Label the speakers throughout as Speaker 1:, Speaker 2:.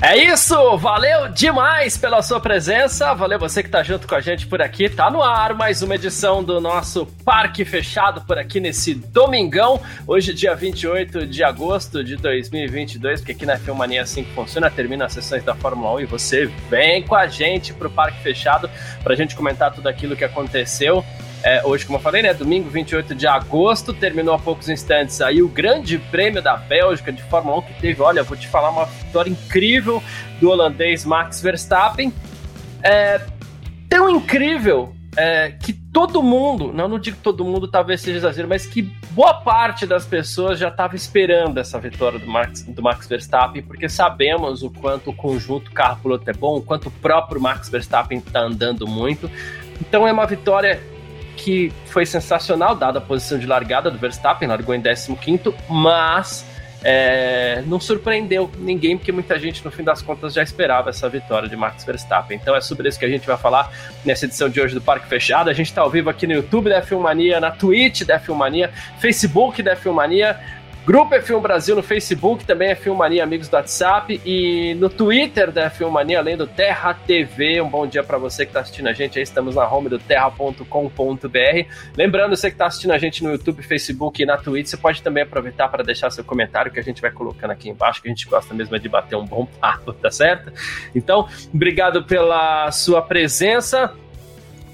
Speaker 1: É isso, valeu demais pela sua presença, valeu você que tá junto com a gente por aqui. Tá no ar mais uma edição do nosso Parque Fechado por aqui nesse domingão, hoje dia 28 de agosto de 2022, porque aqui na Filmania é assim que funciona, termina as sessões da Fórmula 1 e você vem com a gente pro Parque Fechado pra gente comentar tudo aquilo que aconteceu. É, hoje, como eu falei, né? Domingo 28 de agosto, terminou há poucos instantes aí o Grande Prêmio da Bélgica de Fórmula 1 que teve, olha, vou te falar uma vitória incrível do holandês Max Verstappen. É, tão incrível é, que todo mundo, não, não digo todo mundo, talvez seja exagero, mas que boa parte das pessoas já estava esperando essa vitória do Max, do Max Verstappen, porque sabemos o quanto o conjunto carro-piloto é bom, o quanto o próprio Max Verstappen está andando muito. Então é uma vitória que foi sensacional, dada a posição de largada do Verstappen, largou em 15, mas é, não surpreendeu ninguém, porque muita gente, no fim das contas, já esperava essa vitória de Max Verstappen. Então é sobre isso que a gente vai falar nessa edição de hoje do Parque Fechado. A gente está ao vivo aqui no YouTube da Filmania, na Twitch da Filmania, Facebook da Filmania. Grupo é Film Brasil no Facebook, também é Filmania Amigos do WhatsApp e no Twitter da Filmania, além do Terra TV. Um bom dia para você que está assistindo a gente aí. Estamos na home do terra.com.br. Lembrando, você que está assistindo a gente no YouTube, Facebook e na Twitch, você pode também aproveitar para deixar seu comentário que a gente vai colocando aqui embaixo, que a gente gosta mesmo de bater um bom papo, tá certo? Então, obrigado pela sua presença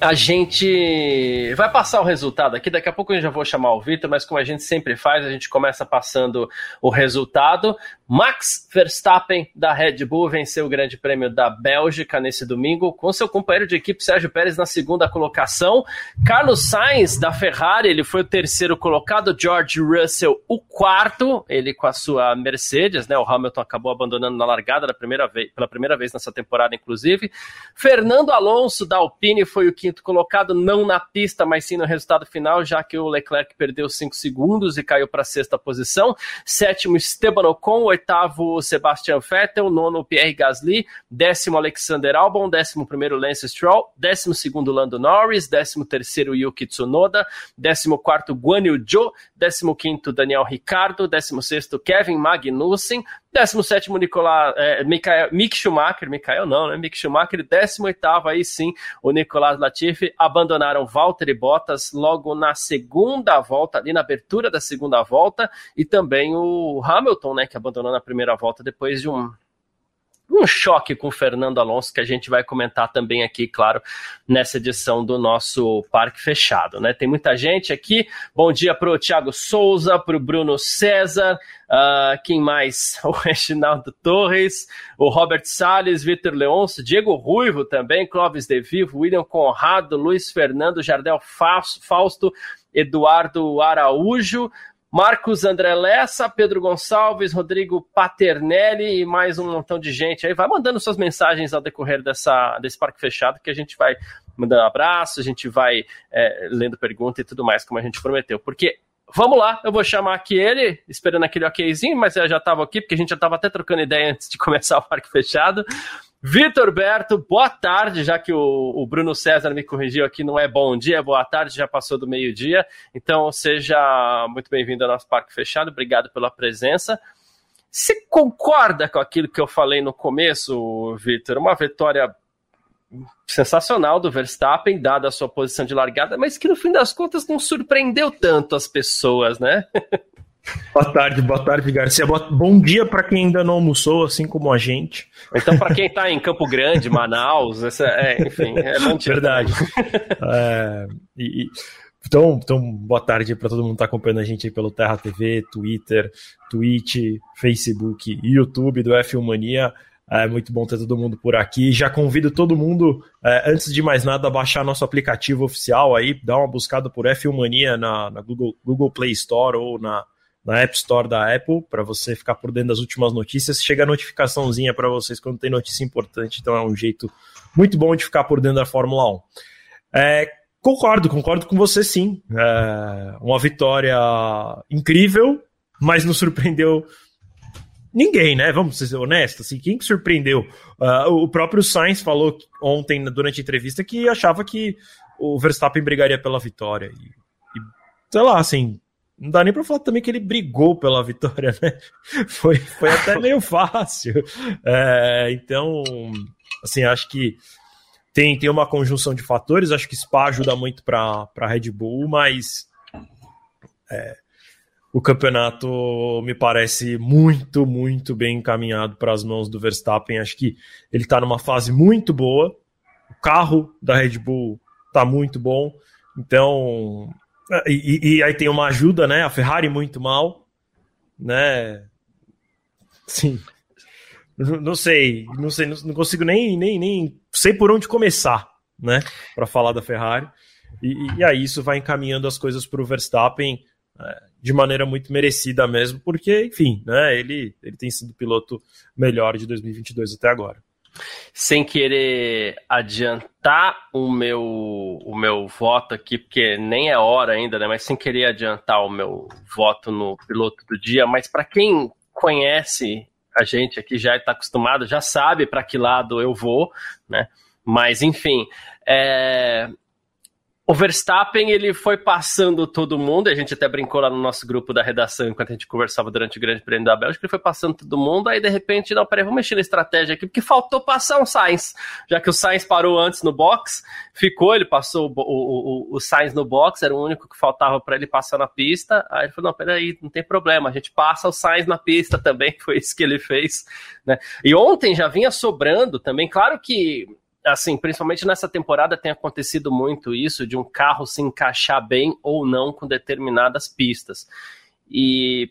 Speaker 1: a gente vai passar o resultado aqui. Daqui a pouco eu já vou chamar o Vitor, mas como a gente sempre faz, a gente começa passando o resultado. Max Verstappen da Red Bull venceu o Grande Prêmio da Bélgica nesse domingo, com seu companheiro de equipe Sérgio Pérez na segunda colocação. Carlos Sainz da Ferrari, ele foi o terceiro colocado. George Russell, o quarto, ele com a sua Mercedes, né? O Hamilton acabou abandonando na largada primeira vez, pela primeira vez nessa temporada, inclusive. Fernando Alonso da Alpine foi o quinto colocado, não na pista, mas sim no resultado final, já que o Leclerc perdeu cinco segundos e caiu para a sexta posição. Sétimo, Esteban Ocon, oitavo, Sebastian Vettel, nono, Pierre Gasly, décimo, Alexander Albon, décimo primeiro, Lance Stroll, décimo segundo, Lando Norris, décimo terceiro, Yuki Tsunoda, décimo quarto, Guan Yu Zhou, décimo quinto, Daniel Ricciardo, décimo sexto, Kevin Magnussen, 17 Nicolás, é, Michael, Mick Schumacher, Michael não, né? Mick Schumacher, 18 aí sim, o Nicolás Latifi abandonaram Valtteri Bottas logo na segunda volta, ali na abertura da segunda volta, e também o Hamilton, né, que abandonou na primeira volta depois de um um choque com o Fernando Alonso que a gente vai comentar também aqui, claro, nessa edição do nosso Parque Fechado, né? Tem muita gente aqui. Bom dia para o Thiago Souza, para o Bruno César, uh, quem mais? O Reginaldo Torres, o Robert Salles, Vitor Leonço, Diego Ruivo também, Clóvis De Vivo, William Conrado, Luiz Fernando, Jardel Fausto, Eduardo Araújo, Marcos André Lessa, Pedro Gonçalves, Rodrigo Paternelli e mais um montão de gente aí. Vai mandando suas mensagens ao decorrer dessa, desse parque fechado que a gente vai mandando abraço, a gente vai é, lendo pergunta e tudo mais, como a gente prometeu. Porque Vamos lá, eu vou chamar aqui ele, esperando aquele okzinho, mas eu já estava aqui, porque a gente já estava até trocando ideia antes de começar o parque fechado. Vitor Berto, boa tarde, já que o, o, Bruno César me corrigiu aqui, não é bom dia, boa tarde, já passou do meio-dia. Então, seja muito bem-vindo ao nosso Parque Fechado, obrigado pela presença. Você concorda com aquilo que eu falei no começo, Vitor? Uma vitória sensacional do Verstappen, dada a sua posição de largada, mas que no fim das contas não surpreendeu tanto as pessoas, né?
Speaker 2: Boa tarde, boa tarde, Garcia. Bom dia para quem ainda não almoçou, assim como a gente.
Speaker 1: Então, para quem está em Campo Grande, Manaus, essa, é, enfim, é
Speaker 2: Verdade. é, e, então, então, boa tarde para todo mundo que está acompanhando a gente aí pelo Terra TV, Twitter, Twitch, Facebook, YouTube do F1 Mania. É muito bom ter todo mundo por aqui. Já convido todo mundo, é, antes de mais nada, a baixar nosso aplicativo oficial aí, dar uma buscada por F1 Mania na, na Google, Google Play Store ou na, na App Store da Apple, para você ficar por dentro das últimas notícias. Chega a notificaçãozinha para vocês quando tem notícia importante, então é um jeito muito bom de ficar por dentro da Fórmula 1. É, concordo, concordo com você sim. É, uma vitória incrível, mas nos surpreendeu ninguém, né? Vamos ser honestos, assim, quem que surpreendeu? Uh, o próprio Sainz falou ontem, durante a entrevista, que achava que o Verstappen brigaria pela vitória. E, e sei lá, assim, não dá nem pra falar também que ele brigou pela vitória, né? Foi, foi até meio fácil. É, então, assim, acho que tem, tem uma conjunção de fatores. Acho que Spa ajuda muito para a Red Bull, mas é, o campeonato me parece muito, muito bem encaminhado para as mãos do Verstappen. Acho que ele está numa fase muito boa. O carro da Red Bull está muito bom. Então, e, e, aí tem uma ajuda, né? A Ferrari muito mal, né? Sim. Não sei, não sei, não consigo nem, nem, nem sei por onde começar, né? Para falar da Ferrari. E, e, aí isso vai encaminhando as coisas para o Verstappen é, de maneira muito merecida mesmo, porque, enfim, né? Ele, ele tem sido o piloto melhor de 2022 até agora
Speaker 1: sem querer adiantar o meu, o meu voto aqui, porque nem é hora ainda, né? Mas sem querer adiantar o meu voto no piloto do dia, mas para quem conhece a gente aqui já está acostumado, já sabe para que lado eu vou, né? Mas enfim, é, o Verstappen, ele foi passando todo mundo, a gente até brincou lá no nosso grupo da redação enquanto a gente conversava durante o Grande Prêmio da Bélgica, ele foi passando todo mundo, aí de repente, não, peraí, vamos mexer na estratégia aqui, porque faltou passar um Sainz, já que o Sainz parou antes no box, ficou, ele passou o, o, o, o Sainz no box, era o único que faltava para ele passar na pista, aí ele falou, não, peraí, não tem problema, a gente passa o Sainz na pista também, foi isso que ele fez, né? E ontem já vinha sobrando também, claro que assim, principalmente nessa temporada tem acontecido muito isso de um carro se encaixar bem ou não com determinadas pistas. E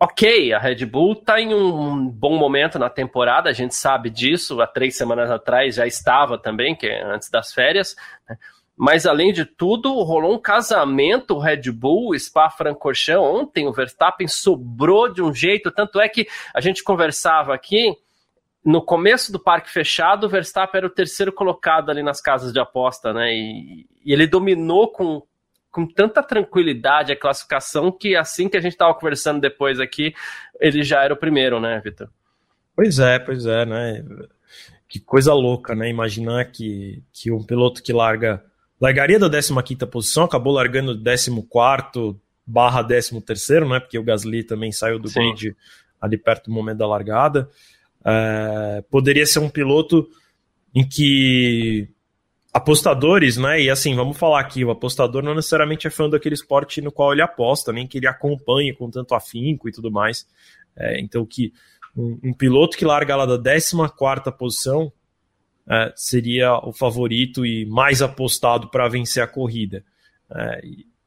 Speaker 1: ok, a Red Bull está em um bom momento na temporada, a gente sabe disso, há três semanas atrás já estava também, que é antes das férias, né? mas além de tudo, rolou um casamento Red Bull, Spa-Francorchamps, ontem o Verstappen sobrou de um jeito, tanto é que a gente conversava aqui, no começo do parque fechado, o Verstappen era o terceiro colocado ali nas casas de aposta, né? E, e ele dominou com, com tanta tranquilidade a classificação que assim que a gente estava conversando depois aqui, ele já era o primeiro, né, Vitor?
Speaker 2: Pois é, pois é, né? Que coisa louca, né? Imaginar que, que um piloto que larga. Largaria da 15 posição, acabou largando 14 barra 13, né? Porque o Gasly também saiu do grid ali perto do momento da largada. É, poderia ser um piloto em que apostadores, né? E assim, vamos falar aqui, o apostador não necessariamente é fã daquele esporte no qual ele aposta, nem que ele acompanhe com tanto afinco e tudo mais. É, então, que um, um, piloto que larga lá da 14 posição é, seria o favorito e mais apostado para vencer a corrida. É,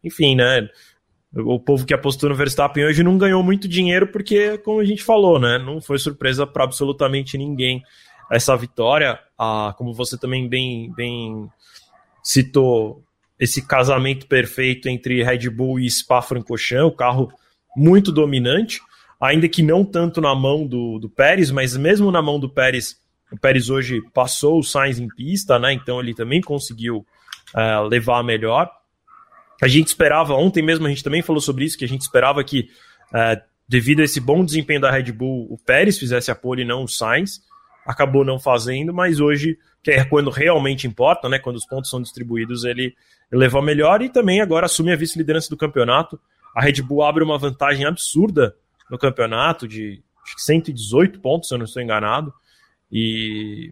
Speaker 2: enfim, né? O povo que apostou no Verstappen hoje não ganhou muito dinheiro porque, como a gente falou, né, não foi surpresa para absolutamente ninguém essa vitória. Ah, como você também bem, bem citou, esse casamento perfeito entre Red Bull e Spa-Francorchamps, o carro muito dominante, ainda que não tanto na mão do, do Pérez, mas mesmo na mão do Pérez, o Pérez hoje passou o Sainz em pista, né, então ele também conseguiu uh, levar melhor. A gente esperava, ontem mesmo a gente também falou sobre isso, que a gente esperava que, uh, devido a esse bom desempenho da Red Bull, o Pérez fizesse a pole e não o Sainz. Acabou não fazendo, mas hoje, que é quando realmente importa, né, quando os pontos são distribuídos, ele levou melhor e também agora assume a vice-liderança do campeonato. A Red Bull abre uma vantagem absurda no campeonato de 118 pontos, se eu não estou enganado. E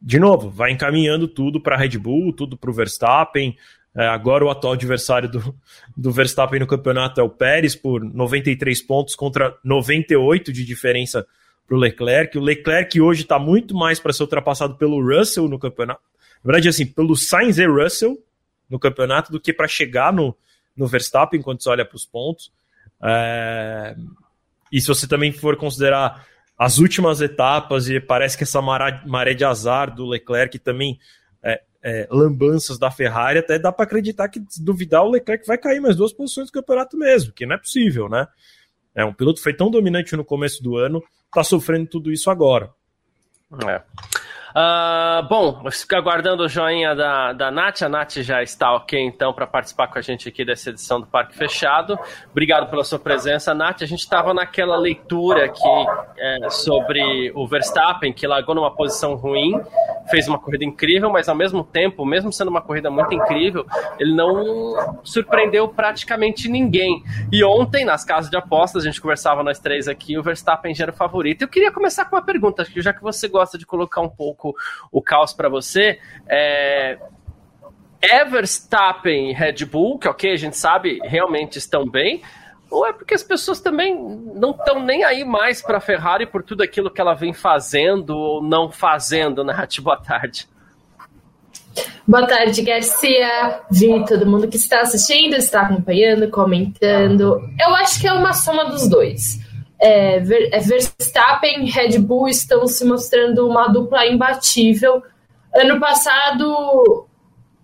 Speaker 2: de novo, vai encaminhando tudo para a Red Bull, tudo para o Verstappen. É, agora o atual adversário do, do Verstappen no campeonato é o Pérez, por 93 pontos contra 98 de diferença para o Leclerc. O Leclerc hoje está muito mais para ser ultrapassado pelo Russell no campeonato. Na verdade, assim, pelo Sainz e Russell no campeonato do que para chegar no, no Verstappen quando você olha para os pontos. É... E se você também for considerar as últimas etapas, e parece que essa maré de azar do Leclerc também é, lambanças da Ferrari, até dá para acreditar que, se duvidar, o Leclerc vai cair mais duas posições do campeonato mesmo, que não é possível, né? É um piloto foi tão dominante no começo do ano, tá sofrendo tudo isso agora.
Speaker 1: É. Uh, bom, fico aguardando o joinha da, da Nath. A Nath já está ok, então, para participar com a gente aqui dessa edição do Parque Fechado. Obrigado pela sua presença, Nath. A gente estava naquela leitura aqui é, sobre o Verstappen, que largou numa posição ruim, fez uma corrida incrível, mas ao mesmo tempo, mesmo sendo uma corrida muito incrível, ele não surpreendeu praticamente ninguém. E ontem, nas casas de apostas, a gente conversava nós três aqui, o Verstappen já era o favorito. Eu queria começar com uma pergunta, já que você gosta de colocar um pouco pouco o caos para você. É, Verstappen e Red Bull, que ok, a gente sabe, realmente estão bem, ou é porque as pessoas também não estão nem aí mais para a Ferrari por tudo aquilo que ela vem fazendo ou não fazendo, né? Boa tarde.
Speaker 3: Boa tarde, Garcia. Vi todo mundo que está assistindo, está acompanhando, comentando. Eu acho que é uma soma dos dois é, é, Verstappen e Red Bull estão se mostrando uma dupla imbatível. Ano passado,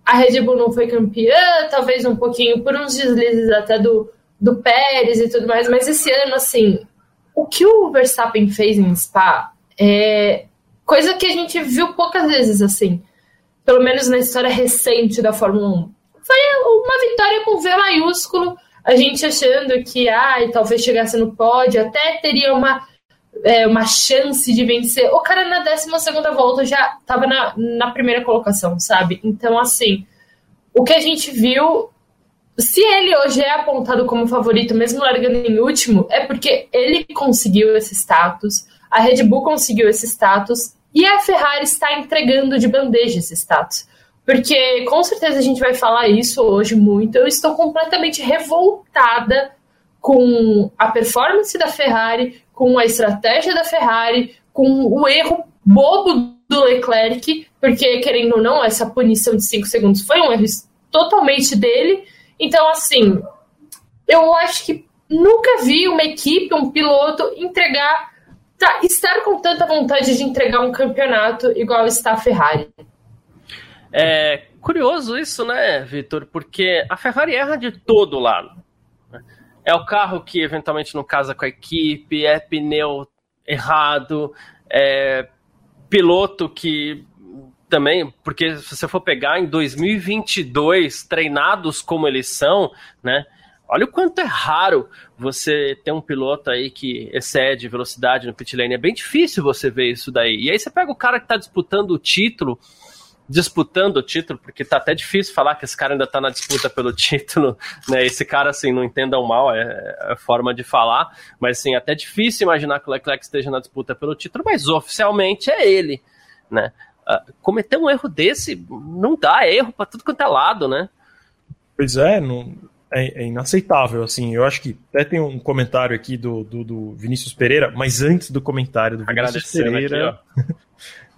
Speaker 3: a Red Bull não foi campeã, talvez um pouquinho por uns deslizes até do, do Pérez e tudo mais, mas esse ano, assim, o que o Verstappen fez em Spa é coisa que a gente viu poucas vezes, assim, pelo menos na história recente da Fórmula 1. Foi uma vitória com V maiúsculo a gente achando que ai, talvez chegasse no pódio, até teria uma, é, uma chance de vencer. O cara na 12 volta já estava na, na primeira colocação, sabe? Então, assim, o que a gente viu. Se ele hoje é apontado como favorito, mesmo largando em último, é porque ele conseguiu esse status, a Red Bull conseguiu esse status e a Ferrari está entregando de bandeja esse status. Porque com certeza a gente vai falar isso hoje muito. Eu estou completamente revoltada com a performance da Ferrari, com a estratégia da Ferrari, com o erro bobo do Leclerc, porque querendo ou não, essa punição de 5 segundos foi um erro totalmente dele. Então, assim, eu acho que nunca vi uma equipe, um piloto entregar, tá, estar com tanta vontade de entregar um campeonato igual está a Ferrari.
Speaker 1: É curioso isso, né, Vitor? Porque a Ferrari erra de todo lado. É o carro que eventualmente não casa com a equipe, é pneu errado, é piloto que também, porque se você for pegar em 2022, treinados como eles são, né? Olha o quanto é raro você ter um piloto aí que excede velocidade no pit lane. É bem difícil você ver isso daí. E aí você pega o cara que está disputando o título disputando o título, porque tá até difícil falar que esse cara ainda tá na disputa pelo título, né? Esse cara, assim, não entendam mal, é, é forma de falar, mas, assim, até difícil imaginar que o Leclerc esteja na disputa pelo título, mas oficialmente é ele, né? Uh, cometer um erro desse não dá é erro para tudo quanto é lado, né?
Speaker 2: Pois é, não, é, é, inaceitável, assim, eu acho que até tem um comentário aqui do, do, do Vinícius Pereira, mas antes do comentário do Vinícius Pereira... Aqui,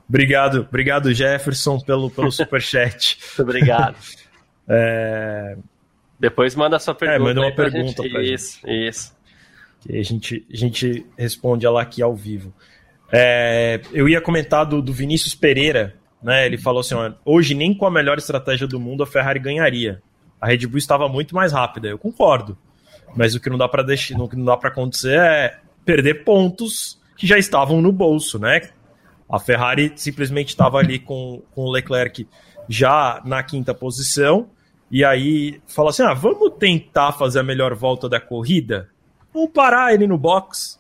Speaker 2: Obrigado, obrigado Jefferson pelo, pelo superchat.
Speaker 1: obrigado. é... Depois manda a sua pergunta.
Speaker 2: É, manda uma pergunta
Speaker 1: pra gente. Isso, isso.
Speaker 2: Que a gente, a gente responde ela aqui ao vivo. É, eu ia comentar do, do Vinícius Pereira, né? Ele falou assim: ó, hoje nem com a melhor estratégia do mundo a Ferrari ganharia. A Red Bull estava muito mais rápida. Eu concordo. Mas o que não dá para deixar, o que não dá para acontecer é perder pontos que já estavam no bolso, né? A Ferrari simplesmente estava ali com, com o Leclerc já na quinta posição, e aí falou assim: ah, vamos tentar fazer a melhor volta da corrida? Vamos parar ele no box.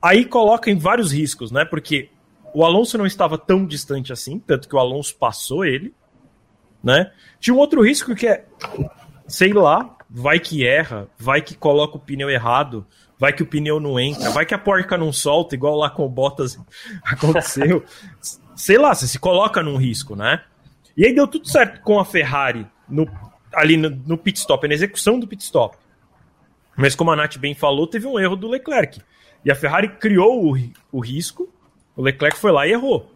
Speaker 2: Aí coloca em vários riscos, né? Porque o Alonso não estava tão distante assim, tanto que o Alonso passou ele, né? Tinha um outro risco que é, sei lá, vai que erra, vai que coloca o pneu errado, vai que o pneu não entra, vai que a porca não solta, igual lá com o Bottas aconteceu. Sei lá, você se coloca num risco, né? E aí deu tudo certo com a Ferrari no, ali no, no pit stop, na execução do pit stop. Mas como a Nath bem falou, teve um erro do Leclerc. E a Ferrari criou o, o risco, o Leclerc foi lá e errou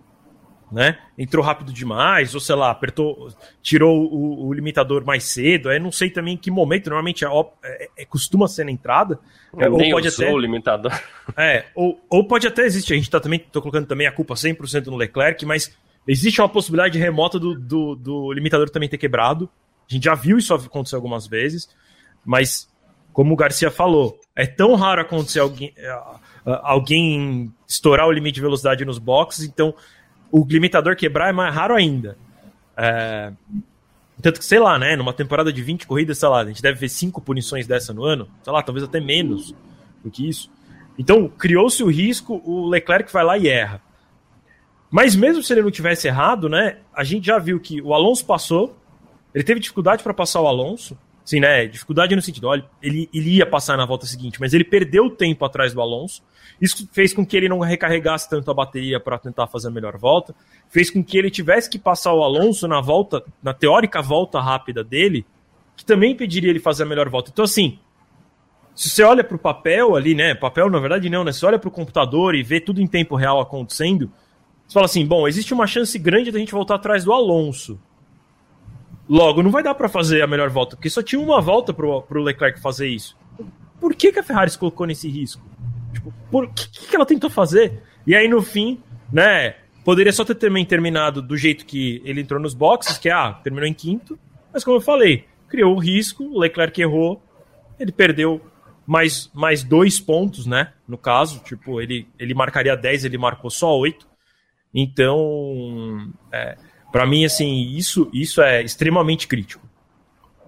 Speaker 2: né? Entrou rápido demais, ou sei lá, apertou, tirou o, o limitador mais cedo. Aí não sei também em que momento, normalmente é, é, é costuma ser na entrada.
Speaker 1: É, ou pode até o limitador.
Speaker 2: É, ou, ou pode até existir, a gente tá também, tô colocando também a culpa 100% no Leclerc, mas existe uma possibilidade remota do, do, do limitador também ter quebrado. A gente já viu isso acontecer algumas vezes, mas como o Garcia falou, é tão raro acontecer alguém, alguém estourar o limite de velocidade nos boxes, então o limitador quebrar é mais raro ainda. É, tanto que, sei lá, né? Numa temporada de 20 corridas, sei lá, a gente deve ver cinco punições dessa no ano, sei lá, talvez até menos do que isso. Então, criou-se o risco, o Leclerc vai lá e erra. Mas mesmo se ele não tivesse errado, né? A gente já viu que o Alonso passou, ele teve dificuldade para passar o Alonso, sim, né? Dificuldade no sentido, olha, ele, ele ia passar na volta seguinte, mas ele perdeu tempo atrás do Alonso. Isso fez com que ele não recarregasse tanto a bateria para tentar fazer a melhor volta. Fez com que ele tivesse que passar o Alonso na volta, na teórica volta rápida dele, que também impediria ele fazer a melhor volta. Então, assim, se você olha para o papel ali, né? Papel, na verdade, não, né? Se olha para o computador e vê tudo em tempo real acontecendo, você fala assim: bom, existe uma chance grande da gente voltar atrás do Alonso. Logo, não vai dar para fazer a melhor volta, porque só tinha uma volta pro, pro Leclerc fazer isso. Por que, que a Ferrari se colocou nesse risco? Tipo, por que, que ela tentou fazer? E aí, no fim, né, poderia só ter também terminado do jeito que ele entrou nos boxes, que ah, terminou em quinto, mas como eu falei, criou o risco, o Leclerc errou, ele perdeu mais, mais dois pontos, né? No caso, tipo, ele, ele marcaria 10, ele marcou só 8. Então, é, para mim, assim, isso, isso é extremamente crítico.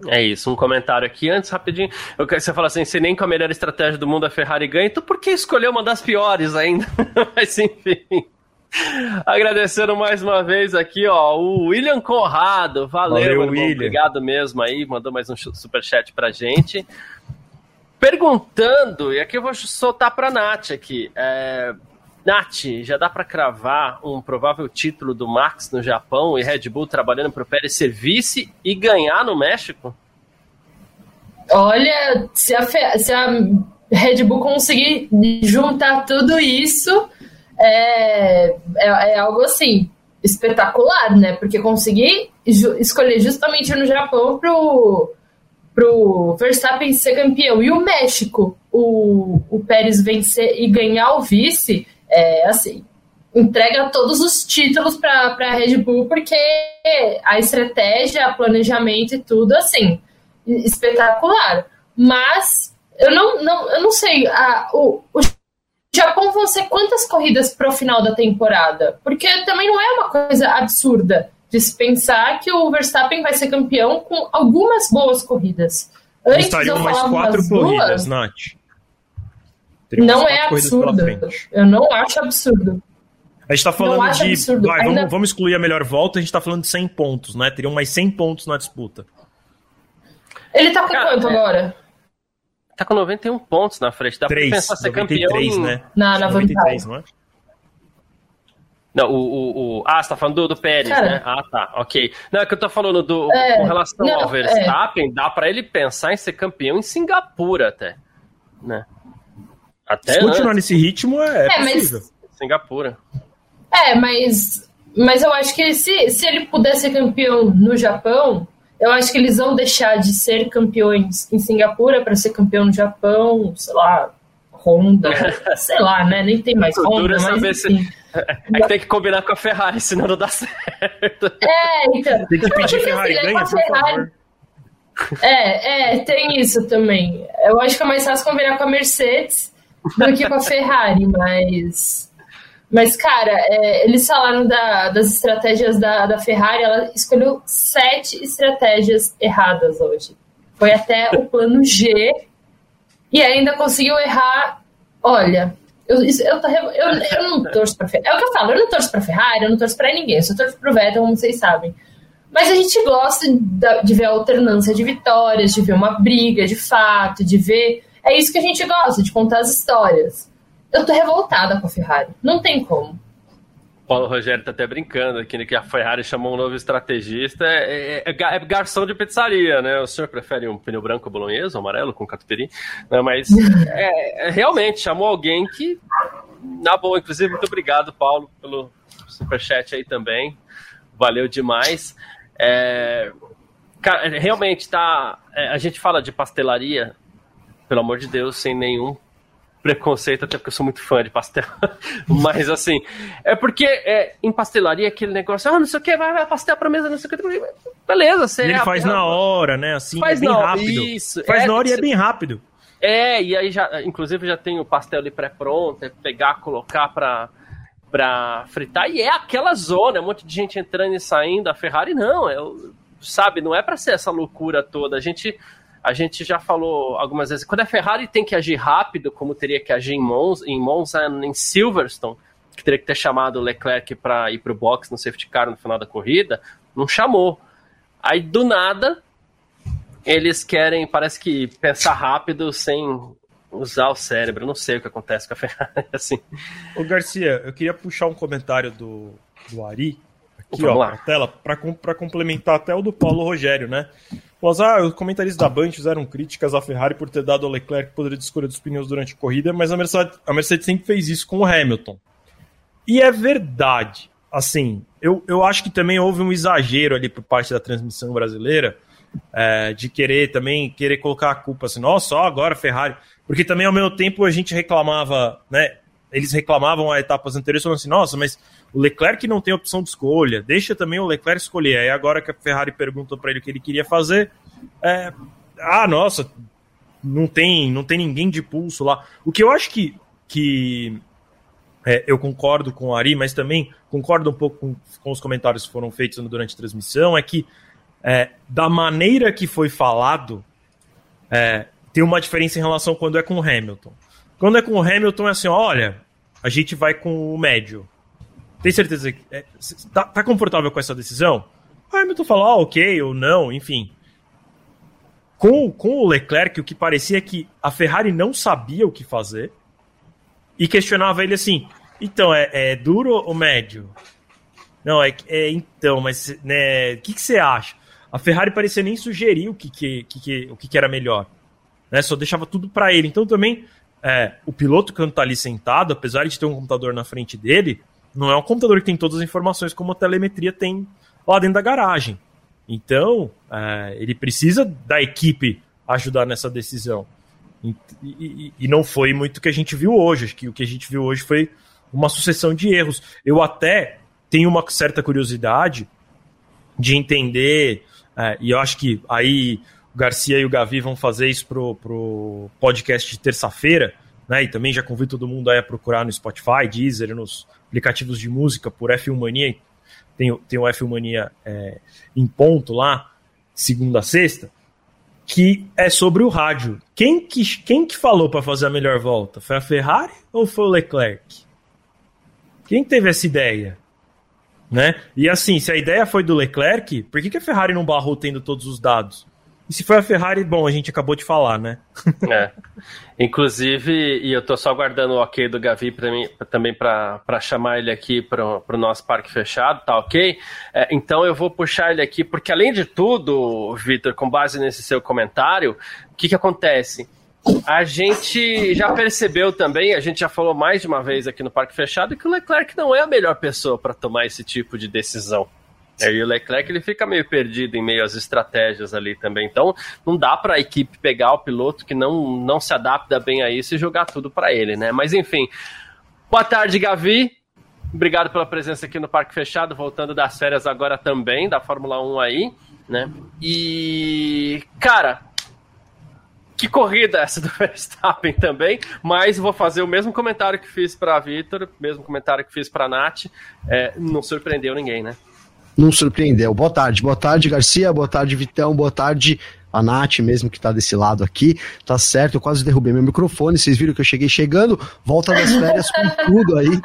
Speaker 1: É isso, um comentário aqui antes, rapidinho. Eu, você fala assim: se nem com a melhor estratégia do mundo a Ferrari ganha, então por que escolheu uma das piores ainda? Mas enfim. Agradecendo mais uma vez aqui, ó, o William Conrado. Valeu, Valeu William. Obrigado mesmo aí, mandou mais um superchat pra gente. Perguntando, e aqui eu vou soltar pra Nath aqui. É, Nath, já dá para cravar um provável título do Max no Japão e Red Bull trabalhando para o Pérez ser vice e ganhar no México?
Speaker 3: Olha, se a, se a Red Bull conseguir juntar tudo isso, é, é, é algo assim espetacular, né? Porque conseguir escolher justamente no Japão pro, pro Verstappen ser campeão e o México, o, o Pérez vencer e ganhar o vice, é assim, entrega todos os títulos para a Red Bull, porque a estratégia, planejamento e tudo, assim, espetacular. Mas eu não, não, eu não sei, a, o, o Japão vão ser quantas corridas para o final da temporada? Porque também não é uma coisa absurda de se pensar que o Verstappen vai ser campeão com algumas boas corridas.
Speaker 2: Antes Estariam mais quatro corridas, duas, Nath
Speaker 3: não é absurdo. Eu não acho absurdo.
Speaker 2: A gente tá falando de. Vai, Ainda... vamos, vamos, excluir a melhor volta, a gente tá falando de 100 pontos, né? Teriam mais 100 pontos na disputa.
Speaker 3: Ele tá com Cara, quanto é... agora?
Speaker 1: Tá com 91 pontos na frente. Dá 3, pra pensar ser 93, campeão. Em...
Speaker 2: né? Não,
Speaker 3: na 93, não é?
Speaker 1: Não, o, o, o, Ah, você tá falando do, do Pérez, Cara, né? Ah, tá, ok. Não, é que eu tô falando do. É, com relação não, ao Verstappen, é. dá pra ele pensar em ser campeão em Singapura até. Né?
Speaker 2: Até Se continuar nesse ritmo, é, é possível.
Speaker 1: Mas... Singapura.
Speaker 3: É, mas, mas eu acho que se, se ele puder ser campeão no Japão, eu acho que eles vão deixar de ser campeões em Singapura para ser campeão no Japão, sei lá, Honda, sei lá, né? Nem tem mais Honda, mas enfim. Se...
Speaker 1: É que tem que combinar com a Ferrari, senão não dá certo.
Speaker 3: É, então.
Speaker 2: Tem que pedir Ferrari, ganha, por favor.
Speaker 3: É, é, tem isso também. Eu acho que é mais fácil combinar com a Mercedes do que com a Ferrari, mas. Mas, cara, é, eles falaram da, das estratégias da, da Ferrari, ela escolheu sete estratégias erradas hoje. Foi até o plano G e ainda conseguiu errar. Olha, eu, eu, eu, eu não torço pra Ferrari. É o que eu falo, eu não torço pra Ferrari, eu não torço pra ninguém, eu só torço pro Vettel, como vocês sabem. Mas a gente gosta de ver a alternância de vitórias, de ver uma briga de fato, de ver é isso que a gente gosta, de contar as histórias. Eu tô revoltada com a Ferrari. Não tem como.
Speaker 1: Paulo Rogério tá até brincando aqui, né, que a Ferrari chamou um novo estrategista. É, é, é, garçom de pizzaria, né? O senhor prefere um pneu branco bolonhesa, amarelo, com catupiry? Não, mas é, é, realmente chamou alguém que, na boa, inclusive, muito obrigado, Paulo, pelo superchat aí também. Valeu demais. É, cara, realmente tá. a gente fala de pastelaria pelo amor de Deus, sem nenhum preconceito, até porque eu sou muito fã de pastel. Mas assim, é porque é, em pastelaria aquele negócio, ah, não sei o que, vai, vai pastel pra mesa, não sei o que. Beleza, você.
Speaker 2: ele
Speaker 1: é
Speaker 2: faz na hora, né? Assim, faz é bem rápido. Isso. Faz é, na hora e é bem rápido.
Speaker 1: É, e aí já, inclusive já tem o pastel ali pré-pronto, é pegar, colocar pra. para fritar e é aquela zona, um monte de gente entrando e saindo. A Ferrari não, é, sabe, não é para ser essa loucura toda. A gente a gente já falou algumas vezes, quando a Ferrari tem que agir rápido, como teria que agir em Monza, em, Monza, em Silverstone, que teria que ter chamado o Leclerc para ir para o box no safety car no final da corrida, não chamou. Aí do nada eles querem, parece que pensar rápido sem usar o cérebro. Não sei o que acontece com a Ferrari assim.
Speaker 2: Ô Garcia, eu queria puxar um comentário do, do Ari aqui, Vamos ó, lá. na tela, para complementar até o do Paulo Rogério, né? Mas, ah, os comentaristas da Band fizeram críticas à Ferrari por ter dado ao Leclerc poder de escolha dos pneus durante a corrida, mas a Mercedes, a Mercedes sempre fez isso com o Hamilton. E é verdade. Assim, eu, eu acho que também houve um exagero ali por parte da transmissão brasileira é, de querer também querer colocar a culpa assim, nossa, só agora Ferrari. Porque também ao mesmo tempo a gente reclamava, né? Eles reclamavam a etapas anteriores falando assim, nossa, mas o Leclerc não tem opção de escolha, deixa também o Leclerc escolher. Aí agora que a Ferrari perguntou para ele o que ele queria fazer, é, ah, nossa, não tem, não tem ninguém de pulso lá. O que eu acho que, que é, eu concordo com o Ari, mas também concordo um pouco com, com os comentários que foram feitos durante a transmissão, é que é, da maneira que foi falado, é, tem uma diferença em relação quando é com o Hamilton. Quando é com o Hamilton é assim, olha, a gente vai com o médio. Tem certeza que. É, tá, tá, confortável com essa decisão? O Hamilton fala, ah, ok ou não, enfim. Com, com o Leclerc, o que parecia é que a Ferrari não sabia o que fazer e questionava ele assim: então, é, é duro ou médio? Não, é, é então, mas né, o que, que você acha? A Ferrari parecia nem sugerir o que, que, que, o que, que era melhor. Né? Só deixava tudo para ele. Então também é, o piloto quando está ali sentado, apesar de ter um computador na frente dele, não é um computador que tem todas as informações como a telemetria tem lá dentro da garagem. Então, é, ele precisa da equipe ajudar nessa decisão. E, e, e, não foi muito o que a gente viu hoje. Acho que o que a gente viu hoje foi uma sucessão de erros. Eu até tenho uma certa curiosidade de entender, é, e eu acho que aí Garcia e o Gavi vão fazer isso pro, pro podcast de terça-feira, né? E também já convido todo mundo a procurar no Spotify, Deezer, nos aplicativos de música por F1 Mania. Tem, tem o F1 Mania é, em ponto lá, segunda a sexta, que é sobre o rádio. Quem que, quem que falou para fazer a melhor volta? Foi a Ferrari ou foi o Leclerc? Quem teve essa ideia? Né? E assim, se a ideia foi do Leclerc, por que, que a Ferrari não barrou tendo todos os dados? E se foi a Ferrari, bom, a gente acabou de falar, né?
Speaker 1: é. Inclusive, e eu tô só aguardando o ok do Gavi pra mim, também para chamar ele aqui para o nosso parque fechado, tá ok? É, então eu vou puxar ele aqui, porque além de tudo, Vitor, com base nesse seu comentário, o que, que acontece? A gente já percebeu também, a gente já falou mais de uma vez aqui no Parque Fechado, que o Leclerc não é a melhor pessoa para tomar esse tipo de decisão. É, e o Leclerc ele fica meio perdido em meio às estratégias ali também. Então, não dá para a equipe pegar o piloto que não, não se adapta bem a isso e jogar tudo para ele, né? Mas enfim. Boa tarde, Gavi. Obrigado pela presença aqui no Parque Fechado, voltando das férias agora também, da Fórmula 1 aí, né? E, cara, que corrida essa do Verstappen também, mas vou fazer o mesmo comentário que fiz para Vitor, mesmo comentário que fiz para Nath, é, não surpreendeu ninguém, né?
Speaker 4: Não surpreendeu. Boa tarde, boa tarde, Garcia, boa tarde, Vitão, boa tarde, a Nath mesmo que tá desse lado aqui, tá certo, eu quase derrubei meu microfone, vocês viram que eu cheguei chegando, volta das férias com tudo aí.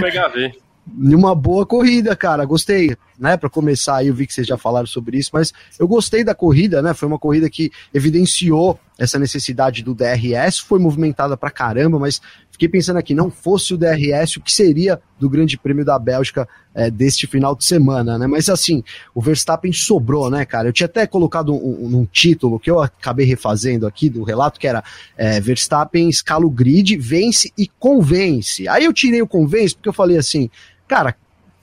Speaker 1: Pegar ver.
Speaker 4: Numa boa corrida, cara, gostei, né? Para começar aí, eu vi que vocês já falaram sobre isso, mas eu gostei da corrida, né? Foi uma corrida que evidenciou essa necessidade do DRS, foi movimentada pra caramba, mas fiquei pensando aqui, não fosse o DRS, o que seria do Grande Prêmio da Bélgica é, deste final de semana, né? Mas assim, o Verstappen sobrou, né, cara? Eu tinha até colocado um, um, título que eu acabei refazendo aqui do relato, que era é, Verstappen escala o grid, vence e convence. Aí eu tirei o convence porque eu falei assim, cara,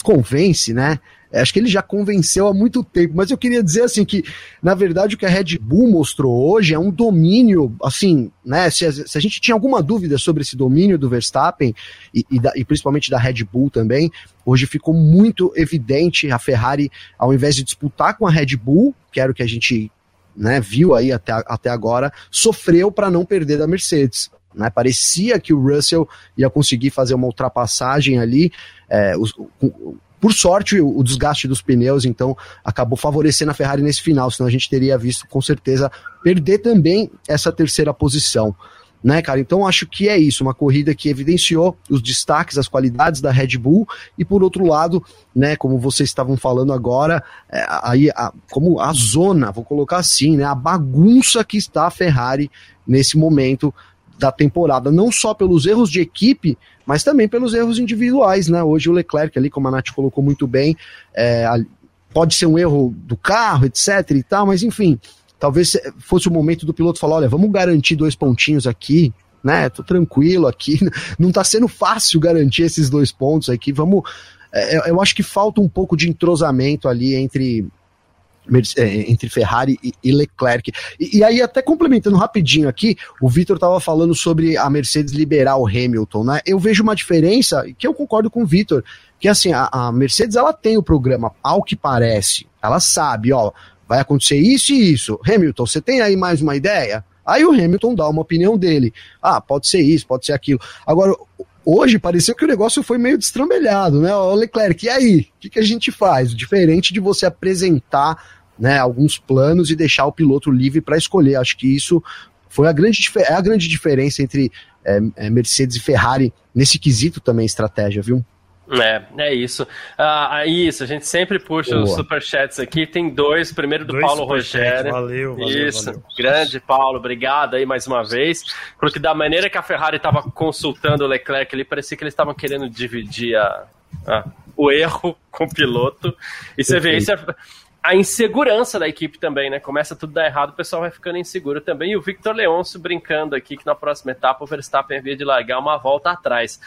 Speaker 4: convence, né? É, acho que ele já convenceu há muito tempo, mas eu queria dizer assim que, na verdade, o que a Red Bull mostrou hoje é um domínio, assim, né? Se a, se a gente tinha alguma dúvida sobre esse domínio do Verstappen e, e, da, e, principalmente da Red Bull também, hoje ficou muito evidente a Ferrari, ao invés de disputar com a Red Bull, que era o que a gente né, viu aí até, até agora, sofreu para não perder da Mercedes. Né? Parecia que o Russell ia conseguir fazer uma ultrapassagem ali. É, os, o, por sorte, o, o desgaste dos pneus, então, acabou favorecendo a Ferrari nesse final, senão a gente teria visto com certeza perder também essa terceira posição né, cara? Então acho que é isso, uma corrida que evidenciou os destaques, as qualidades da Red Bull e por outro lado, né, como vocês estavam falando agora, é, aí a, como a zona, vou colocar assim, né, a bagunça que está a Ferrari nesse momento da temporada, não só pelos erros de equipe, mas também pelos erros individuais, né? Hoje o Leclerc ali, como a Nath colocou muito bem, é, pode ser um erro do carro, etc e tal, mas enfim, talvez fosse o momento do piloto falar: olha, vamos garantir dois pontinhos aqui, né? Tô tranquilo aqui, não tá sendo fácil garantir esses dois pontos aqui. Vamos. É, eu acho que falta um pouco de entrosamento ali entre é, entre Ferrari e, Leclerc. E, e, aí, até complementando rapidinho aqui, o Vitor estava falando sobre a Mercedes liberar o Hamilton, né? Eu vejo uma diferença, que eu concordo com o Vitor, que assim, a, a, Mercedes ela tem o programa, ao que parece, ela sabe, ó, vai acontecer isso e isso. Hamilton, você tem aí mais uma ideia? Aí o Hamilton dá uma opinião dele. Ah, pode ser isso, pode ser aquilo. Agora, hoje pareceu que o negócio foi meio destrambelhado, né? O Leclerc, e aí? O que, que a gente faz? Diferente de você apresentar né, alguns planos e deixar o piloto livre para escolher. Acho que isso foi a grande, é a grande diferença entre é, Mercedes e Ferrari nesse quesito também estratégia, viu?
Speaker 1: É, é isso. Ah, isso, a gente sempre puxa Boa. os superchats aqui. Tem dois. Primeiro do dois Paulo Rogério.
Speaker 2: Valeu, valeu.
Speaker 1: Isso, valeu. grande Paulo, obrigado aí mais uma vez. Porque da maneira que a Ferrari estava consultando o Leclerc ali, parecia que eles estavam querendo dividir a, a, o erro com o piloto. E você vê isso. É, a insegurança da equipe também, né? Começa tudo dar errado, o pessoal vai ficando inseguro também. E o Victor Leôncio brincando aqui que na próxima etapa o Verstappen havia de largar uma volta atrás.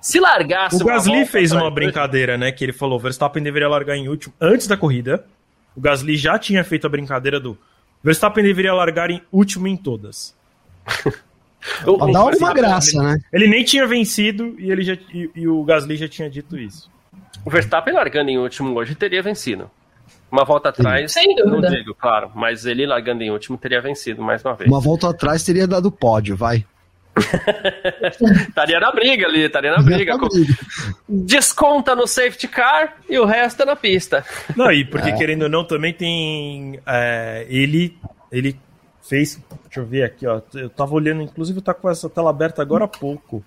Speaker 1: Se largasse.
Speaker 2: O Gasly fez uma brincadeira, né? Que ele falou: Verstappen deveria largar em último antes da corrida. O Gasly já tinha feito a brincadeira do Verstappen deveria largar em último em todas.
Speaker 4: pra dar alguma graça, né?
Speaker 2: Ele nem tinha vencido e, ele já, e, e, o Gasly já tinha dito isso.
Speaker 1: O Verstappen largando em último hoje teria vencido. Uma volta atrás, Sem não digo, claro, mas ele largando em último teria vencido mais uma vez.
Speaker 4: Uma volta atrás teria dado pódio, vai.
Speaker 1: estaria na briga ali, estaria na briga. Desconta no safety car e o resto é na pista.
Speaker 2: Não, e porque é. querendo ou não, também tem. É, ele, ele fez. Deixa eu ver aqui, ó. Eu tava olhando, inclusive tá com essa tela aberta agora há pouco.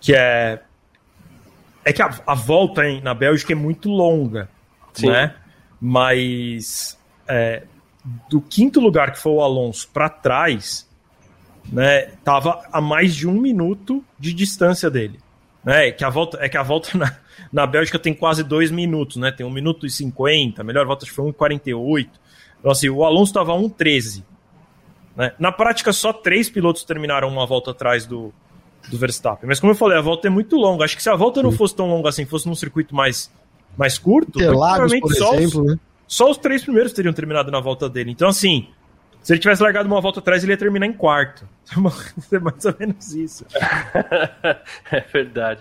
Speaker 2: Que é. É que a, a volta hein, na Bélgica é muito longa, Sim. né? Mas é, do quinto lugar que foi o Alonso para trás, né, tava a mais de um minuto de distância dele. Né, que a volta, é que a volta na, na Bélgica tem quase dois minutos, né? Tem um minuto e cinquenta, a melhor volta foi 1,48. Então, assim, o Alonso estava 1,13. Né? Na prática, só três pilotos terminaram uma volta atrás do, do Verstappen. Mas como eu falei, a volta é muito longa. Acho que se a volta não fosse tão longa assim, fosse num circuito mais, mais curto,
Speaker 4: provavelmente só, exemplo, os, né?
Speaker 2: só os três primeiros teriam terminado na volta dele. Então, assim, se ele tivesse largado uma volta atrás, ele ia terminar em quarto. É mais ou menos isso.
Speaker 1: é verdade.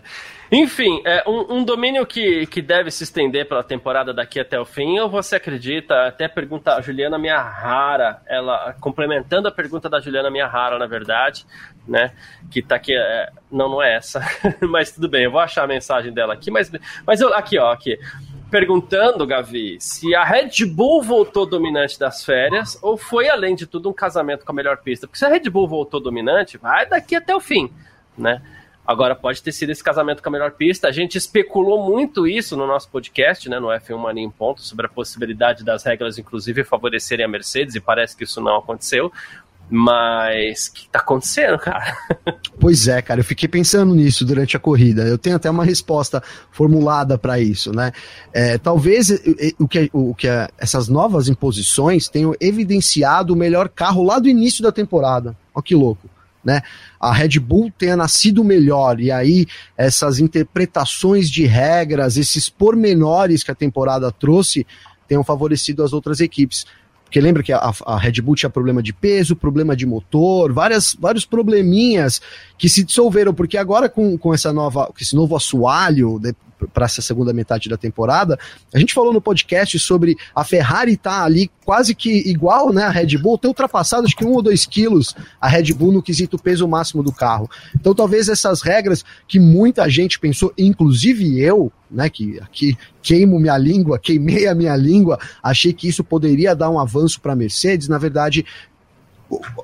Speaker 1: Enfim, é um, um, domínio que, que deve se estender pela temporada daqui até o fim, ou você acredita? Até pergunta a Juliana Minha Rara, ela complementando a pergunta da Juliana Minha Rara, na verdade, né? Que tá aqui. É, não, não é essa, mas tudo bem, eu vou achar a mensagem dela aqui, mas, mas eu, aqui, ó, aqui perguntando, Gavi, se a Red Bull voltou dominante das férias ou foi, além de tudo, um casamento com a melhor pista. Porque se a Red Bull voltou dominante, vai daqui até o fim, né? Agora, pode ter sido esse casamento com a melhor pista. A gente especulou muito isso no nosso podcast, né, no F1 Mania em Ponto, sobre a possibilidade das regras, inclusive, favorecerem a Mercedes, e parece que isso não aconteceu. Mas o que tá acontecendo, cara?
Speaker 4: Pois é, cara, eu fiquei pensando nisso durante a corrida. Eu tenho até uma resposta formulada para isso, né? É, talvez o que, o que essas novas imposições tenham evidenciado o melhor carro lá do início da temporada. Olha que louco. Né? A Red Bull tenha nascido melhor, e aí essas interpretações de regras, esses pormenores que a temporada trouxe, tenham favorecido as outras equipes. Porque lembra que a, a, Red Bull tinha problema de peso, problema de motor, várias, vários probleminhas que se dissolveram, porque agora com, com essa nova, com esse novo assoalho, de, para essa segunda metade da temporada. A gente falou no podcast sobre a Ferrari tá ali quase que igual, né, a Red Bull, ter ultrapassado acho que um ou dois quilos a Red Bull no quesito peso máximo do carro. Então talvez essas regras que muita gente pensou, inclusive eu, né, que aqui queimo minha língua, queimei a minha língua, achei que isso poderia dar um avanço para a Mercedes, na verdade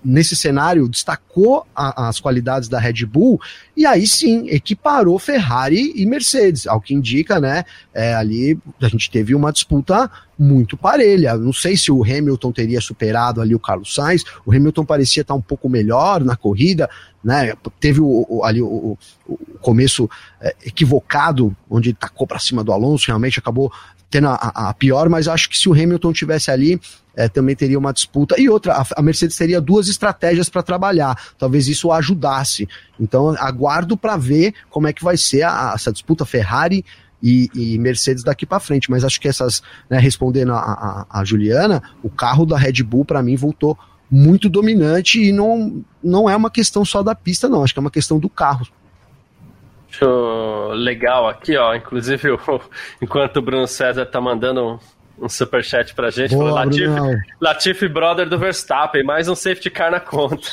Speaker 4: nesse cenário, destacou a, as qualidades da Red Bull e aí sim equiparou Ferrari e Mercedes. Ao que indica, né? É, ali a gente teve uma disputa muito parelha. Não sei se o Hamilton teria superado ali o Carlos Sainz. O Hamilton parecia estar um pouco melhor na corrida, né? Teve o, o ali o, o, começo é, equivocado, onde tacou para cima do Alonso, realmente acabou tendo a, a, pior, mas acho que se o Hamilton tivesse ali, é, também teria uma disputa. E outra, a, Mercedes teria duas estratégias para trabalhar. Talvez isso ajudasse. Então, aguardo para ver como é que vai ser a, essa disputa Ferrari e, e, Mercedes daqui para frente. Mas acho que essas, né, respondendo a, a, a Juliana, o carro da Red Bull para mim voltou muito dominante e não, não é uma questão só da pista, não. Acho que é uma questão do carro
Speaker 1: legal aqui, ó. Inclusive, o, enquanto o Bruno César tá mandando um, superchat pra gente, Boa, falou Latifi, Latifi brother do Verstappen, mais um safety car na conta.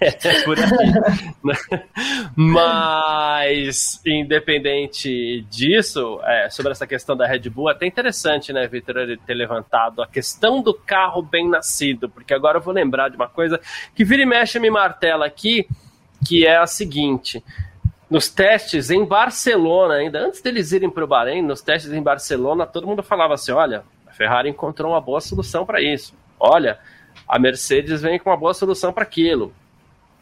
Speaker 1: é, por aí. Mas, independente disso, é, sobre essa questão da Red Bull, é até interessante, né, Vitor, ele ter levantado a questão do carro bem nascido, porque agora eu vou lembrar de uma coisa que vira e mexe me martela aqui, que é a seguinte nos testes em Barcelona, ainda antes deles irem para o Bahrein, nos testes em Barcelona, todo mundo falava assim: olha, a Ferrari encontrou uma boa solução para isso. Olha, a Mercedes vem com uma boa solução para aquilo.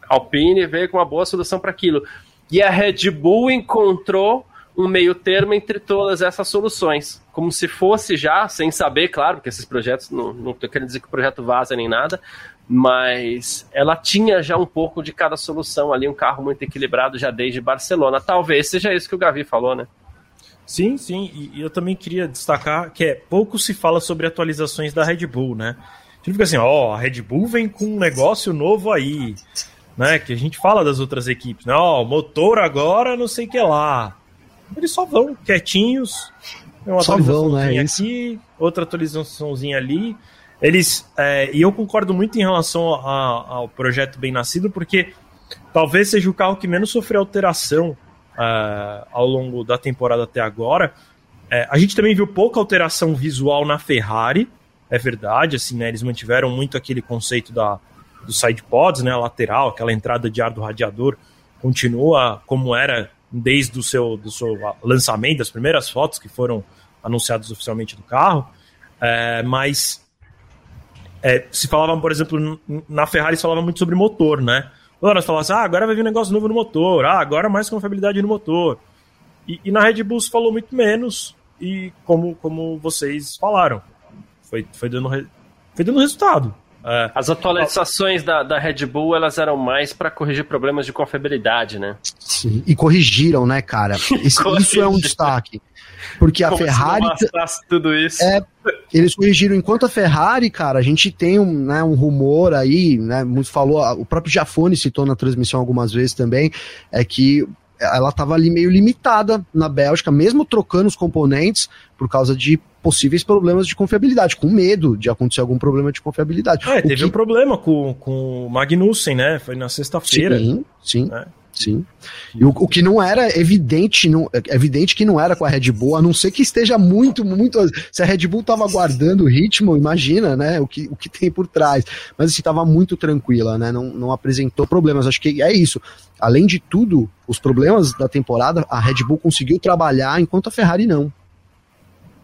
Speaker 1: A Alpine veio com uma boa solução para aquilo. E a Red Bull encontrou um meio termo entre todas essas soluções. Como se fosse já, sem saber, claro, porque esses projetos, não estou querendo dizer que o projeto vaza nem nada, mas ela tinha já um pouco de cada solução ali, um carro muito equilibrado já desde Barcelona. Talvez seja isso que o Gavi falou, né?
Speaker 2: Sim, sim, e eu também queria destacar que é pouco se fala sobre atualizações da Red Bull, né? A gente fica assim, ó, a Red Bull vem com um negócio novo aí, né? Que a gente fala das outras equipes, né? Ó, motor agora não sei o que lá. Eles só vão quietinhos, uma só vão, né? aqui, outra atualizaçãozinha ali. Eles. É, e eu concordo muito em relação a, ao projeto Bem Nascido, porque talvez seja o carro que menos sofreu alteração uh, ao longo da temporada até agora. É, a gente também viu pouca alteração visual na Ferrari, é verdade, assim, né? Eles mantiveram muito aquele conceito da, do side pods, né? A lateral, aquela entrada de ar do radiador, continua como era desde o seu, do seu lançamento, das primeiras fotos que foram anunciadas oficialmente do carro. É, mas é, se falava, por exemplo, na Ferrari se falava muito sobre motor, né? Toda hora falava assim, ah, agora vai vir um negócio novo no motor, ah, agora mais confiabilidade no motor. E, e, na Red Bull se falou muito menos, e como, como vocês falaram, foi, foi, dando, foi dando resultado.
Speaker 1: É. As atualizações da, da Red Bull elas eram mais para corrigir problemas de confiabilidade, né?
Speaker 4: Sim, e corrigiram, né, cara? Isso, isso é um destaque. Porque a Como Ferrari.
Speaker 1: tudo isso.
Speaker 4: É, eles corrigiram. Enquanto a Ferrari, cara, a gente tem um, né, um rumor aí, né? Muito falou, o próprio Jafone citou na transmissão algumas vezes também, é que ela estava ali meio limitada na Bélgica, mesmo trocando os componentes por causa de possíveis problemas de confiabilidade, com medo de acontecer algum problema de confiabilidade.
Speaker 2: É, teve que... um problema com, com o Magnussen, né? Foi na sexta-feira.
Speaker 4: Sim, sim. É. Sim. E o, o, que não era evidente, não, é evidente que não era com a Red Bull, a não ser que esteja muito, muito. Se a Red Bull estava guardando o ritmo, imagina, né? O que, o que tem por trás. Mas assim, estava muito tranquila, né? Não, não apresentou problemas. Acho que é isso. Além de tudo, os problemas da temporada, a Red Bull conseguiu trabalhar enquanto a Ferrari não.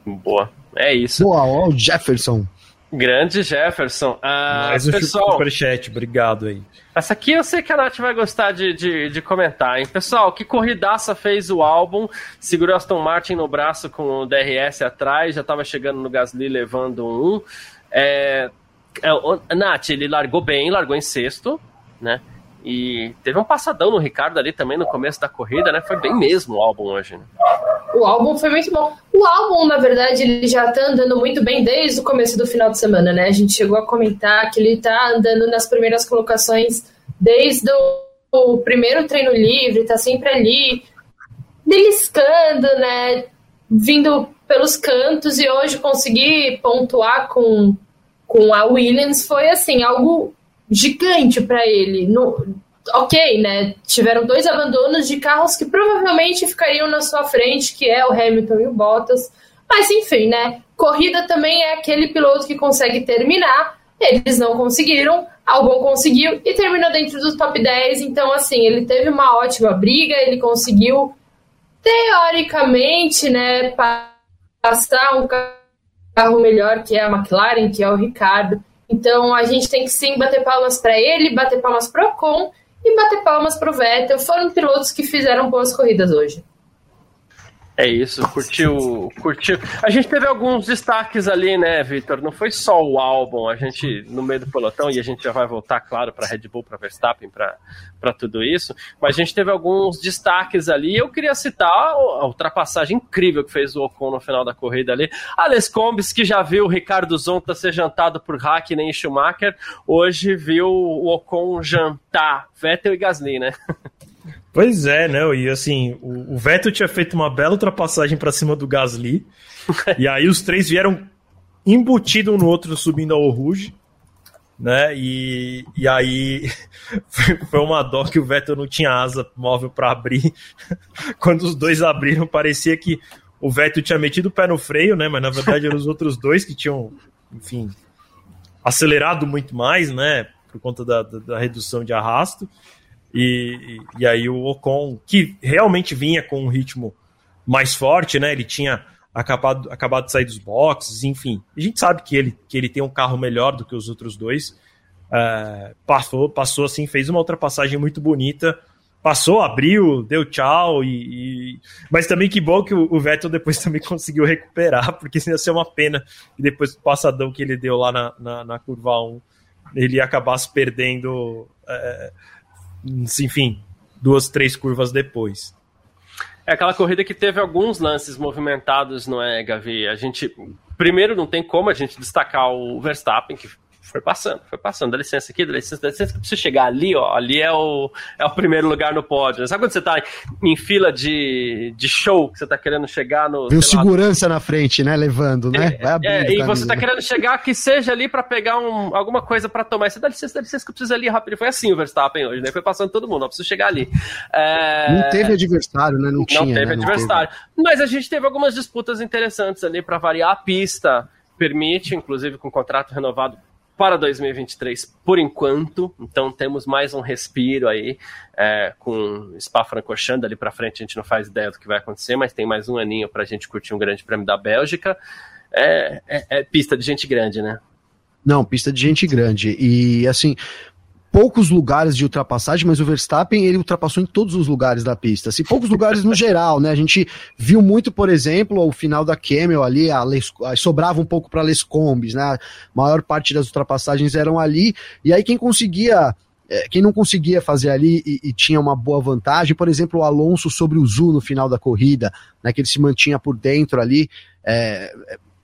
Speaker 1: Boa. É isso.
Speaker 4: Boa, ó, o Jefferson.
Speaker 1: Grande Jefferson. Ah, Mais um pessoal,
Speaker 2: superchat, obrigado aí.
Speaker 1: Essa aqui eu sei que a Nath vai gostar de, de, de, comentar, hein? Pessoal, que corridaça fez o álbum? Segurou Aston Martin no braço com o DRS atrás, já estava chegando no Gasly levando um. É, é, o, Nath, ele largou bem, largou em sexto, né? E teve um passadão no Ricardo ali também no começo da corrida, né? Foi bem mesmo o álbum hoje. Né?
Speaker 3: O álbum foi muito bom. O álbum, na verdade, ele já tá andando muito bem desde o começo do final de semana, né? A gente chegou a comentar que ele tá andando nas primeiras colocações desde o, primeiro treino livre, tá sempre ali. beliscando, né? Vindo pelos cantos e hoje conseguir pontuar com, com a Williams foi assim algo gigante para ele. No, ok, né? Tiveram dois abandonos de carros que provavelmente ficariam na sua frente, que é o Hamilton e o Bottas. Mas enfim, né? Corrida também é aquele piloto que consegue terminar. Eles não conseguiram, Albon conseguiu e terminou dentro do top 10. Então, assim, ele teve uma ótima briga, ele conseguiu, teoricamente, né, passar um carro melhor que é a McLaren, que é o Ricardo. Então, a gente tem que sim bater palmas para ele, bater palmas para o Ocon e bater palmas para o Vettel. Foram pilotos que fizeram boas corridas hoje.
Speaker 1: É isso, curtiu, curtiu. A gente teve alguns destaques ali, né, Victor? Não foi só o álbum, a gente no meio do pelotão e a gente já vai voltar, claro, para Red Bull, para Verstappen, para tudo isso. Mas a gente teve alguns destaques ali. Eu queria citar a ultrapassagem incrível que fez o Ocon no final da corrida ali. Alex Combs, que já viu o Ricardo Zonta ser jantado por Hackney e Schumacher, hoje viu o Ocon jantar Vettel e Gasly, né?
Speaker 2: Pois é, né? E assim, o, o Vettel tinha feito uma bela ultrapassagem para cima do Gasly. e aí os três vieram embutido um no outro subindo ao Rouge. Né? E, e aí foi uma dó que o Vettel não tinha asa móvel para abrir. Quando os dois abriram, parecia que o Vettel tinha metido o pé no freio, né? Mas na verdade eram os outros dois que tinham, enfim, acelerado muito mais, né? Por conta da, da, da redução de arrasto. E, e aí o Ocon, que realmente vinha com um ritmo mais forte, né? Ele tinha acabado, acabado de sair dos boxes, enfim. A gente sabe que ele, que ele tem um carro melhor do que os outros dois. Uh, passou, passou assim, fez uma ultrapassagem muito bonita. Passou, abriu, deu tchau, e, e... mas também que bom que o, o, Vettel depois também conseguiu recuperar, porque ia ser uma pena que depois do passadão que ele deu lá na, na, na curva 1, ele acabasse perdendo é, enfim, duas, três curvas depois.
Speaker 1: É aquela corrida que teve alguns lances movimentados, não é, Gavi? A gente. Primeiro, não tem como a gente destacar o Verstappen, que foi passando, foi passando. Dá licença aqui, dá licença, dá licença. Precisa chegar ali, ó. Ali é o, é o primeiro lugar no pódio. Sabe quando você tá em fila de, de show, que você tá querendo chegar no.
Speaker 4: Viu segurança lá, na frente, né? Levando, né?
Speaker 1: É, é e você tá querendo chegar que seja ali para pegar um, alguma coisa para tomar. Você dá licença, dá licença que eu preciso ali rápido. Foi assim o Verstappen hoje, né? Foi passando todo mundo, ó. Preciso chegar ali.
Speaker 4: É... Não teve adversário, né? Não, não tinha.
Speaker 1: Teve
Speaker 4: né?
Speaker 1: adversário.
Speaker 4: Teve.
Speaker 1: Mas a gente teve algumas disputas interessantes ali para variar a pista permite, inclusive com contrato renovado para 2023 por enquanto. Então temos mais um respiro aí é, com Spa-Francorchamps. Dali para frente a gente não faz ideia do que vai acontecer, mas tem mais um aninho para a gente curtir um grande prêmio da Bélgica. É, é, é, pista de gente grande, né?
Speaker 4: Não, pista de gente grande. E assim, poucos lugares de ultrapassagem, mas o Verstappen ele ultrapassou em todos os lugares da pista. Assim, poucos lugares no geral, né? A gente viu muito, por exemplo, o final da Camel ali, a Les, sobrava um pouco para Les Combis, né? A maior parte das ultrapassagens eram ali, e aí quem conseguia é, quem não conseguia fazer ali e, e, tinha uma boa vantagem, por exemplo, o Alonso sobre o Zu no final da corrida, né, que ele se mantinha por dentro ali, é,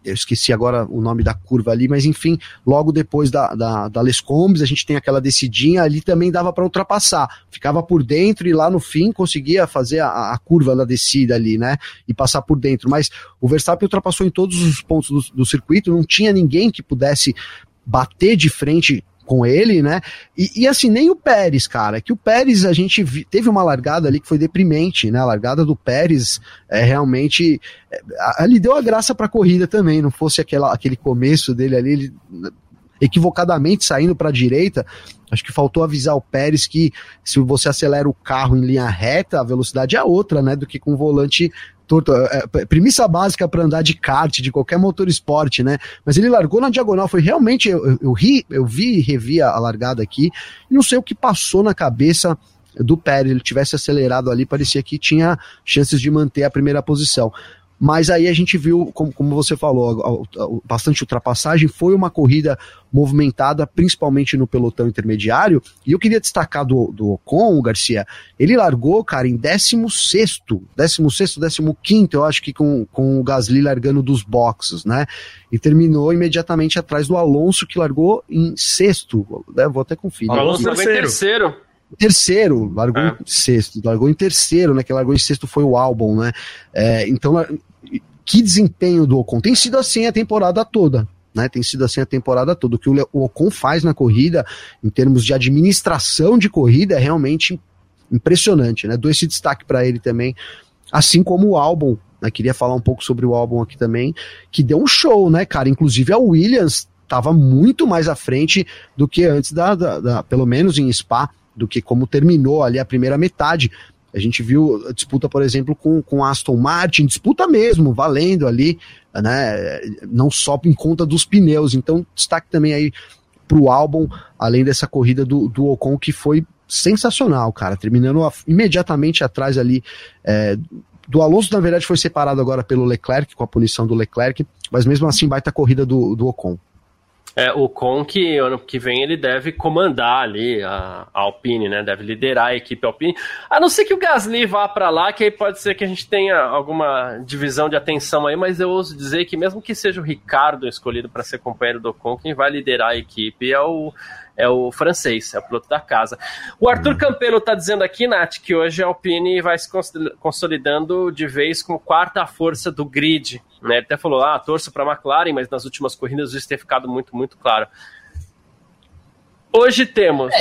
Speaker 4: eu esqueci agora o nome da curva ali, mas enfim, logo depois da, da, da Les Combes, a gente tem aquela descidinha, ali também dava para ultrapassar, ficava por dentro e lá no fim conseguia fazer a, a, curva da descida ali, né, e passar por dentro, mas o Verstappen ultrapassou em todos os pontos do, do circuito, não tinha ninguém que pudesse bater de frente com ele, né? E, e, assim, nem o Pérez, cara, que o Pérez a gente vi, teve uma largada ali que foi deprimente, né? A largada do Pérez é realmente é, ali deu a graça para a corrida também, não fosse aquela, aquele começo dele ali, ele equivocadamente saindo para a direita, acho que faltou avisar o Pérez que se você acelera o carro em linha reta, a velocidade é outra, né, do que com o volante torto. É, premissa básica para andar de kart, de qualquer motor esporte, né? Mas ele largou na diagonal, foi realmente. Eu, eu, eu ri, eu vi e revi a, a largada aqui, e não sei o que passou na cabeça do Pérez, ele tivesse acelerado ali, parecia que tinha chances de manter a primeira posição. Mas aí a gente viu, como, como você falou, bastante ultrapassagem. Foi uma corrida movimentada, principalmente no pelotão intermediário. E eu queria destacar do, do Ocon, o Garcia. Ele largou, cara, em 16, 16, 15, eu acho que com, com o Gasly largando dos boxes, né? E terminou imediatamente atrás do Alonso, que largou em sexto. Né? Vou até conferir.
Speaker 1: Alonso, Alonso terceiro. terceiro.
Speaker 4: terceiro, largou é. em sexto, largou em terceiro, né? Que largou em sexto foi o álbum, né? É, então, que desempenho do Ocon? Tem sido assim a temporada toda. Né, tem sido assim a temporada toda. O que o Ocon faz na corrida, em termos de administração de corrida, é realmente impressionante. Né? Dou esse destaque para ele também, assim como o álbum. Né? Queria falar um pouco sobre o álbum aqui também, que deu um show, né, cara? Inclusive a Williams estava muito mais à frente do que antes da, da, da, pelo menos em Spa, do que como terminou ali a primeira metade. A gente viu a disputa, por exemplo, com, com Aston Martin, disputa mesmo, valendo ali, né? Não só em conta dos pneus. Então, destaque também aí pro álbum, além dessa corrida do, do Ocon, que foi sensacional, cara. Terminando a, imediatamente atrás ali é, do Alonso, na verdade, foi separado agora pelo Leclerc, com a punição do Leclerc, mas mesmo assim, baita corrida do, do Ocon.
Speaker 1: É, o Con que ano que vem ele deve comandar ali a, a, Alpine, né? Deve liderar a equipe Alpine. A não ser que o Gasly vá para lá, que aí pode ser que a gente tenha alguma divisão de atenção aí, mas eu ouso dizer que mesmo que seja o Ricardo escolhido para ser companheiro do Con, quem vai liderar a equipe é o é o francês, é o piloto da casa. O Arthur Campelo está dizendo aqui, Nath, que hoje a Alpine vai se consolidando de vez como quarta força do grid. Né? Ele até falou, ah, torço para a McLaren, mas nas últimas corridas isso tem ficado muito, muito claro. Hoje temos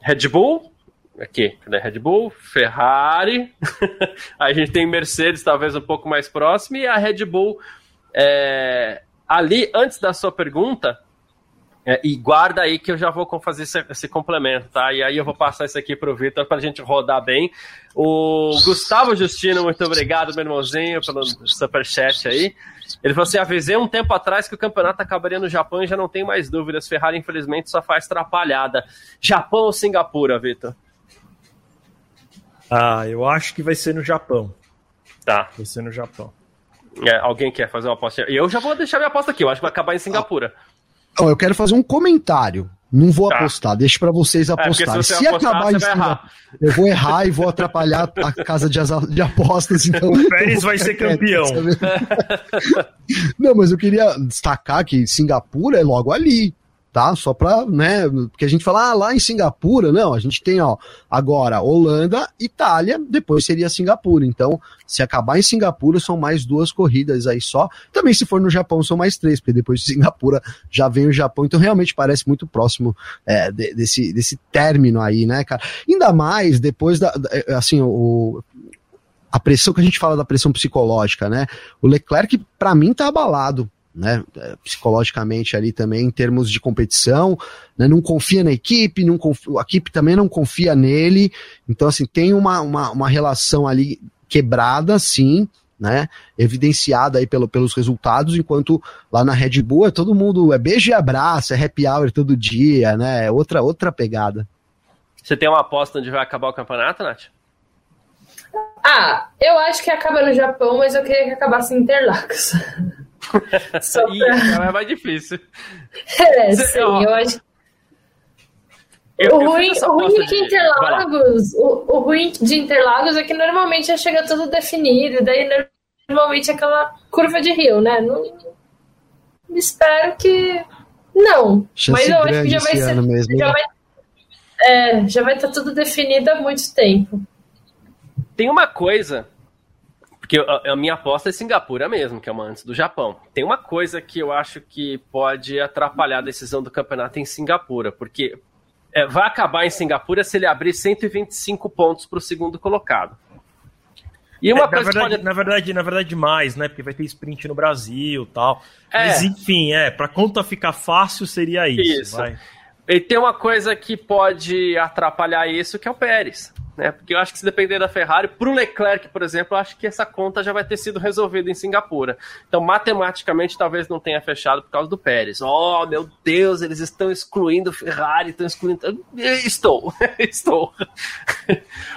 Speaker 1: Red Bull, aqui, cadê Red Bull? Ferrari, a gente tem Mercedes talvez um pouco mais próximo, e a Red Bull é, ali, antes da sua pergunta, é, e guarda aí que eu já vou fazer esse, esse, complemento, tá? E aí eu vou passar isso aqui para o Vitor para a gente rodar bem. O Gustavo Justino, muito obrigado, meu irmãozinho, pelo superchat aí. Ele falou assim: avisei um tempo atrás que o campeonato acabaria no Japão e já não tem mais dúvidas. Ferrari, infelizmente, só faz atrapalhada. Japão ou Singapura, Vitor?
Speaker 2: Ah, eu acho que vai ser no Japão.
Speaker 1: Tá.
Speaker 2: Vai ser no Japão.
Speaker 1: É, alguém quer fazer uma aposta? Eu já vou deixar minha aposta aqui. Eu acho que vai acabar em Singapura. Ah.
Speaker 4: Não, eu quero fazer um comentário. Não vou tá. apostar, deixa para vocês apostarem. É, se, se apostar, acabar eu vou errar e vou atrapalhar a casa de, de apostas. Então,
Speaker 2: o Pérez vai ser campeão.
Speaker 4: Não, mas eu queria destacar que Singapura é logo ali tá? Só para, né, porque a gente fala, ah, lá em Singapura, não, a gente tem, ó, agora Holanda, Itália, depois seria Singapura. Então, se acabar em Singapura, são mais duas corridas aí só. Também se for no Japão, são mais três, porque depois de Singapura já vem o Japão. Então, realmente parece muito próximo é, desse, desse término aí, né, cara? Ainda mais depois da, assim, o, a pressão que a gente fala da pressão psicológica, né? O Leclerc, para mim, tá abalado né, psicologicamente ali também em termos de competição, né, não confia na equipe, não confia, a equipe também não confia nele, então assim, tem uma, uma, uma relação ali quebrada, sim, né, evidenciada aí pelo, pelos resultados, enquanto lá na Red Bull é todo mundo, é beijo e abraço, é happy hour todo dia, né, é outra, outra pegada.
Speaker 1: Você tem uma aposta onde vai acabar o campeonato, Nath?
Speaker 3: Ah, eu acho que acaba no Japão, mas eu queria que acabasse em Interlagos.
Speaker 1: Só pra... é mais difícil.
Speaker 3: É, sim, eu acho. Eu, o, ruim, o ruim é que Interlagos, o, o, ruim de Interlagos é que normalmente já chega tudo definido, daí normalmente é aquela curva de rio, né? Não, espero que não.
Speaker 4: Chance mas eu acho que já vai ser. Mesmo,
Speaker 3: já,
Speaker 4: né?
Speaker 3: vai, é, já vai estar tudo definido há muito tempo.
Speaker 1: Tem uma coisa porque a, a, minha aposta é Singapura mesmo, que é uma antes do Japão. Tem uma coisa que eu acho que pode atrapalhar a decisão do campeonato em Singapura, porque é, vai acabar em Singapura se ele abrir 125 pontos para o segundo colocado.
Speaker 2: E uma é, coisa na verdade, pode... na verdade, na verdade, mais, né? Porque vai ter sprint no Brasil tal. É. Mas enfim, é, para conta ficar fácil seria isso. Isso.
Speaker 1: E tem uma coisa que pode atrapalhar isso, que é o Pérez né? Porque eu acho que se depender da Ferrari, para o Leclerc, por exemplo, eu acho que essa conta já vai ter sido resolvida em Singapura. Então, matematicamente, talvez não tenha fechado por causa do Pérez. Oh, meu Deus, eles estão excluindo Ferrari, estão excluindo. Estou, estou.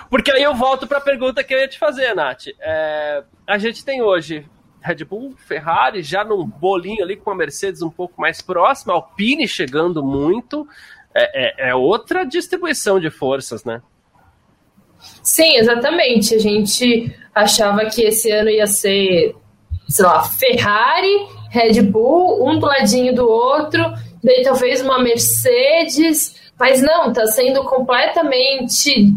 Speaker 1: Porque aí eu volto para a pergunta que eu ia te fazer, Nath. É, a gente tem hoje Red Bull, Ferrari, já num bolinho ali com a Mercedes um pouco mais próxima, Alpine chegando muito. É, é, é outra distribuição de forças, né?
Speaker 3: Sim, exatamente. A gente achava que esse ano ia ser, sei lá, Ferrari, Red Bull, um do ladinho do outro, daí talvez uma Mercedes, mas não, tá sendo completamente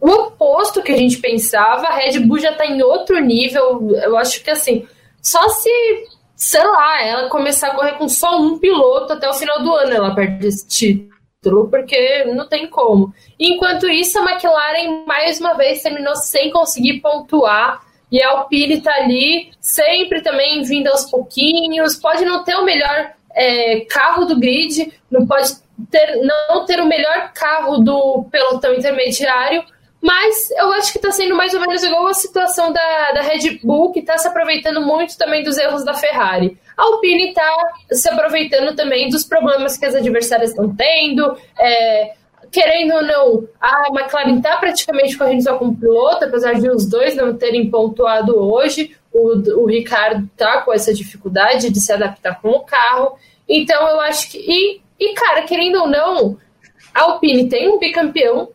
Speaker 3: o oposto que a gente pensava. A Red Bull já tá em outro nível. Eu acho que assim, só se, sei lá, ela começar a correr com só um piloto até o final do ano, ela perde esse título, porque não tem como. Enquanto isso, a McLaren mais uma vez terminou sem conseguir pontuar. E a Alpine tá ali, sempre também vindo aos pouquinhos. Pode não ter o melhor é, carro do grid, não pode ter, não ter o melhor carro do pelotão intermediário, mas eu acho que está sendo mais ou menos igual a situação da, da Red Bull, que está se aproveitando muito também dos erros da Ferrari. A Alpine está se aproveitando também dos problemas que as adversárias estão tendo. É, querendo ou não, a McLaren está praticamente correndo só com o piloto, apesar de os dois não terem pontuado hoje. O, o Ricardo está com essa dificuldade de se adaptar com o carro. Então eu acho que. E, e cara, querendo ou não, a Alpine tem um bicampeão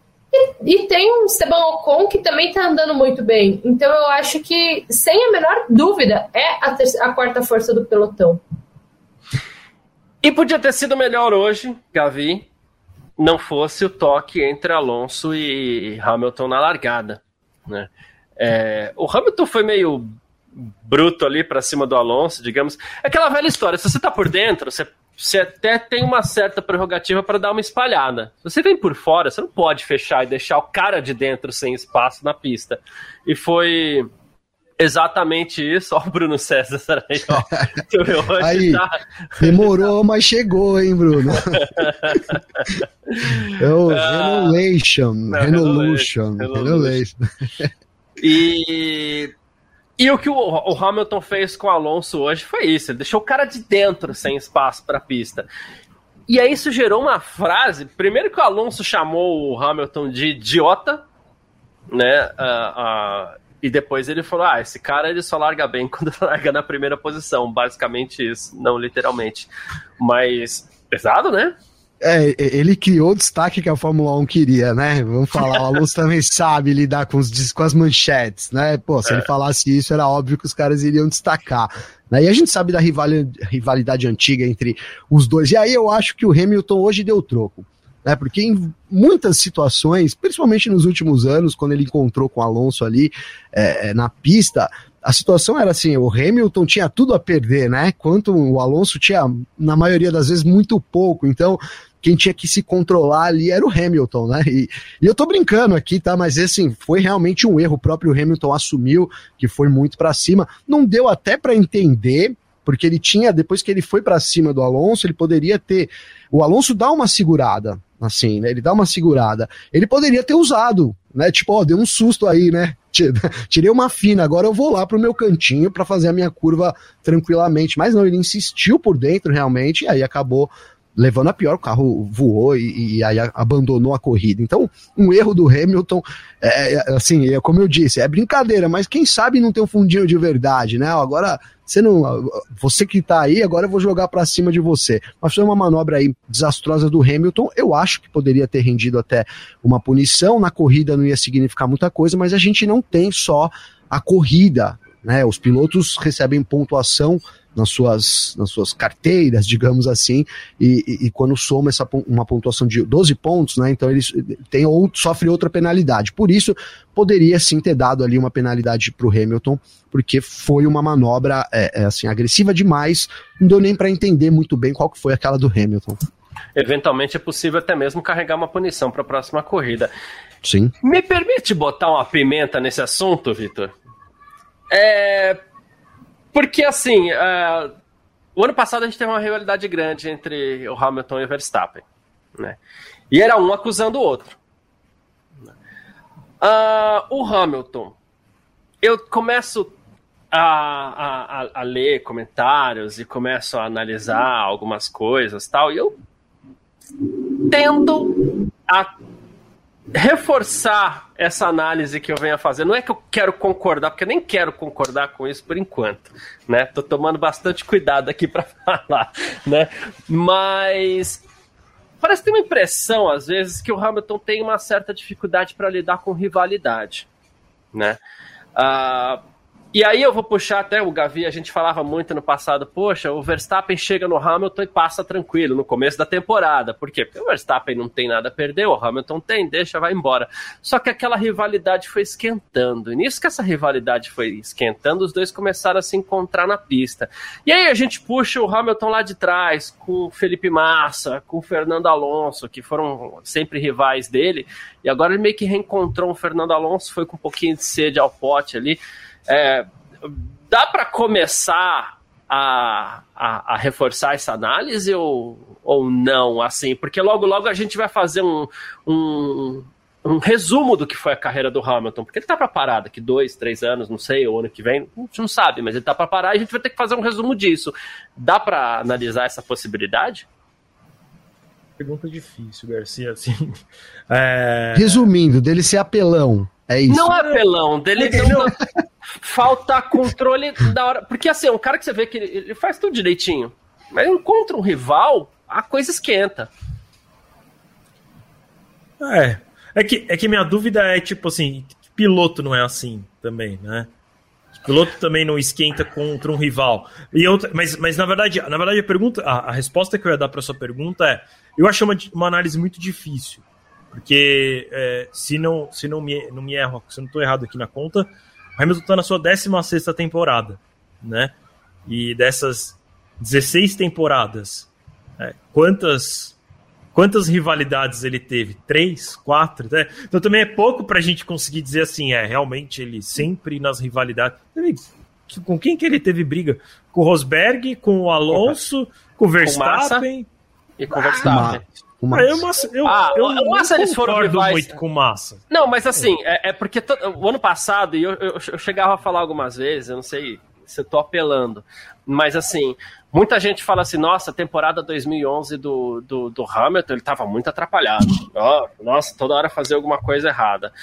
Speaker 3: e, tem um Esteban Ocon que também está andando muito bem. Então eu acho que, sem a menor dúvida, é a, a quarta força do pelotão.
Speaker 1: E podia ter sido melhor hoje, Gavi, não fosse o toque entre Alonso e Hamilton na largada. Né? É, o Hamilton foi meio bruto ali para cima do Alonso, digamos. É aquela velha história: se você está por dentro, você você até tem uma certa prerrogativa para dar uma espalhada. Se você vem por fora, você não pode fechar e deixar o cara de dentro sem espaço na pista. E foi exatamente isso. Ó, o Bruno César aí, ó.
Speaker 4: aí tá... demorou, mas chegou, hein, Bruno? é o ah, Renolation, Renolation.
Speaker 1: E e o que o, o, Hamilton fez com o Alonso hoje foi isso: ele deixou o cara de dentro sem espaço para a pista. E aí isso gerou uma frase. Primeiro que o Alonso chamou o Hamilton de idiota, né? Uh, uh, e depois ele falou: ah, esse cara ele só larga bem quando larga na primeira posição. Basicamente isso, não literalmente. Mas pesado, né?
Speaker 4: É, ele criou o destaque que a Fórmula 1 queria, né? Vamos falar, o Alonso também sabe lidar com, os, com as manchetes, né? Pô, se é. ele falasse isso, era óbvio que os caras iriam destacar. Né? E a gente sabe da rivalidade antiga entre os dois. E aí eu acho que o Hamilton hoje deu troco. Né, porque em muitas situações, principalmente nos últimos anos, quando ele encontrou com o Alonso ali é, é na pista, a situação era assim, o Hamilton tinha tudo a perder, né? Quanto o Alonso tinha, na maioria das vezes, muito pouco. Então, quem tinha que se controlar ali era o Hamilton, né? E, e eu tô brincando aqui, tá? Mas assim, foi realmente um erro. O próprio Hamilton assumiu que foi muito para cima. Não deu até para entender, porque ele tinha, depois que ele foi para cima do Alonso, ele poderia ter. O Alonso dá uma segurada, assim, né? Ele dá uma segurada. Ele poderia ter usado, né? Tipo, ó, deu um susto aí, né? Tirei uma fina, agora eu vou lá pro meu cantinho para fazer a minha curva tranquilamente. Mas não, ele insistiu por dentro realmente, e aí acabou levando a pior, o carro voou e, e, aí abandonou a corrida. Então, um erro do Hamilton, é, é, assim, é, como eu disse, é brincadeira, mas quem sabe não tem um fundinho de verdade, né? Agora, você não, você que tá aí, agora eu vou jogar para cima de você. Mas foi uma manobra aí desastrosa do Hamilton. Eu acho que poderia ter rendido até uma punição. Na corrida não ia significar muita coisa, mas a gente não tem só a corrida, né? Os pilotos recebem pontuação nas suas, nas suas carteiras, digamos assim, e, e, e, quando soma essa, uma pontuação de 12 pontos, né, então eles tem ou, sofre outra penalidade. Por isso, poderia sim ter dado ali uma penalidade para o Hamilton, porque foi uma manobra é, é, assim, agressiva demais, não deu nem para entender muito bem qual que foi aquela do Hamilton.
Speaker 1: Eventualmente é possível até mesmo carregar uma punição para a próxima corrida.
Speaker 4: Sim.
Speaker 1: Me permite botar uma pimenta nesse assunto, Vitor? É, porque, assim, uh, o ano passado a gente teve uma rivalidade grande entre o Hamilton e o Verstappen. Né? E era um acusando o outro. Uh, o Hamilton, eu começo a, a, a, ler comentários e começo a analisar algumas coisas tal, e eu tendo a reforçar essa análise que eu venho a fazer. Não é que eu quero concordar, porque eu nem quero concordar com isso por enquanto, né? Tô tomando bastante cuidado aqui para falar, né? Mas parece tem uma impressão às vezes que o Hamilton tem uma certa dificuldade para lidar com rivalidade, né? Uh, E aí eu vou puxar até o Gavi, a gente falava muito no passado, poxa, o Verstappen chega no Hamilton e passa tranquilo no começo da temporada. Por quê? Porque o Verstappen não tem nada a perder, o Hamilton tem, deixa, vai embora. Só que aquela rivalidade foi esquentando. E nisso que essa rivalidade foi esquentando, os dois começaram a se encontrar na pista. E aí a gente puxa o Hamilton lá de trás, com o Felipe Massa, com o Fernando Alonso, que foram sempre rivais dele. E agora ele meio que reencontrou o Fernando Alonso, foi com um pouquinho de sede ao pote ali. É, dá para começar a, a, a, reforçar essa análise ou, ou não, assim? Porque logo, logo a gente vai fazer um, um, um resumo do que foi a carreira do Hamilton, porque ele tá para parar daqui dois, três anos, não sei, ou ano que vem, a gente não sabe, mas ele tá para parar e a gente vai ter que fazer um resumo disso. Dá para analisar essa possibilidade?
Speaker 2: Pergunta difícil, Garcia, assim. É...
Speaker 4: Resumindo, dele ser apelão, é isso.
Speaker 1: Não é apelão, dele não, falta controle da hora. Porque assim, é um cara que você vê que ele, ele faz tudo direitinho. Mas encontra um rival, a coisa esquenta.
Speaker 2: É. É que, é que minha dúvida é, tipo assim, piloto não é assim também, né? Piloto também não esquenta contra um rival. E outra, mas, mas na verdade, na verdade a pergunta, a, a resposta que eu ia dar para sua pergunta é, eu acho uma, uma análise muito difícil, porque é, se não se não me não me erro, se eu não estou errado aqui na conta, o Hamilton está na sua 16 temporada, né? E dessas 16 temporadas, é, quantas quantas rivalidades ele teve? Três, quatro, né? Então também é pouco para a gente conseguir dizer assim, é realmente ele sempre nas rivalidades. Com quem que ele teve briga? Com o Rosberg, com o Alonso, com o Verstappen.
Speaker 1: Com e com o Verstappen. Ah,
Speaker 2: o Massa. Eu, Massa, eu, ah, eu o Massa eles foram rivais. muito com Massa.
Speaker 1: Não, mas assim, é, é porque o ano passado, e eu, eu, eu, chegava a falar algumas vezes, eu não sei se eu tô apelando, mas assim, muita gente fala assim, nossa, a temporada 2011 do, do, do Hamilton, ele tava muito atrapalhado. Oh, nossa, toda hora fazia alguma coisa errada.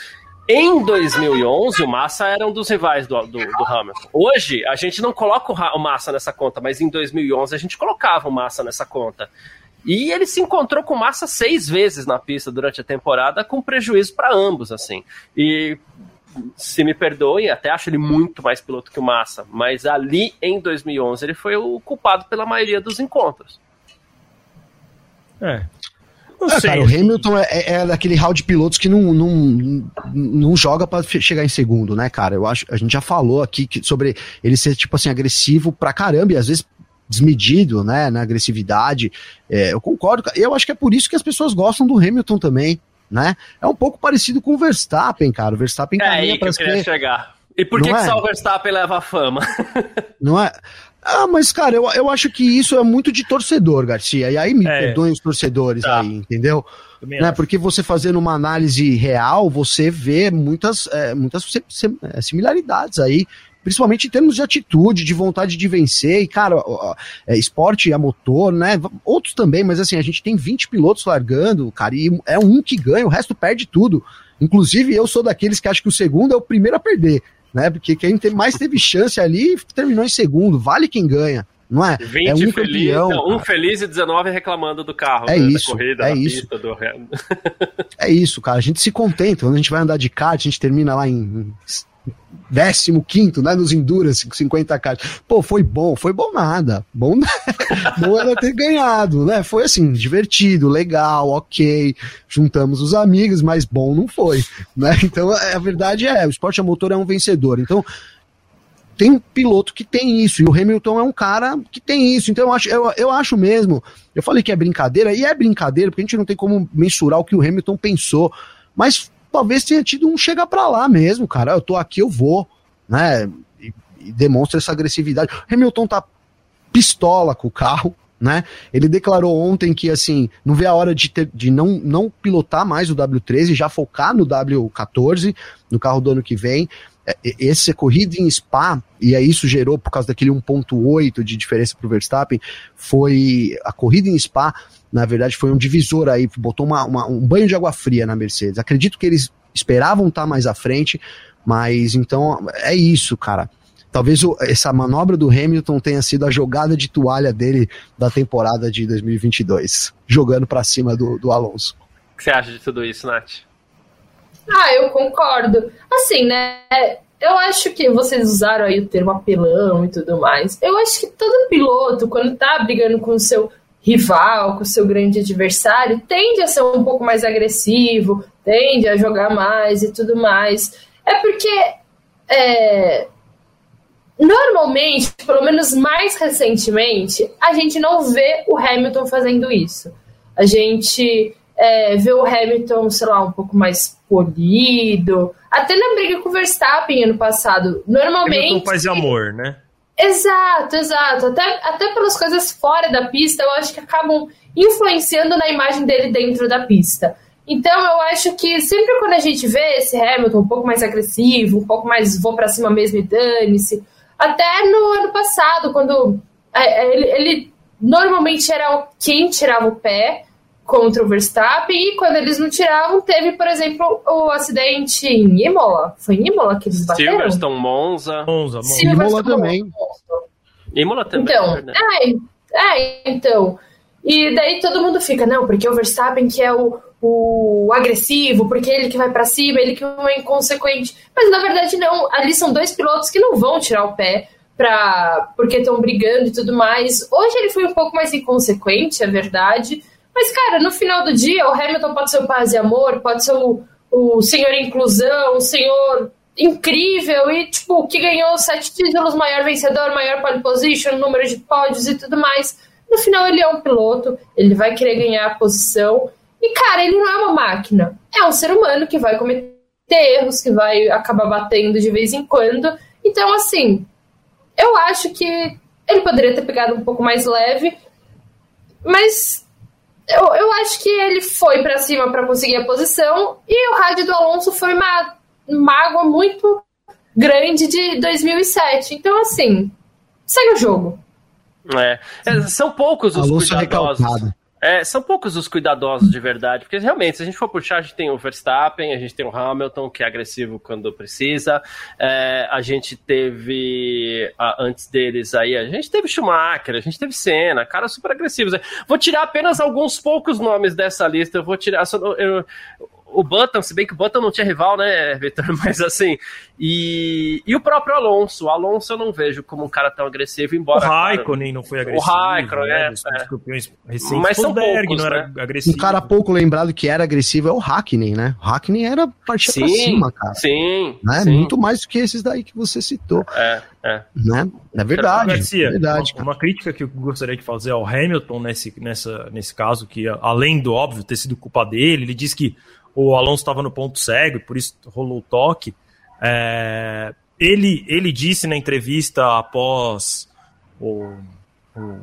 Speaker 1: Em 2011, o Massa era um dos rivais do, do, do, Hamilton. Hoje, a gente não coloca o Massa nessa conta, mas em 2011 a gente colocava o Massa nessa conta. E ele se encontrou com Massa seis vezes na pista durante a temporada, com prejuízo para ambos, assim. E se me perdoe, até acho ele muito mais piloto que o Massa, mas ali em 2011 ele foi o culpado pela maioria dos encontros.
Speaker 4: É. É, cara, o Hamilton é, é, é, daquele hall de pilotos que não, não, não joga para chegar em segundo, né, cara? Eu acho, a gente já falou aqui que, sobre ele ser, tipo assim, agressivo pra caramba, e às vezes desmedido, né, na agressividade. É, eu concordo. Eu acho que é por isso que as pessoas gostam do Hamilton também, né? É um pouco parecido com o Verstappen, cara. O Verstappen
Speaker 1: é aí que eu queria que... chegar. E por que, que é? só o Verstappen leva a fama?
Speaker 4: Não é? Ah, mas, cara, eu, eu acho que isso é muito de torcedor, Garcia. E aí me é. perdoem os torcedores tá. aí, entendeu? Né? Porque você fazendo uma análise real, você vê muitas, é, muitas é, similaridades aí principalmente em termos de atitude, de vontade de vencer, e cara, é, esporte a motor, né, outros também, mas assim, a gente tem 20 pilotos largando, cara, e é um que ganha, o resto perde tudo, inclusive eu sou daqueles que acham que o segundo é o primeiro a perder, né, porque quem mais teve chance ali terminou em segundo, vale quem ganha, não é?
Speaker 1: 20 é um feliz, campeão, não, um feliz e 19 reclamando do carro.
Speaker 4: É né, isso, corrida, é isso. Pista, do... é isso, cara. A gente se contenta. Quando a gente vai andar de kart, a gente termina lá em décimo quinto, né, nos Endurance, 50 caras. Pô, foi bom, foi bom nada. Bom, bom era ter ganhado, né? Foi assim, divertido, legal, ok. Juntamos os amigos, mas bom não foi, né? Então, a verdade é, o esporte a motor é um vencedor. Então, tem um piloto que tem isso, e o Hamilton é um cara que tem isso. Então, eu acho, eu, eu acho mesmo. Eu falei que é brincadeira, e é brincadeira, porque a gente não tem como mensurar o que o Hamilton pensou. Mas talvez tenha tido um chega para lá mesmo, cara. Eu tô aqui, eu vou, né? E, e demonstra essa agressividade. Hamilton tá pistola com o carro, né? Ele declarou ontem que assim não vê a hora de, ter, de não, não pilotar mais o W13, já focar no W14, no carro do ano que vem. É, essa corrida em Spa, e aí isso gerou por causa daquele 1.8 de diferença para o Verstappen, foi a corrida em Spa na verdade foi um divisor aí, botou uma, uma, um banho de água fria na Mercedes. Acredito que eles esperavam estar mais à frente, mas então é isso, cara. Talvez o, essa manobra do Hamilton tenha sido a jogada de toalha dele da temporada de 2022, jogando para cima do, do Alonso.
Speaker 1: O que você acha de tudo isso, Nath?
Speaker 3: Ah, eu concordo. Assim, né? eu acho que vocês usaram aí o termo apelão e tudo mais. Eu acho que todo piloto, quando tá brigando com o seu rival, com o seu grande adversário, tende a ser um pouco mais agressivo, tende a jogar mais e tudo mais. É porque é, normalmente, pelo menos mais recentemente, a gente não vê o Hamilton fazendo isso. A gente é, vê o Hamilton, sei lá, um pouco mais polido. Até na briga com o Verstappen ano passado. Normalmente. Hamilton
Speaker 2: paz e amor, né?
Speaker 3: Exato, exato. Até, até pelas coisas fora da pista, eu acho que acabam influenciando na imagem dele dentro da pista. Então, eu acho que sempre quando a gente vê esse Hamilton um pouco mais agressivo, um pouco mais vou para cima mesmo e dane-se, até no ano passado, quando é, é, ele, ele normalmente era quem tirava o pé, contra o Verstappen e quando eles não tiravam, teve, por exemplo, o acidente em Imola. Foi em Imola que eles bateram?
Speaker 1: Silverstone, Monza.
Speaker 2: Monza,
Speaker 4: Monza. Imola também.
Speaker 1: Imola também.
Speaker 3: Então, é, é, então. E daí todo mundo fica, não, porque o Verstappen que é o, o agressivo, porque ele que vai para cima, ele que é inconsequente. Mas na verdade não, ali são dois pilotos que não vão tirar o pé pra, porque estão brigando e tudo mais. Hoje ele foi um pouco mais inconsequente, é verdade, mas, cara, no final do dia, o Hamilton pode ser o paz e amor, pode ser o, o senhor inclusão, o senhor incrível e, tipo, que ganhou sete títulos, maior vencedor, maior pole position, número de pódios e tudo mais. No final, ele é um piloto, ele vai querer ganhar a posição. E, cara, ele não é uma máquina. É um ser humano que vai cometer erros, que vai acabar batendo de vez em quando. Então, assim, eu acho que ele poderia ter pegado um pouco mais leve, mas eu, eu acho que ele foi para cima para conseguir a posição e o rádio do Alonso foi uma mágoa muito grande de 2007. Então, assim, segue o jogo.
Speaker 1: É. é são poucos os Alonso cuidadosos. Recalcado. É, são poucos os cuidadosos de verdade, porque realmente, se a gente for puxar, a gente tem o Verstappen, a gente tem o Hamilton, que é agressivo quando precisa, é, a gente teve, a, antes deles aí, a gente teve Schumacher, a gente teve Senna, caras super agressivos. Vou tirar apenas alguns poucos nomes dessa lista, eu vou tirar, eu, o Button, se bem que o Button não tinha rival, né, Vitor? Mas assim, e, e o próprio Alonso. O Alonso eu não vejo como um cara tão agressivo, embora.
Speaker 2: O Raikkonen não foi agressivo.
Speaker 1: O Raikkonen, né? é.
Speaker 2: é. Mas são Berg, poucos, não era
Speaker 4: né? agressivo. Um cara pouco lembrado que era agressivo é o Hackney, né? O Hackney era partir sim, pra cima, cara.
Speaker 1: Sim,
Speaker 4: né?
Speaker 1: sim.
Speaker 4: Muito mais do que esses daí que você citou.
Speaker 1: É, é.
Speaker 4: Né? É verdade.
Speaker 2: Garcia,
Speaker 4: é verdade,
Speaker 2: uma, uma, crítica que eu gostaria de fazer ao Hamilton nesse, nessa, nesse caso, que além do óbvio ter sido culpa dele, ele diz que o Alonso estava no ponto cego e por isso rolou o toque. É, ele, ele disse na entrevista após o, o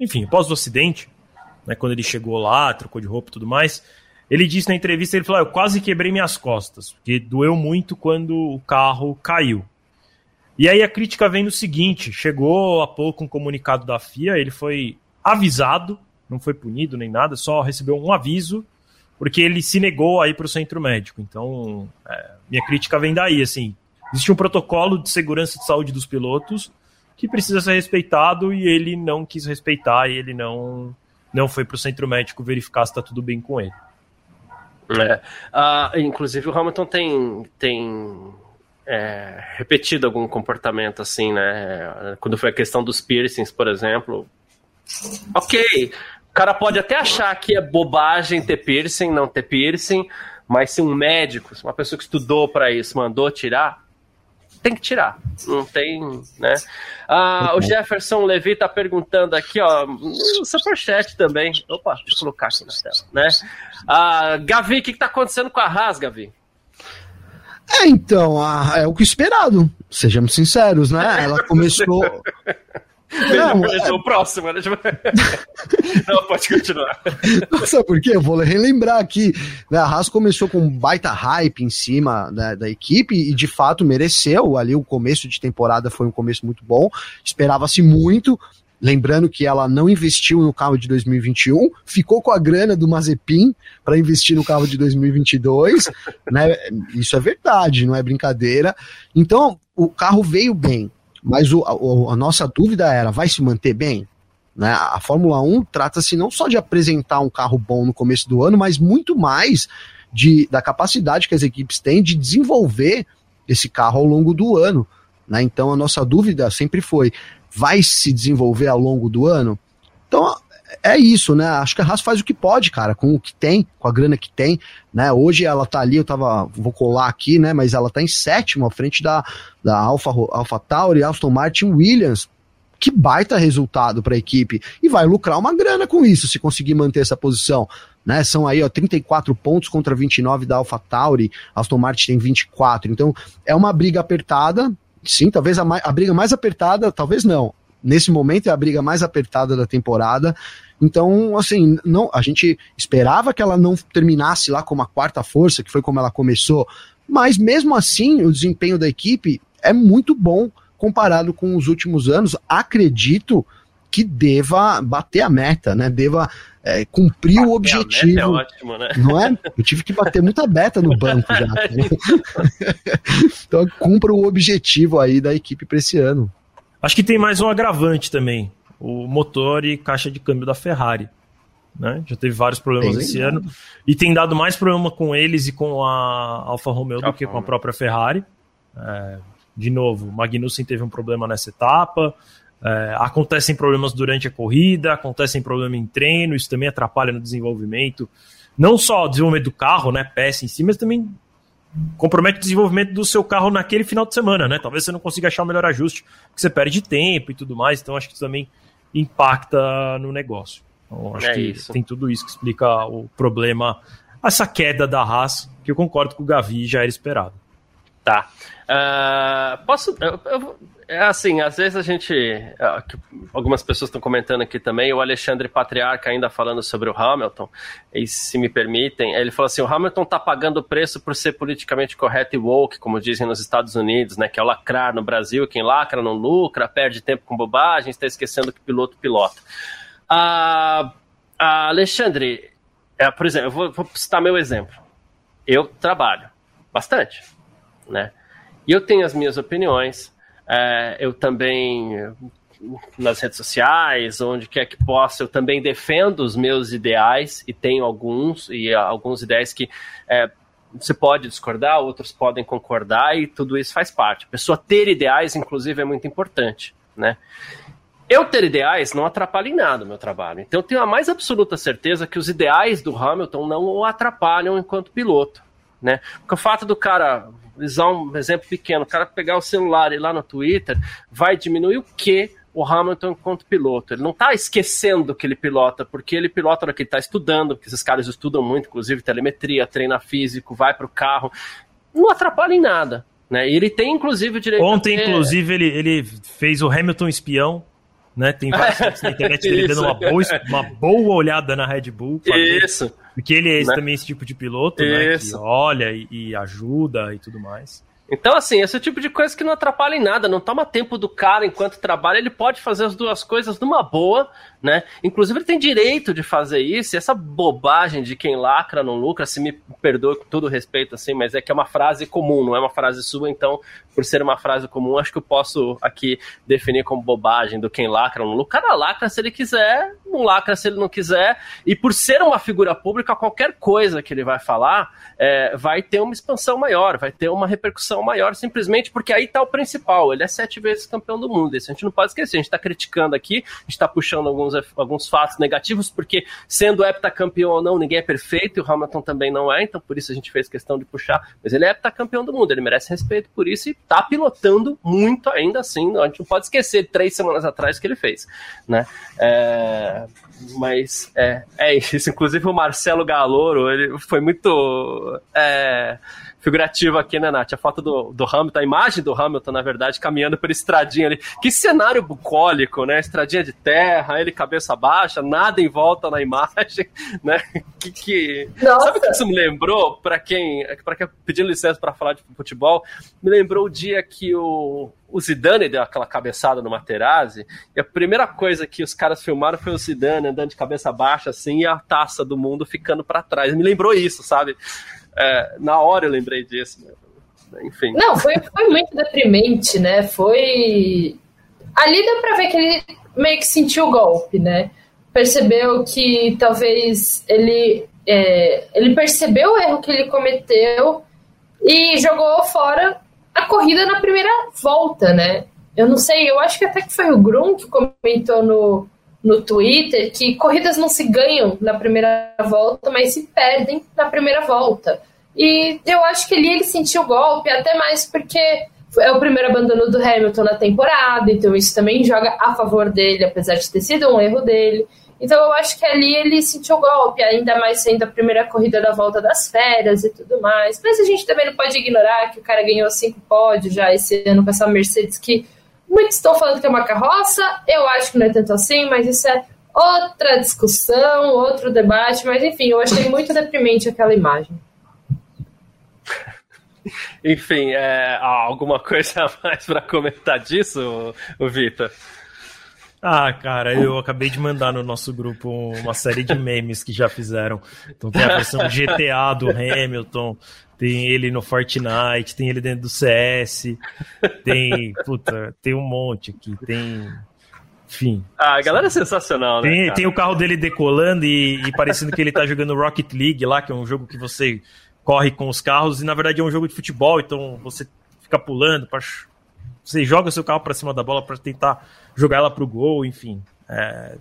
Speaker 2: enfim, após o acidente, né, quando ele chegou lá, trocou de roupa e tudo mais, ele disse na entrevista, ele falou, ah, eu quase quebrei minhas costas, porque doeu muito quando o carro caiu. E aí a crítica vem no seguinte, chegou há pouco um comunicado da FIA, ele foi avisado, não foi punido nem nada, só recebeu um aviso porque ele se negou a ir para o centro médico. Então, é, minha crítica vem daí, assim, existe um protocolo de segurança de saúde dos pilotos que precisa ser respeitado e ele não quis respeitar e ele não não foi para o centro médico verificar se está tudo bem com ele.
Speaker 1: É. Uh, inclusive o Hamilton tem, tem é, repetido algum comportamento assim, né? Quando foi a questão dos piercings, por exemplo. Ok, cara pode até achar que é bobagem ter piercing, não ter piercing, mas se um médico, se uma pessoa que estudou para isso mandou tirar, tem que tirar. Não tem, né? Ah, o Jefferson Levi tá perguntando aqui, ó, no Superchat também. Opa, deixa eu colocar aqui na tela, né? Ah, Gavi, o que, que tá acontecendo com a Haas, Gavi?
Speaker 4: É, então, a, é o que esperado, sejamos sinceros, né? Ela começou.
Speaker 1: Não, é... o próximo, né? Não, pode continuar.
Speaker 4: Sabe por quê? Eu vou relembrar aqui. Né? A Haas começou com um baita hype em cima da, da, equipe e de fato mereceu. Ali o começo de temporada foi um começo muito bom. Esperava-se muito. Lembrando que ela não investiu no carro de 2021, ficou com a grana do Mazepin para investir no carro de 2022, né? Isso é verdade, não é brincadeira. Então, o carro veio bem. Mas o, a, a nossa dúvida era: vai se manter bem? Né? A Fórmula 1 trata-se não só de apresentar um carro bom no começo do ano, mas muito mais de, da capacidade que as equipes têm de desenvolver esse carro ao longo do ano. Né? Então a nossa dúvida sempre foi: vai se desenvolver ao longo do ano? Então é isso, né? Acho que a Haas faz o que pode, cara, com o que tem, com a grana que tem, né? Hoje ela tá ali, eu tava, vou colar aqui, né? Mas ela tá em sétimo, à frente da, da Alfa, Alfa Tauri, Aston Martin, Williams. Que baita resultado para a equipe. E vai lucrar uma grana com isso, se conseguir manter essa posição. Né, são aí ó, 34 pontos contra 29 da Alpha Tauri, Aston Martin tem 24. Então é uma briga apertada. Sim, talvez a, a briga mais apertada, talvez não. Nesse momento é a briga mais apertada da temporada. Então, assim, não, a gente esperava que ela não terminasse lá como a quarta força, que foi como ela começou, mas mesmo assim, o desempenho da equipe é muito bom comparado com os últimos anos. Acredito que deva bater a meta, né? Deva é, cumprir bater o objetivo. é ótimo, né? Não é? Eu tive que bater muita beta no banco já. então cumpra o objetivo aí da equipe para esse ano.
Speaker 2: Acho que tem mais um agravante também o motor e caixa de câmbio da Ferrari. Né? Já teve vários problemas Bem esse ano. E tem dado mais problema com eles e com a Alfa Romeo do que com a própria Ferrari. É, de novo, Magnussen teve um problema nessa etapa. É, acontecem problemas durante a corrida, acontecem problemas em treino, isso também atrapalha no desenvolvimento. Não só o desenvolvimento do carro, né, peça em si, mas também compromete o desenvolvimento do seu carro naquele final de semana, né? Talvez você não consiga achar o melhor ajuste, porque você perde tempo e tudo mais. Então acho que isso também impacta no negócio. Então, acho é que isso. tem tudo isso que explica o problema, essa queda da Haas, que eu concordo com o Gavi já era esperado.
Speaker 1: Tá. Uh, posso. Eu, eu, é assim, às vezes a gente. Uh, algumas pessoas estão comentando aqui também, o Alexandre Patriarca ainda falando sobre o Hamilton, e se me permitem, ele falou assim: o Hamilton está pagando o preço por ser politicamente correto e woke, como dizem nos Estados Unidos, né? Que é o lacrar no Brasil, quem lacra não lucra, perde tempo com bobagem, está esquecendo que piloto pilota. Uh, Alexandre, é, por exemplo, eu vou, vou citar meu exemplo. Eu trabalho bastante, né? E eu tenho as minhas opiniões. É, eu também, nas redes sociais, onde quer que possa, eu também defendo os meus ideais, e tenho alguns, e alguns ideais que é, você pode discordar, outros podem concordar, e tudo isso faz parte. A pessoa ter ideais, inclusive, é muito importante, né? Eu ter ideais não atrapalha em nada o meu trabalho. Então eu tenho a mais absoluta certeza que os ideais do Hamilton não o atrapalham enquanto piloto, né? Porque o fato do cara usar um exemplo pequeno, o cara pegar o celular e ir lá no Twitter, vai diminuir o que o Hamilton enquanto piloto. Ele não está esquecendo que ele pilota, porque ele pilota na que ele está estudando, porque esses caras estudam muito, inclusive telemetria, treina físico, vai para o carro. Não atrapalha em nada. Né? E ele tem, inclusive, o direito
Speaker 2: Ontem, ter... inclusive, ele, ele fez o Hamilton espião, né? Tem vários na internet dele dando uma boa, uma boa olhada na Red Bull.
Speaker 1: Isso.
Speaker 2: Porque ele é esse, né? também esse tipo de piloto, né? Que olha e, e ajuda e tudo mais.
Speaker 1: Então, assim, esse é o tipo de coisa que não atrapalha em nada, não toma tempo do cara enquanto trabalha, ele pode fazer as duas coisas numa boa, né? Inclusive, ele tem direito de fazer isso, e essa bobagem de quem lacra não lucra, se me perdoe com todo respeito, assim, mas é que é uma frase comum, não é uma frase sua, então, por ser uma frase comum, acho que eu posso aqui definir como bobagem do quem lacra não lucra. O cara lacra se ele quiser, não lacra se ele não quiser, e por ser uma figura pública, qualquer coisa que ele vai falar é, vai ter uma expansão maior, vai ter uma repercussão maior, simplesmente porque aí tá o principal. Ele é sete vezes campeão do mundo. Isso a gente não pode esquecer. A gente tá criticando aqui, a gente tá puxando alguns, alguns fatos negativos, porque sendo heptacampeão ou não, ninguém é perfeito, e o Hamilton também não é, então por isso a gente fez questão de puxar. Mas ele é heptacampeão do mundo, ele merece respeito por isso e tá pilotando muito ainda assim. A gente não pode esquecer três semanas atrás que ele fez, né? É, mas é, é isso. Inclusive o Marcelo Galouro, ele foi muito. É, figurativo aqui, né, Nath? A foto do, do Hamilton, a imagem do Hamilton, na verdade, caminhando por estradinha ali. Que cenário bucólico, né? Estradinha de terra, ele cabeça baixa, nada em volta na imagem, né? Que, que... Sabe o que isso me lembrou? Para quem, para quem pedindo licença para falar de futebol, me lembrou o dia que o, o Zidane deu aquela cabeçada no Materazzi, e a primeira coisa que os caras filmaram foi o Zidane andando de cabeça baixa assim e a taça do mundo ficando para trás. Me lembrou isso, sabe? É, na hora eu lembrei disso. Né? Enfim.
Speaker 3: Não, foi, foi muito deprimente, né? Foi. Ali dá pra ver que ele meio que sentiu o golpe, né? Percebeu que talvez ele. É, ele percebeu o erro que ele cometeu e jogou fora a corrida na primeira volta, né? Eu não sei, eu acho que até que foi o Grum que comentou no, no Twitter que corridas não se ganham na primeira volta, mas se perdem na primeira volta. E eu acho que ali ele sentiu o golpe, até mais porque é o primeiro abandono do Hamilton na temporada, então isso também joga a favor dele, apesar de ter sido um erro dele. Então eu acho que ali ele sentiu o golpe, ainda mais sendo a primeira corrida da volta das férias e tudo mais. Mas a gente também não pode ignorar que o cara ganhou cinco pódios já esse ano com essa Mercedes que muitos estão falando que é uma carroça, eu acho que não é tanto assim, mas isso é outra discussão, outro debate, mas enfim, eu achei muito deprimente aquela imagem.
Speaker 1: Enfim, é, alguma coisa a mais para comentar disso, o Vitor?
Speaker 2: Ah, cara, eu acabei de mandar no nosso grupo uma série de memes que já fizeram. Então tem a versão GTA do Hamilton, tem ele no Fortnite, tem ele dentro do CS, tem, puta, tem um monte aqui, tem enfim.
Speaker 1: Ah, a galera é sensacional,
Speaker 2: né? Tem, tem o carro dele decolando e, e, parecendo que ele tá jogando Rocket League lá, que é um jogo que você corre com os carros, e na verdade é um jogo de futebol, então você fica pulando, pra, você joga o seu carro para cima da bola para tentar jogar ela pro gol, enfim. É,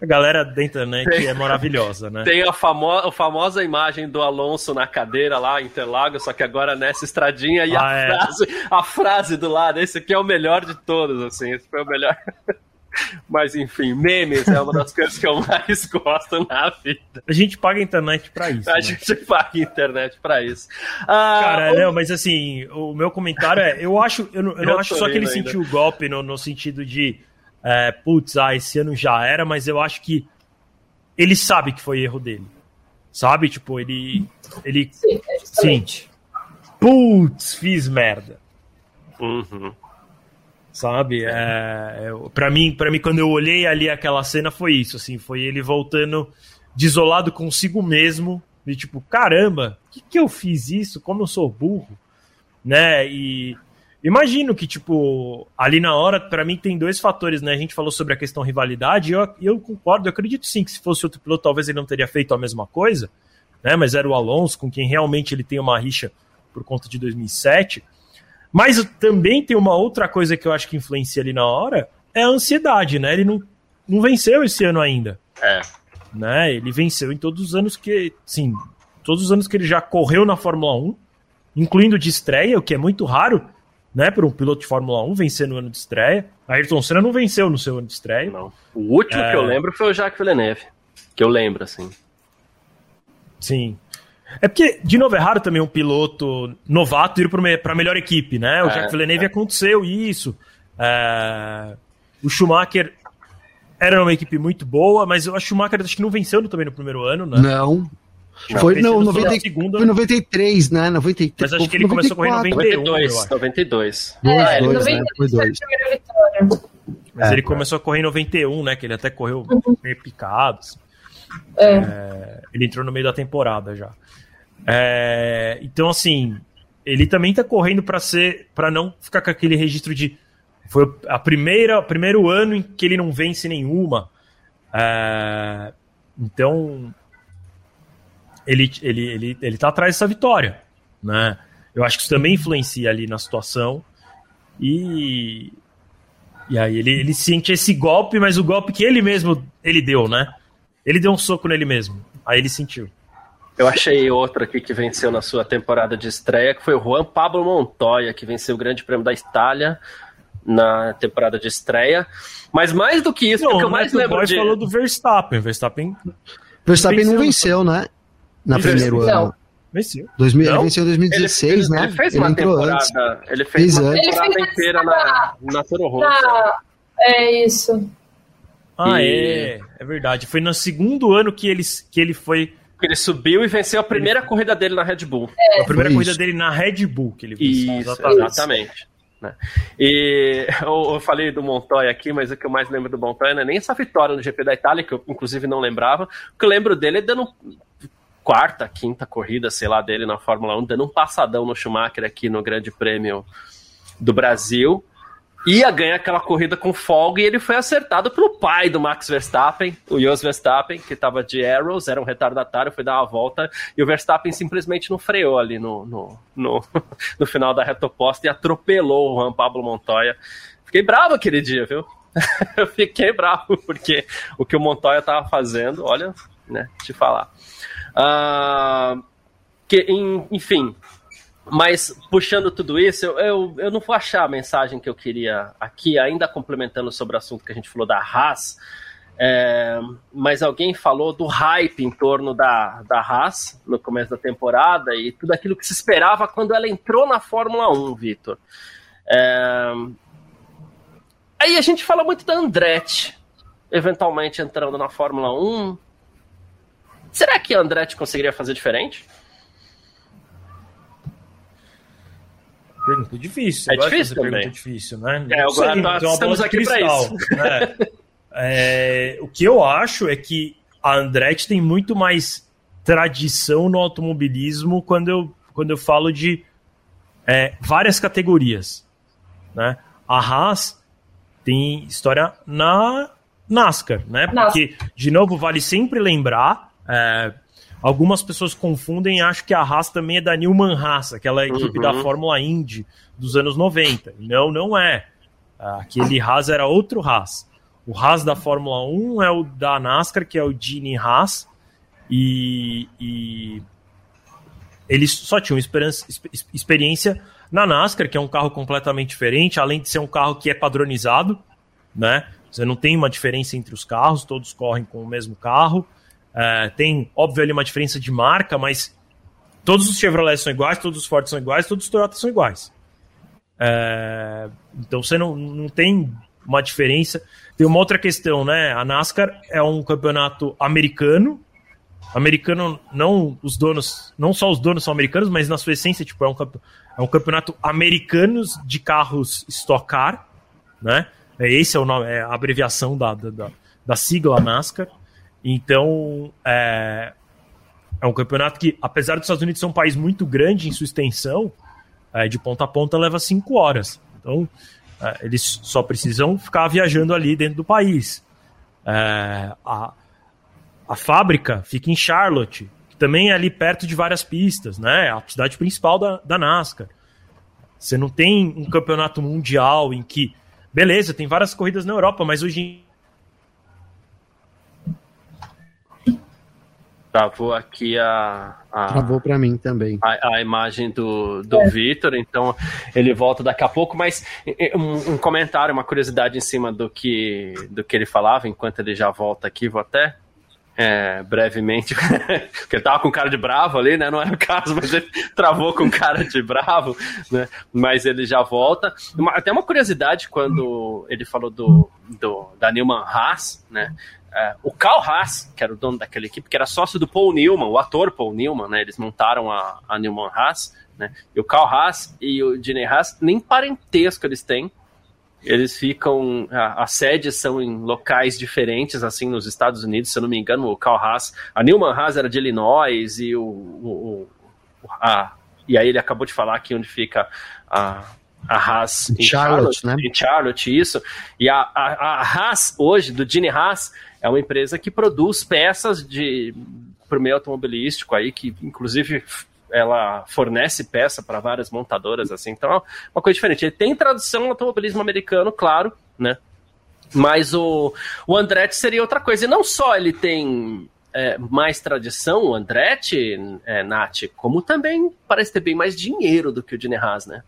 Speaker 2: a galera da internet tem, é maravilhosa, né?
Speaker 1: Tem a, famo a famosa imagem do Alonso na cadeira lá, Interlagos, só que agora nessa estradinha e ah, a, é. frase, a frase do lado. Esse aqui é o melhor de todos, assim. Esse foi o melhor. Mas enfim, memes é uma das coisas que eu mais gosto na vida.
Speaker 2: A gente paga a internet pra isso.
Speaker 1: A né? gente paga a internet pra isso.
Speaker 2: Ah, Cara, o... não, mas assim, o meu comentário é: eu acho, eu não, eu não acho só que ele ainda. sentiu o golpe no, no sentido de, é, putz, ah, esse ano já era, mas eu acho que ele sabe que foi erro dele. Sabe? Tipo, ele. ele sim, sim. Putz, fiz merda.
Speaker 1: Uhum
Speaker 2: sabe? É, é para mim, para mim quando eu olhei ali aquela cena foi isso, assim, foi ele voltando desolado consigo mesmo, de tipo, caramba, que que eu fiz isso? Como eu sou burro, né? E imagino que tipo, ali na hora para mim tem dois fatores, né? A gente falou sobre a questão rivalidade, e eu, eu concordo, eu acredito sim que se fosse outro piloto talvez ele não teria feito a mesma coisa, né? Mas era o Alonso com quem realmente ele tem uma rixa por conta de 2007. Mas também tem uma outra coisa que eu acho que influencia ali na hora, é a ansiedade, né? Ele não, não venceu esse ano ainda.
Speaker 1: É.
Speaker 2: Né? Ele venceu em todos os anos que, sim, todos os anos que ele já correu na Fórmula 1, incluindo de estreia, o que é muito raro, né, para um piloto de Fórmula 1 vencer no ano de estreia. A Ayrton Senna não venceu no seu ano de estreia.
Speaker 1: Não. O último é... que eu lembro foi o Jacques Villeneuve, que eu lembro assim.
Speaker 2: Sim. É porque, de novo, é raro também um piloto novato ir para a melhor equipe, né? O é, Jacques Villeneuve é. aconteceu isso. É... O Schumacher era uma equipe muito boa, mas o Schumacher acho que não venceu também no primeiro ano, né?
Speaker 4: Não. Não, foi, não, 90, segunda, foi 93, né? 93,
Speaker 2: mas acho que ele 94. começou a correr em 91.
Speaker 1: 92, 92.
Speaker 3: É, 92, 92, né? Foi dois.
Speaker 2: Mas é, ele começou a correr em 91, né? Que ele até correu uhum. meio picado. Assim. É. É, ele entrou no meio da temporada já. É, então, assim, ele também tá correndo para ser, para não ficar com aquele registro de foi a primeira, primeiro ano em que ele não vence nenhuma. É, então, ele, ele, ele, ele tá atrás dessa vitória, né? Eu acho que isso também influencia ali na situação. E, e aí ele, ele sente esse golpe, mas o golpe que ele mesmo ele deu, né? Ele deu um soco nele mesmo. Aí ele sentiu.
Speaker 1: Eu achei outro aqui que venceu na sua temporada de estreia, que foi o Juan Pablo Montoya, que venceu o Grande Prêmio da Itália na temporada de estreia. Mas mais do que isso, não, o que eu mais lembro de...
Speaker 2: falou do Verstappen. Verstappen,
Speaker 4: Verstappen venceu, não venceu, né? Na primeiro ano.
Speaker 2: Não. Venceu.
Speaker 4: 2000, ele venceu em 2016,
Speaker 1: ele,
Speaker 4: né?
Speaker 1: Ele fez ele uma temporada, antes. ele fez, fez uma temporada inteira na, na Toro Rosso. Ah,
Speaker 3: é isso.
Speaker 2: Ah, e... é. É verdade. Foi no segundo ano que ele, que ele foi
Speaker 1: ele subiu e venceu a primeira ele... corrida dele na Red Bull.
Speaker 2: É, a primeira corrida dele na Red Bull que ele venceu.
Speaker 1: Isso, exatamente. exatamente. Né? E eu, eu, falei do Montoya aqui, mas o que eu mais lembro do Montoya não é nem essa vitória no GP da Itália, que eu inclusive não lembrava. O que eu lembro dele é dando quarta, quinta corrida, sei lá, dele na Fórmula 1, dando um passadão no Schumacher aqui no Grande Prêmio do Brasil. Ia ganhar aquela corrida com folga e ele foi acertado pelo pai do Max Verstappen, o Jos Verstappen, que estava de Arrows, era um retardatário, foi dar uma volta e o Verstappen simplesmente não freou ali no, no, no, no final da reta oposta e atropelou o Juan Pablo Montoya. Fiquei bravo aquele dia, viu? Eu fiquei bravo, porque o que o Montoya estava fazendo, olha, né, te falar. Uh, que, enfim, mas puxando tudo isso, eu, eu, eu, não vou achar a mensagem que eu queria aqui, ainda complementando sobre o assunto que a gente falou da Haas. É, mas alguém falou do hype em torno da, da Haas no começo da temporada e tudo aquilo que se esperava quando ela entrou na Fórmula 1, Vitor. É, aí a gente fala muito da Andretti, eventualmente entrando na Fórmula 1. Será que a Andretti conseguiria fazer diferente?
Speaker 2: Pergunta difícil. Você
Speaker 1: é difícil também.
Speaker 2: Pergunta difícil, né?
Speaker 1: É, agora nós estamos aqui para isso. Né?
Speaker 2: é, o que eu acho é que a Andretti tem muito mais tradição no automobilismo quando eu, quando eu falo de é, várias categorias. Né? A Haas tem história na NASCAR, né? Porque, de novo, vale sempre lembrar. É, Algumas pessoas confundem e acham que a Haas também é da Newman Haas, aquela equipe uhum. da Fórmula Indy dos anos 90. Não, não é. Aquele Haas era outro Haas. O Haas da Fórmula 1 é o da NASCAR, que é o Gene Haas, e, e eles só tinham experiência na NASCAR, que é um carro completamente diferente, além de ser um carro que é padronizado, né? Você não tem uma diferença entre os carros, todos correm com o mesmo carro. É, tem, óbvio, ali uma diferença de marca, mas todos os Chevrolet são iguais, todos os Ford são iguais, todos os Toyota são iguais. É, então você não, não tem uma diferença. Tem uma outra questão, né? A NASCAR é um campeonato americano. Americano, não os donos, não só os donos são americanos, mas na sua essência, tipo, é um, é um campeonato americanos de carros Stock Car, né? Esse é o nome, é a abreviação da, da, da sigla NASCAR. Então, é, é um campeonato que, apesar dos Estados Unidos ser um país muito grande em sua extensão, é, de ponta a ponta leva cinco horas. Então, é, eles só precisam ficar viajando ali dentro do país. É, a, a fábrica fica em Charlotte, que também é ali perto de várias pistas, né? A cidade principal da, da NASCAR. Você não tem um campeonato mundial em que, beleza, tem várias corridas na Europa, mas hoje
Speaker 1: Travou aqui a. a
Speaker 4: Travou para mim também.
Speaker 1: A, a, imagem do, do é. Vitor, então ele volta daqui a pouco, mas um, um, comentário, uma curiosidade em cima do que, do que ele falava, enquanto ele já volta aqui, vou até. É, brevemente, porque ele tava com cara de bravo ali, né? Não era o caso, mas ele travou com cara de bravo, né? Mas ele já volta. Uma, até uma curiosidade quando ele falou do, do da Newman Haas, né? É, o Carl Haas, que era o dono daquela equipe, que era sócio do Paul Newman, o ator Paul Newman, né? Eles montaram a, a Newman Haas, né? E o Carl Haas e o Gene Haas, nem parentesco eles têm. Eles ficam. A, as sedes são em locais diferentes, assim, nos Estados Unidos, se eu não me engano, o Carl Haas. A Newman Haas era de Illinois e o. o, o a, e aí ele acabou de falar aqui onde fica a, a Haas
Speaker 4: em Charlotte, Charlotte, né?
Speaker 1: Em Charlotte, isso. E a, a, a Haas, hoje, do Gene Haas, é uma empresa que produz peças de para o meio automobilístico aí, que inclusive ela fornece peça para várias montadoras, assim, então é uma coisa diferente. Ele tem tradução no automobilismo americano, claro, né? Mas o, o Andretti seria outra coisa. E não só ele tem é, mais tradição, o Andretti, é, Nath, como também parece ter bem mais dinheiro do que o Gene Haas, né?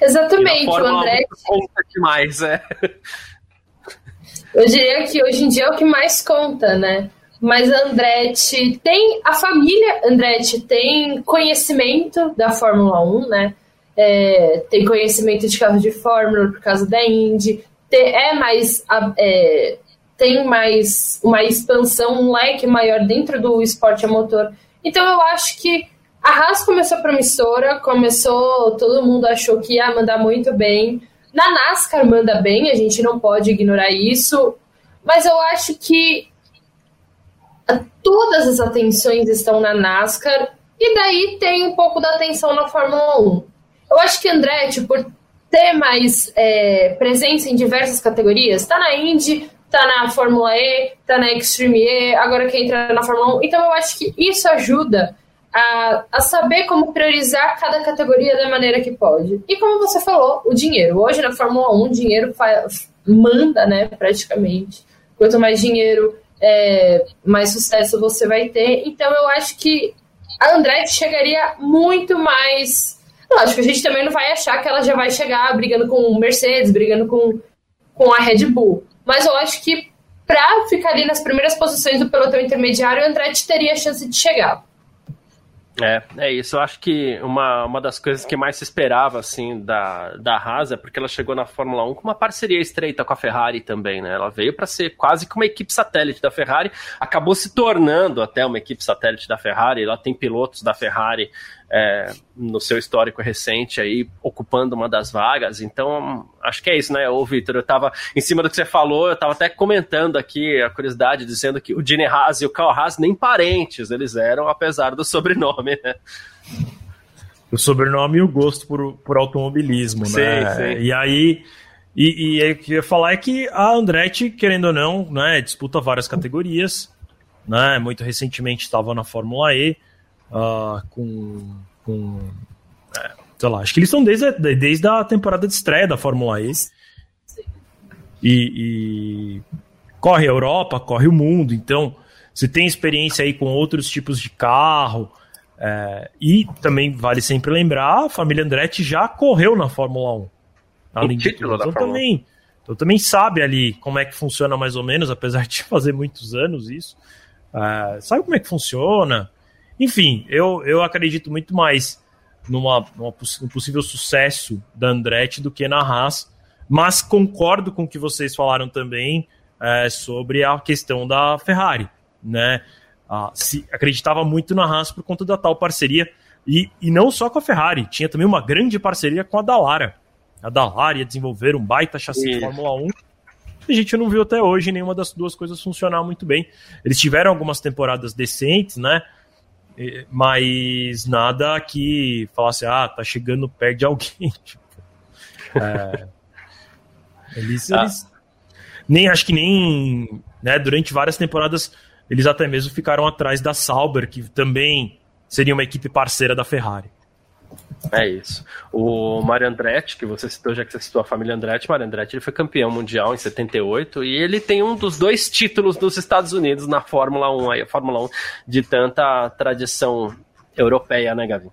Speaker 3: Exatamente, o Andretti.
Speaker 1: Conta demais, é.
Speaker 3: Eu diria que hoje em dia é o que mais conta, né? Mas Andretti tem. A família Andretti tem conhecimento da Fórmula 1, né? É, tem conhecimento de carro de Fórmula por causa da Indy. É mais. É, tem mais uma expansão, um leque maior dentro do esporte a motor. Então eu acho que a Haas começou promissora, começou, todo mundo achou que ia mandar muito bem. Na NASCAR manda bem, a gente não pode ignorar isso, mas eu acho que todas as atenções estão na NASCAR e daí tem um pouco da atenção na Fórmula 1. Eu acho que Andretti, por ter mais é, presença em diversas categorias. Está na Indy, tá na Fórmula E, tá na Extreme E, agora quer entrar na Fórmula 1. Então eu acho que isso ajuda a, a saber como priorizar cada categoria da maneira que pode. E como você falou, o dinheiro. Hoje na Fórmula 1, o dinheiro manda, né, praticamente. Quanto mais dinheiro, é, mais sucesso você vai ter. Então eu acho que a Andretti chegaria muito mais. Lógico, a gente também não vai achar que ela já vai chegar brigando com o Mercedes, brigando com, com a Red Bull. Mas eu acho que para ficar ali nas primeiras posições do pelotão intermediário, o Andretti teria a chance de chegar.
Speaker 1: É, é isso. Eu acho que uma, uma das coisas que mais se esperava, assim, da, da Haas é porque ela chegou na Fórmula 1 com uma parceria estreita com a Ferrari também, né? Ela veio para ser quase que uma equipe satélite da Ferrari, acabou se tornando até uma equipe satélite da Ferrari. Ela tem pilotos da Ferrari é, no seu histórico recente aí, ocupando uma das vagas. Então, acho que é isso, né, ô Vitor? Eu estava em cima do que você falou, eu estava até comentando aqui a curiosidade, dizendo que o Gene Haas e o Carl Haas nem parentes eles eram, apesar do sobrenome, né?
Speaker 2: O sobrenome e o gosto por, por automobilismo, sim, né? Sim. E aí. E, e o que eu ia falar é que a Andretti, querendo ou não, né, disputa várias categorias. Né, muito recentemente estava na Fórmula E uh, com. com é, sei lá, acho que eles estão desde, desde a temporada de estreia da Fórmula E. E, e corre a Europa, corre o mundo, então você tem experiência aí com outros tipos de carro. É, e também vale sempre lembrar, a família Andretti já correu na Fórmula 1.
Speaker 1: Além de tudo. Então
Speaker 2: também, então também sabe ali como é que funciona mais ou menos, apesar de fazer muitos anos isso. É, sabe como é que funciona, enfim, eu, eu acredito muito mais numa, numa num possível sucesso da Andretti do que na Haas, mas concordo com o que vocês falaram também é, sobre a questão da Ferrari, né? Ah, se acreditava muito na Haas por conta da tal parceria e, e não só com a Ferrari, tinha também uma grande parceria com a Dallara. A Dallara ia desenvolver um baita chassi de Fórmula 1 a gente não viu até hoje nenhuma das duas coisas funcionar muito bem. Eles tiveram algumas temporadas decentes, né? Mas nada que falasse, ah, tá chegando perto de alguém. Tipo, é, eles, ah. eles, nem acho que nem né, durante várias temporadas eles até mesmo ficaram atrás da Sauber, que também seria uma equipe parceira da Ferrari.
Speaker 1: É isso. O Mario Andretti, que você citou, já que você citou a família Andretti, Mario Andretti ele foi campeão mundial em 78 e ele tem um dos dois títulos dos Estados Unidos na Fórmula 1, aí, a Fórmula 1 de tanta tradição europeia, né, Gavi?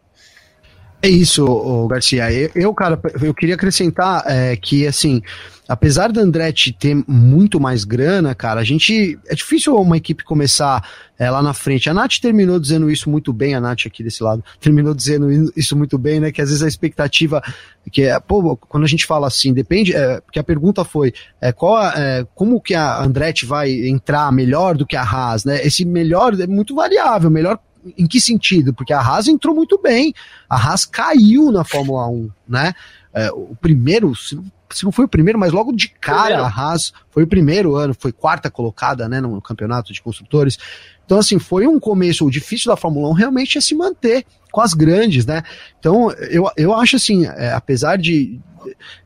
Speaker 4: É isso, Garcia. Eu, cara, eu queria acrescentar é, que, assim, apesar da Andretti ter muito mais grana, cara, a gente. É difícil uma equipe começar é, lá na frente. A Nath terminou dizendo isso muito bem, a Nath aqui desse lado, terminou dizendo isso muito bem, né? Que às vezes a expectativa. que é, pô, quando a gente fala assim, depende. É, porque a pergunta foi é, qual, é, como que a Andretti vai entrar melhor do que a Haas, né? Esse melhor é muito variável, melhor em que sentido? Porque a Haas entrou muito bem, a Haas caiu na Fórmula 1, né? É, o primeiro, se não foi o primeiro, mas logo de cara a Haas foi o primeiro ano, foi quarta colocada né, no campeonato de construtores. Então, assim, foi um começo difícil da Fórmula 1 realmente é se manter com as grandes, né? Então, eu, eu acho assim, é, apesar de,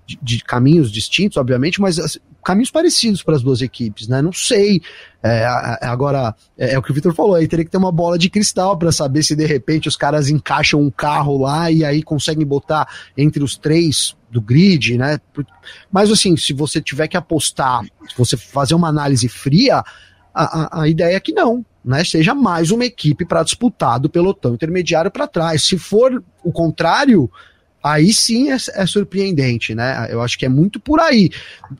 Speaker 4: de, de, caminhos distintos, obviamente, mas assim, caminhos parecidos para as duas equipes, né? Não sei. É, agora, é, é, o que o Vitor falou, aí teria que ter uma bola de cristal para saber se de repente os caras encaixam um carro lá e aí conseguem botar entre os três do grid, né? Mas assim, se você tiver que apostar, se você fazer uma análise fria, a, a, a ideia é que não, né? Seja mais uma equipe para disputar do pelotão intermediário para trás. Se for o contrário, aí sim é, é, surpreendente, né? Eu acho que é muito por aí.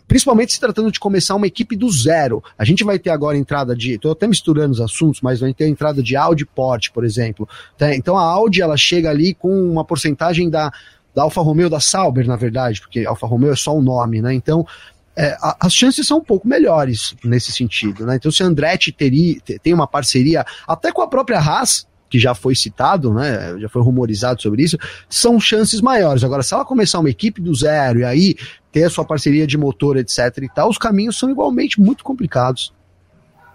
Speaker 4: Principalmente se tratando de começar uma equipe do zero. A gente vai ter agora entrada de. Estou até misturando os assuntos, mas vai ter entrada de Audi Porsche, por exemplo. Tá? Então a Audi ela chega ali com uma porcentagem da da Alfa Romeo, da Sauber, na verdade, porque Alfa Romeo é só um nome, né? Então, é, as chances são um pouco melhores nesse sentido, né? Então, se a Andretti teria, tem uma parceria até com a própria Haas, que já foi citado, né? Já foi rumorizado sobre isso, são chances maiores. Agora, se ela começar uma equipe do zero e aí ter a sua parceria de motor, etc e tal, os caminhos são igualmente muito complicados.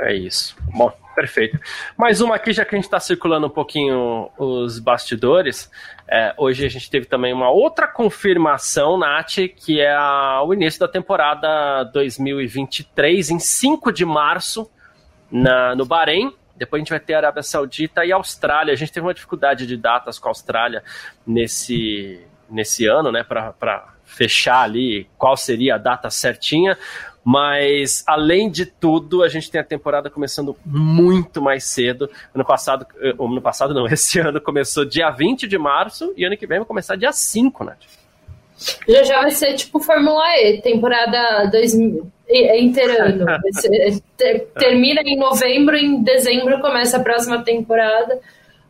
Speaker 1: É isso. Bom, Perfeito. Mais uma aqui, já que a gente está circulando um pouquinho os bastidores. É, hoje a gente teve também uma outra confirmação, Nath, que é a, o início da temporada 2023, em 5 de março, na, no Bahrein. Depois a gente vai ter Arábia Saudita e Austrália. A gente teve uma dificuldade de datas com a Austrália nesse, nesse ano, né, para fechar ali qual seria a data certinha. Mas, além de tudo, a gente tem a temporada começando muito mais cedo. Ano passado, eh, ano passado não, esse ano começou dia 20 de março e ano que vem vai começar dia 5, né?
Speaker 3: Já já vai ser tipo Fórmula E, temporada 2000, interano. termina em novembro, em dezembro começa a próxima temporada.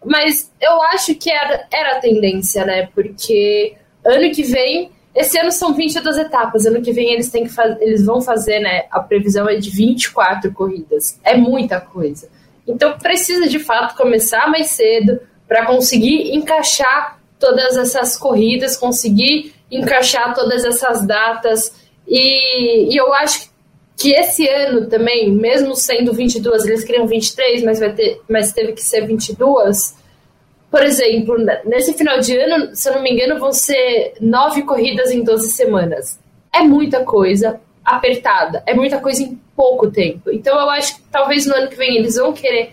Speaker 3: Mas eu acho que era, era a tendência, né? Porque ano que vem esse ano são 22 etapas, ano que vem eles têm que eles vão fazer, né? A previsão é de 24 corridas. É muita coisa. Então precisa de fato começar mais cedo para conseguir encaixar todas essas corridas, conseguir encaixar todas essas datas. E, e eu acho que esse ano também, mesmo sendo 22, eles queriam 23, mas vai ter, mas teve que ser 22 por exemplo, nesse final de ano, se eu não me engano, vão ser nove corridas em 12 semanas. É muita coisa apertada, é muita coisa em pouco tempo. Então eu acho que talvez no ano que vem eles vão querer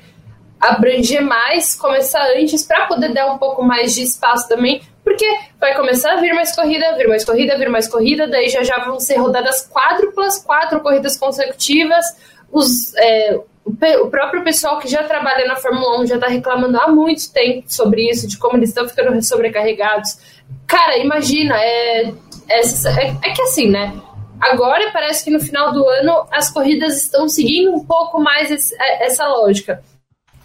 Speaker 3: abranger mais, começar antes, para poder dar um pouco mais de espaço também, porque vai começar a vir mais corrida, vir mais corrida, vir mais corrida, daí já já vão ser rodadas quádruplas, quatro corridas consecutivas, os, é, o próprio pessoal que já trabalha na Fórmula 1 já está reclamando há muito tempo sobre isso, de como eles estão ficando sobrecarregados. Cara, imagina, é, é, é, é, que assim, né? Agora parece que no final do ano as corridas estão seguindo um pouco mais esse, é, essa lógica.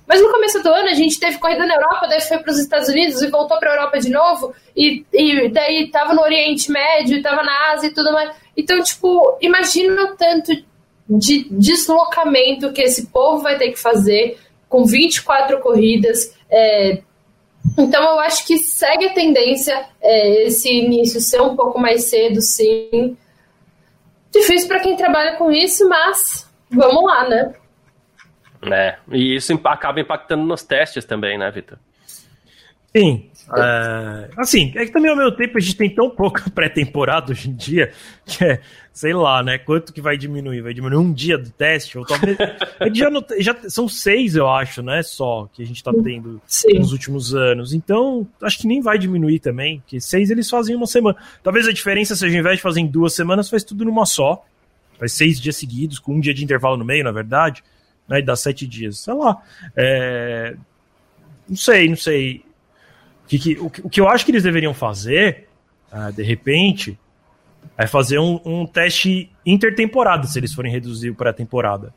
Speaker 3: Mas no começo do ano a gente teve corrida na Europa, daí foi para os Estados Unidos e voltou para a Europa de novo, e, e daí estava no Oriente Médio, estava na Ásia e tudo mais. Então, tipo, imagina o tanto de deslocamento que esse povo vai ter que fazer com 24 corridas. É, então eu acho que segue a tendência é, esse início ser um pouco mais cedo, sim. Difícil para quem trabalha com isso, mas vamos lá, né?
Speaker 1: É, e isso acaba impactando nos testes também, né, Vitor?
Speaker 2: Sim. É, assim, é que também ao mesmo tempo a gente tem tão pouca pré-temporada hoje em dia que é, sei lá, né? Quanto que vai diminuir? Vai diminuir um dia do teste? Ou talvez. já, não, já são seis, eu acho, né? Só que a gente tá tendo Sim. nos últimos anos. Então, acho que nem vai diminuir também, porque seis eles fazem uma semana. Talvez a diferença seja, ao invés de fazer em duas semanas, faz tudo numa só. Faz seis dias seguidos, com um dia de intervalo no meio, na verdade. Né, e dá sete dias. Sei lá. É... Não sei, não sei. Que, que, o, o, que eu acho que eles deveriam fazer, uh, de repente, é fazer um, um, teste intertemporada, se eles forem reduzir o pré-temporada.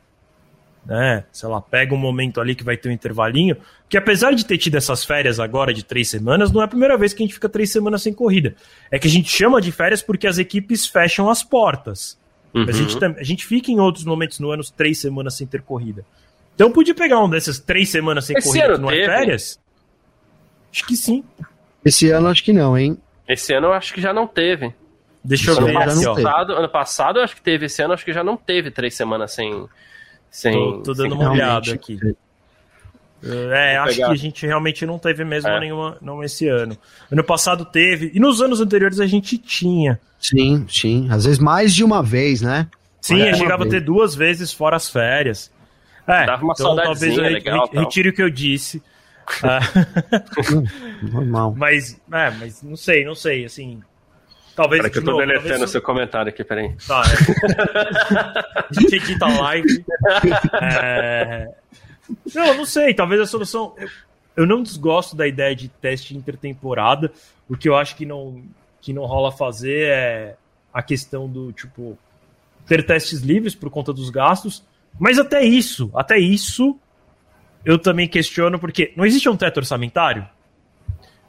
Speaker 2: Né? Sei lá, pega um momento ali que vai ter um intervalinho, que apesar de ter tido essas férias agora de três semanas, não é a primeira vez que a gente fica três semanas sem corrida. É que a gente chama de férias porque as equipes fecham as portas. Uhum. A, gente, a gente fica em outros momentos no ano três semanas sem ter corrida. Então podia pegar um dessas três semanas sem Esse corrida que não é férias Acho que sim.
Speaker 4: Esse ano acho que não, hein?
Speaker 1: Esse ano eu acho que já não teve.
Speaker 2: Deixa eu ver.
Speaker 1: Ano passado, ano passado eu acho que teve, esse ano acho que já não teve três semanas sem. sem
Speaker 2: tô, tô dando sem uma olhada aqui. É, acho pegar. que a gente realmente não teve mesmo é. nenhuma, não esse ano. Ano passado teve, e nos anos anteriores a gente tinha.
Speaker 4: Sim, sim. Às vezes mais de uma vez, né?
Speaker 2: Sim, é, chegava a ter duas vezes fora as férias. É, Dava uma então talvez eu legal, retire o que eu disse. Normal. Mas, é, mas não sei, não sei, assim. Talvez.
Speaker 1: Peraí que eu tô novo, deletando o seu comentário aqui, peraí.
Speaker 2: Tá, é. a gente edita a live. É... Não, não sei, talvez a solução. Eu, eu não desgosto da ideia de teste intertemporada. O que eu acho que não, que não rola fazer é a questão do, tipo, ter testes livres por conta dos gastos. Mas até isso, até isso eu também questiono porque não existe um teto orçamentário?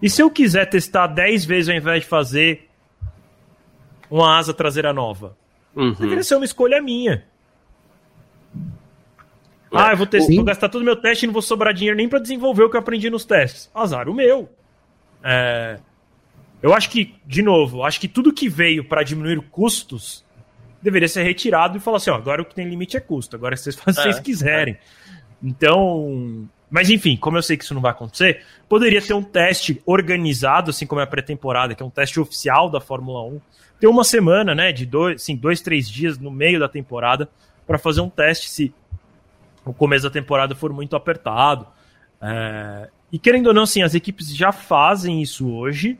Speaker 2: E se eu quiser testar 10 vezes ao invés de fazer uma asa traseira nova? Uhum. Deveria ser uma escolha minha. É. Ah, eu vou, testar, vou gastar todo o meu teste e não vou sobrar dinheiro nem para desenvolver o que eu aprendi nos testes. Azar o meu. É, eu acho que, de novo, acho que tudo que veio para diminuir custos deveria ser retirado e falar assim: ó, agora o que tem limite é custo. Agora vocês fazem o que vocês é. quiserem. Então, mas enfim, como eu sei que isso não vai acontecer, poderia ter um teste organizado, assim como é a pré-temporada, que é um teste oficial da Fórmula 1. Ter uma semana, né, de dois, assim, dois, três dias no meio da temporada para fazer um teste se o começo da temporada for muito apertado. É, e querendo ou não, assim, as equipes já fazem isso hoje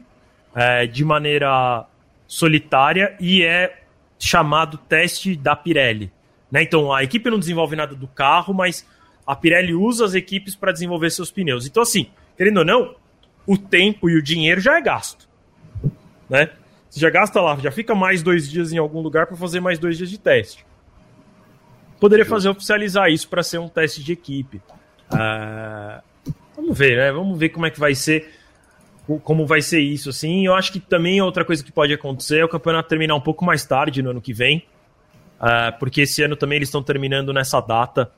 Speaker 2: é, de maneira solitária e é chamado teste da Pirelli. Né? Então a equipe não desenvolve nada do carro, mas a Pirelli usa as equipes para desenvolver seus pneus. Então, assim, querendo ou não, o tempo e o dinheiro já é gasto. Né? Você já gasta lá, já fica mais dois dias em algum lugar para fazer mais dois dias de teste. Poderia fazer oficializar isso para ser um teste de equipe. Uh, vamos ver, né? Vamos ver como é que vai ser como vai ser isso, assim. Eu acho que também outra coisa que pode acontecer é o campeonato terminar um pouco mais tarde no ano que vem, uh, porque esse ano também eles estão terminando nessa data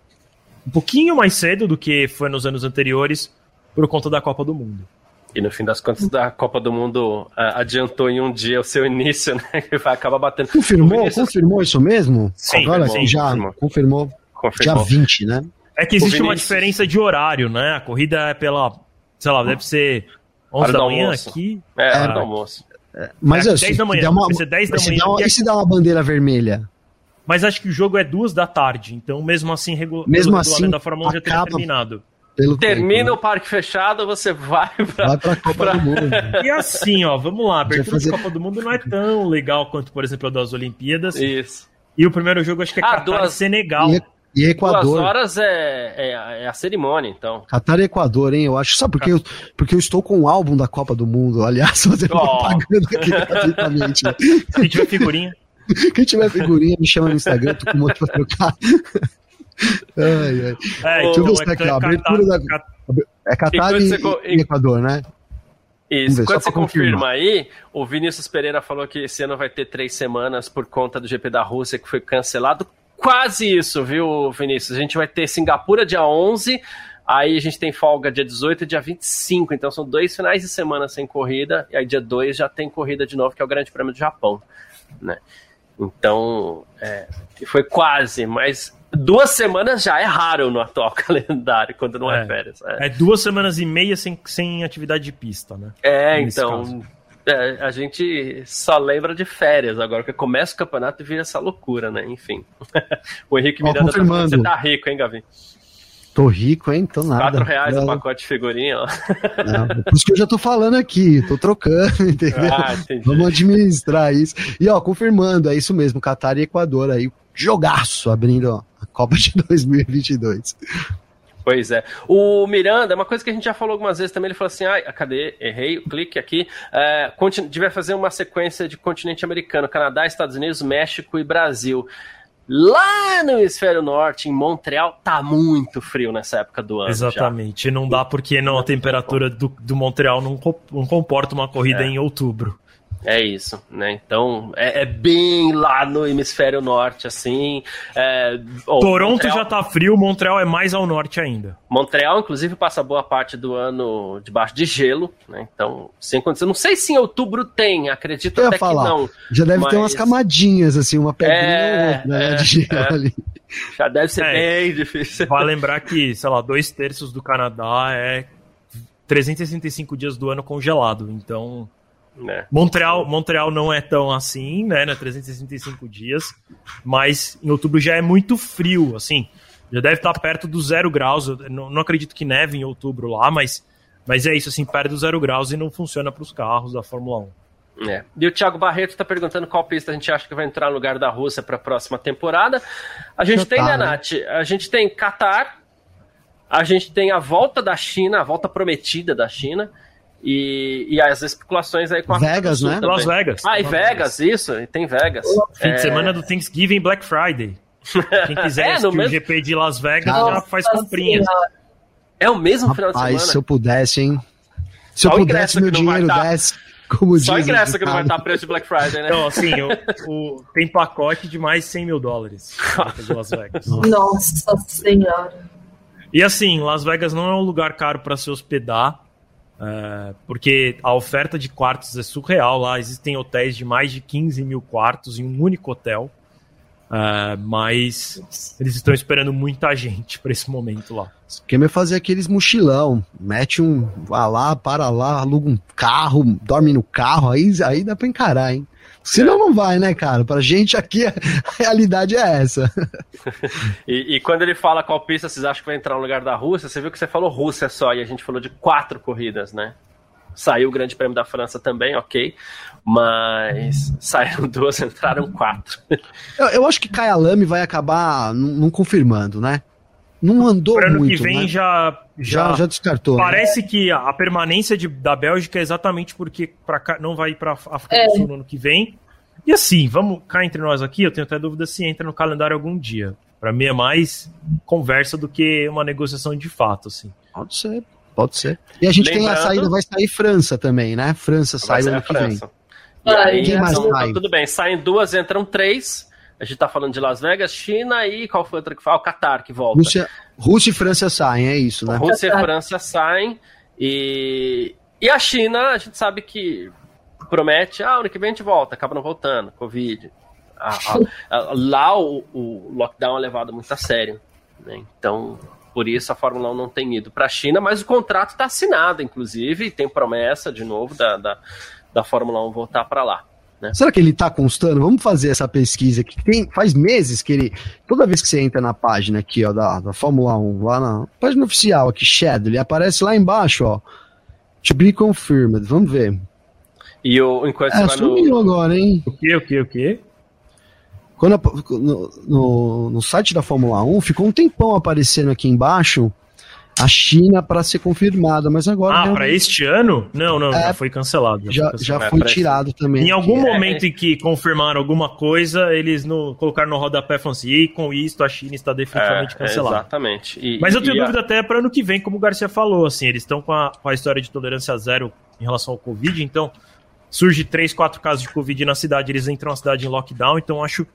Speaker 2: um pouquinho mais cedo do que foi nos anos anteriores, por conta da Copa do Mundo.
Speaker 1: E no fim das contas, da Copa do Mundo uh, adiantou em um dia o seu início, né? Que vai acabar batendo.
Speaker 4: Confirmou? Vinícius... Confirmou isso mesmo?
Speaker 2: Sim,
Speaker 4: Agora
Speaker 2: sim,
Speaker 4: já confirmou. confirmou. confirmou. Dia 20, né?
Speaker 2: É que existe uma diferença de horário, né? A corrida é pela, sei lá, deve ser 11 da manhã almoço. aqui.
Speaker 1: É, hora do almoço.
Speaker 4: É, mas é,
Speaker 2: 10 da manhã. Uma,
Speaker 4: ser
Speaker 2: 10 da
Speaker 4: manhã. Uma, e se dá uma bandeira vermelha?
Speaker 2: Mas acho que o jogo é duas da tarde, então mesmo assim, regu
Speaker 4: mesmo assim
Speaker 2: da Fórmula 1 já teria terminado.
Speaker 1: Termina tempo, né? o parque fechado, você vai
Speaker 4: pra, vai pra Copa pra... do Mundo.
Speaker 2: E assim, ó, vamos lá, a abertura fazer... da Copa do Mundo não é tão legal quanto, por exemplo, a das Olimpíadas.
Speaker 1: Isso.
Speaker 2: E o primeiro jogo acho que é ah, Qatar duas... e Senegal. E
Speaker 4: e Equador.
Speaker 1: Duas horas é, é, é, a cerimônia, então.
Speaker 4: Catar e Equador, hein? Eu acho. Sabe por quê? Eu, porque eu estou com o álbum da Copa do Mundo, aliás, fazendo oh. propaganda aqui gratuitamente.
Speaker 2: Se tiver figurinha.
Speaker 4: Quem tiver figurinha, me chama no Instagram, tô com um monte pra trocar. Ai, ai. É, Deixa eu ver se aqui, ó. Abertura da. É Catar e, e, Equador, né?
Speaker 1: Isso, quando você confirma aí, o Vinícius Pereira falou que esse ano vai ter três semanas por conta do GP da Rússia que foi cancelado quase isso, viu, Vinícius? A gente vai ter Singapura dia 11, aí a gente tem folga dia 18 e dia 25, então são dois finais de semana sem corrida, e aí dia 2 já tem corrida de novo, que é o Grande Prêmio do Japão, né? Então, é, foi quase, mas duas semanas já é raro no atual calendário, quando não é, é férias.
Speaker 2: É. é. duas semanas e meia sem, sem atividade de pista, né?
Speaker 1: É, então... Caso é, a gente só lembra de férias agora, que começa o campeonato e vira essa loucura, né? Enfim. o Henrique Miranda
Speaker 4: tá falando,
Speaker 1: você tá rico, hein, Gavi?
Speaker 4: Tô rico, hein? Tô nada.
Speaker 1: 4 reais o pacote de figurinha, ó.
Speaker 4: Não, por isso que eu já tô falando aqui, tô trocando, entendeu? Ah, Vamos administrar isso. E ó, confirmando, é isso mesmo, Catar e Equador aí, jogaço abrindo ó, a Copa de 2022.
Speaker 1: Pois é. O Miranda, uma coisa que a gente já falou algumas vezes também, ele falou assim: ah, cadê? Errei o clique aqui. É, devia fazer uma sequência de continente americano: Canadá, Estados Unidos, México e Brasil. Lá no hemisfério norte, em Montreal, tá muito frio nessa época do ano.
Speaker 2: Exatamente. Já. Não dá porque não, a temperatura do, do Montreal não, não comporta uma corrida é. em outubro.
Speaker 1: É isso, né? Então é, é, bem lá no hemisfério norte, assim. É,
Speaker 2: oh, Toronto Montreal, já tá frio, Montreal é mais ao norte ainda.
Speaker 1: Montreal, inclusive, passa boa parte do ano debaixo de gelo, né? Então, sem condição. Não sei se em outubro tem, acredito até falar. que não.
Speaker 4: Já deve mas... ter umas camadinhas, assim, uma pedrinha é, né, é, de gelo é. ali.
Speaker 1: Já deve ser é. bem difícil.
Speaker 2: Vai lembrar que, sei lá, dois terços do Canadá é 365 dias do ano congelado, então né? Montreal, Montreal não é tão assim, né? né 365 dias, mas em outubro já é muito frio, assim. Já deve estar perto do zero graus. Eu não, não acredito que neve em outubro lá, mas, mas é isso, assim, perto do zero graus e não funciona para os carros da Fórmula
Speaker 1: 1. É. E o Thiago Barreto está perguntando qual pista a gente acha que vai entrar no lugar da Rússia para a próxima temporada. A gente tem, né, Nath? A gente tem Qatar, a gente tem a volta da China, a volta prometida da China, e, e as especulações aí com a
Speaker 4: Vegas, né?
Speaker 2: Las Vegas.
Speaker 1: Ah, e Vegas, isso, e tem Vegas.
Speaker 2: Fim é... de semana do Thanksgiving Black Friday. Quem quiser é, assistir mesmo... o GP de Las Vegas Nossa já faz comprinhas.
Speaker 1: É o mesmo Rapaz, final de semana?
Speaker 4: se eu pudesse, hein? Se Só eu pudesse, meu dinheiro tá... desse. Como
Speaker 1: Só ingresso que não vai estar preço de Black Friday, né?
Speaker 2: Então, assim, o, o, tem pacote de mais 100 mil dólares de Las Vegas.
Speaker 3: Nossa Senhora.
Speaker 2: E assim, Las Vegas não é um lugar caro para se hospedar. Uh, porque a oferta de quartos é surreal lá. Existem hotéis de mais de 15 mil quartos em um único hotel. Uh, mas eles estão esperando muita gente para esse momento lá.
Speaker 4: Esquema é fazer aqueles mochilão, mete um, vá lá, para lá, aluga um carro, dorme no carro, aí, aí dá para encarar, hein? Senão é. não vai, né, cara? Pra gente aqui a realidade é essa.
Speaker 1: e, e, quando ele fala qual pista vocês acham que vai entrar no lugar da Rússia, você viu que você falou Rússia só e a gente falou de quatro corridas, né? Saiu o Grande Prêmio da França também, ok. Mas saíram duas, entraram quatro.
Speaker 4: Eu, eu acho que Kyalami vai acabar não confirmando, né? Não andou Para ano muito,
Speaker 2: que vem
Speaker 4: né?
Speaker 2: já, já,
Speaker 4: já descartou.
Speaker 2: Né? Parece né? que a permanência de, da Bélgica é exatamente porque pra, não vai para África é. do Sul no ano que vem. E assim, vamos cá entre nós aqui, eu tenho até dúvida se entra no calendário algum dia. Para mim é mais conversa do que uma negociação de fato, assim.
Speaker 4: Pode ser, pode ser. E a gente Lembrando, tem a saída, vai sair França também, né? França sai ano que vem.
Speaker 1: E aí, Quem mais sai? Tudo bem, saem duas, entram três. A gente tá falando de Las Vegas, China e qual foi outra que fala? O Qatar que volta.
Speaker 4: Rússia, Rússia e França saem, é isso, né?
Speaker 1: Rússia e França saem. E, e a China, a gente sabe que promete, ah, ano que vem a gente volta, acaba não voltando, Covid. Ah, ah, lá o, o, lockdown é levado muito a sério. Né? Então, por isso a Fórmula 1 não tem ido para a China, mas o contrato está assinado, inclusive, e tem promessa de novo da, da da Fórmula 1 voltar para lá. Né?
Speaker 4: Será que ele está constando? Vamos fazer essa pesquisa que tem faz meses que ele toda vez que você entra na página aqui ó da, da Fórmula 1 lá na página oficial aqui Shadow, ele aparece lá embaixo ó to be confirmed. Vamos ver.
Speaker 1: E o enquanto
Speaker 4: é, você no... agora, hein?
Speaker 2: O que, o que, o que?
Speaker 4: Quando, no, no, no site da Fórmula 1 ficou um tempão aparecendo aqui embaixo a China para ser confirmada, mas agora.
Speaker 2: Ah, para este ano? Não, não, é, já foi cancelado.
Speaker 4: Já, já, já foi tirado também.
Speaker 2: Em algum é, momento em que confirmaram alguma coisa, eles no, colocaram no rodapé e falaram assim: e com isso a China está definitivamente é, cancelada.
Speaker 1: exatamente.
Speaker 2: E, mas eu tenho dúvida a... até para ano que vem, como o Garcia falou, assim, eles estão com a, com a história de tolerância zero em relação ao Covid, então surge três, quatro casos de Covid na cidade, eles entram na cidade em lockdown, então acho.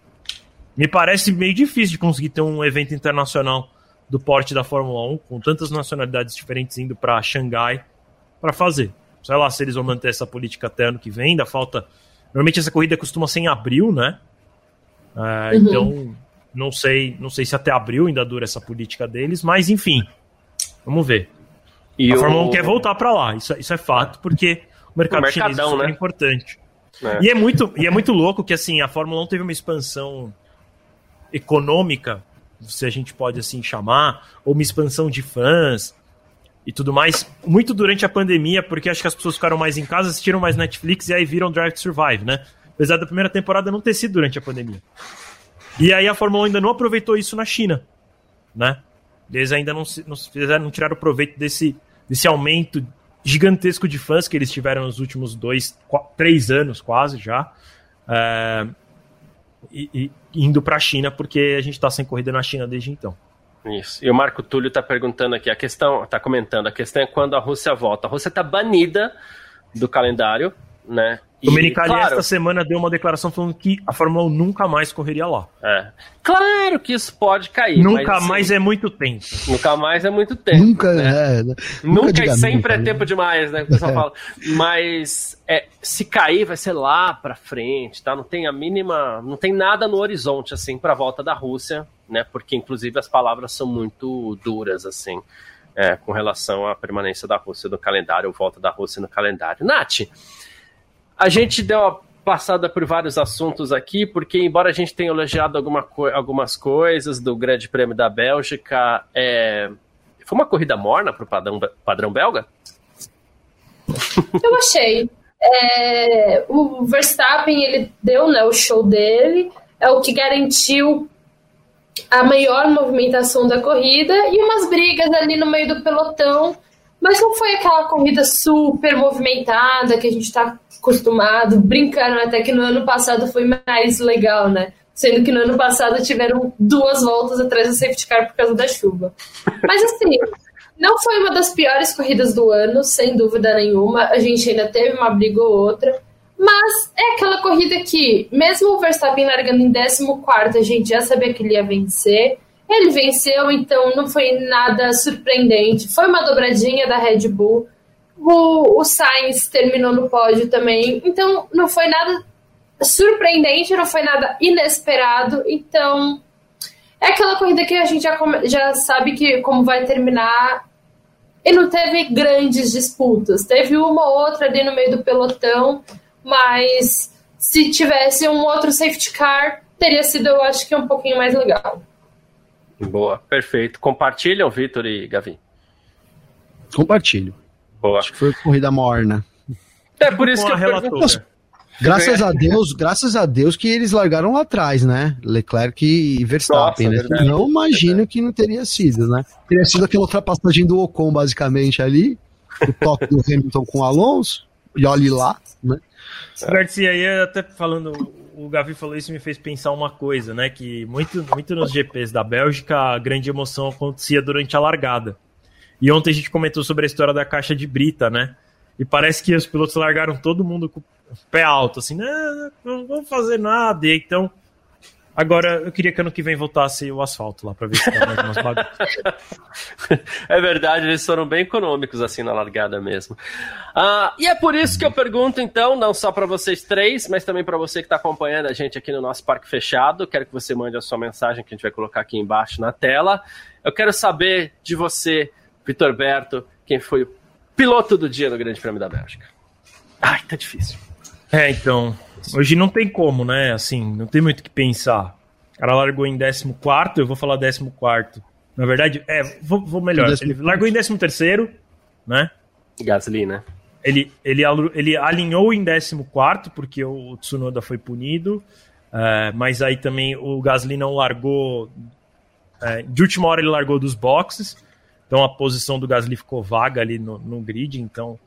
Speaker 2: Me parece meio difícil de conseguir ter um evento internacional do porte da Fórmula 1, com tantas nacionalidades diferentes indo para Xangai para fazer. Sei lá se eles vão manter essa política até ano que vem, ainda falta. Normalmente essa corrida costuma ser em abril, né? É, uhum. Então, não sei, não sei se até abril ainda dura essa política deles, mas enfim, vamos ver. E a o... Fórmula 1 quer voltar para lá, isso, isso é fato, porque o mercado o chinês é super né? importante. É. E, é muito, e é muito louco que assim, a Fórmula 1 teve uma expansão econômica se a gente pode assim chamar, ou uma expansão de fãs e tudo mais, muito durante a pandemia, porque acho que as pessoas ficaram mais em casa, assistiram mais Netflix e aí viram Drive to Survive, né? Apesar da primeira temporada não ter sido durante a pandemia. E aí a Fórmula 1 ainda não aproveitou isso na China, né? Eles ainda não, não fizeram, não tiraram proveito desse, desse aumento gigantesco de fãs que eles tiveram nos últimos dois, três anos quase já. É, e, e indo para a China, porque a gente está sem corrida na China desde então.
Speaker 1: Isso. E o Marco Túlio está perguntando aqui, a questão, está comentando, a questão é quando a Rússia volta. A Rússia está banida do calendário, né?
Speaker 2: Domenicali claro, esta semana deu uma declaração falando que a Fórmula 1 nunca mais correria lá.
Speaker 1: É. Claro que isso pode cair.
Speaker 2: Nunca mas, assim, mais é muito tempo.
Speaker 1: Nunca mais é muito tempo.
Speaker 4: Nunca né? é. Né?
Speaker 1: Nunca, nunca e sempre é tempo demais, né? O pessoal é. fala. Mas é, se cair, vai ser lá pra frente, tá? Não tem a mínima. Não tem nada no horizonte, assim, pra volta da Rússia, né? Porque, inclusive, as palavras são muito duras, assim. É, com relação à permanência da Rússia no calendário, ou volta da Rússia no calendário. Nath, a gente deu uma passada por vários assuntos aqui, porque embora a gente tenha elogiado alguma co algumas coisas do Grande Prêmio da Bélgica, é... foi uma corrida morna para o padrão, padrão belga?
Speaker 3: Eu achei. É... o Verstappen ele deu né, o show dele, é o que garantiu a maior movimentação da corrida e umas brigas ali no meio do pelotão mas não foi aquela corrida super movimentada que a gente está acostumado, brincando até que no ano passado foi mais legal, né? Sendo que no ano passado tiveram duas voltas atrás do safety car por causa da chuva. Mas assim, não foi uma das piores corridas do ano, sem dúvida nenhuma. A gente ainda teve uma briga ou outra. Mas é aquela corrida que, mesmo o Verstappen largando em 14, a gente já sabia que ele ia vencer. Ele venceu, então não foi nada surpreendente. Foi uma dobradinha da Red Bull. O, o Sainz terminou no pódio também. Então não foi nada surpreendente, não foi nada inesperado, então é aquela corrida que a gente já, já sabe que como vai terminar e não teve grandes disputas. Teve uma ou outra ali no meio do pelotão, mas se tivesse um outro safety car, teria sido, eu acho que, um pouquinho mais legal.
Speaker 1: Boa, perfeito. Compartilham, Vitor e Gavi?
Speaker 4: Compartilho. Boa. Acho que foi corrida morna.
Speaker 1: É por isso que eu
Speaker 4: pergunto. Graças a Deus, graças a Deus que eles largaram lá atrás, né? Leclerc e Verstappen, Nossa, né? Não imagino que não teria sido, né? Teria sido aquela ultrapassagem do Ocon, basicamente, ali. O toque do Hamilton com o Alonso. E olhe lá, né?
Speaker 2: Garcia, aí até falando, o Gavi falou isso me fez pensar uma coisa, né? Que muito, muito nos GPs da Bélgica a grande emoção acontecia durante a largada. E ontem a gente comentou sobre a história da caixa de brita, né? E parece que os pilotos largaram todo mundo com o pé alto, assim, não, não vamos fazer nada. E então, agora eu queria que ano que vem voltasse o asfalto lá para ver se tá mais umas
Speaker 1: bagunças. é verdade, eles foram bem econômicos assim na largada mesmo. Uh, e é por isso que eu pergunto, então, não só para vocês três, mas também para você que está acompanhando a gente aqui no nosso Parque Fechado. Quero que você mande a sua mensagem que a gente vai colocar aqui embaixo na tela. Eu quero saber de você, Vitor Berto, quem foi o piloto do dia no Grande Prêmio da Bélgica. Ai, tá difícil.
Speaker 2: É, então. Hoje não tem como, né? Assim, não tem muito o que pensar. O cara largou em 14, eu vou falar 14. Na verdade, é, vou, vou melhor. Ele largou em 13, né?
Speaker 1: Gasly, né?
Speaker 2: Ele, ele, ele alinhou em 14, porque o Tsunoda foi punido. É, mas aí também o Gasly não largou. É, de última hora ele largou dos boxes. Então a posição do Gasly ficou vaga ali no, no grid, então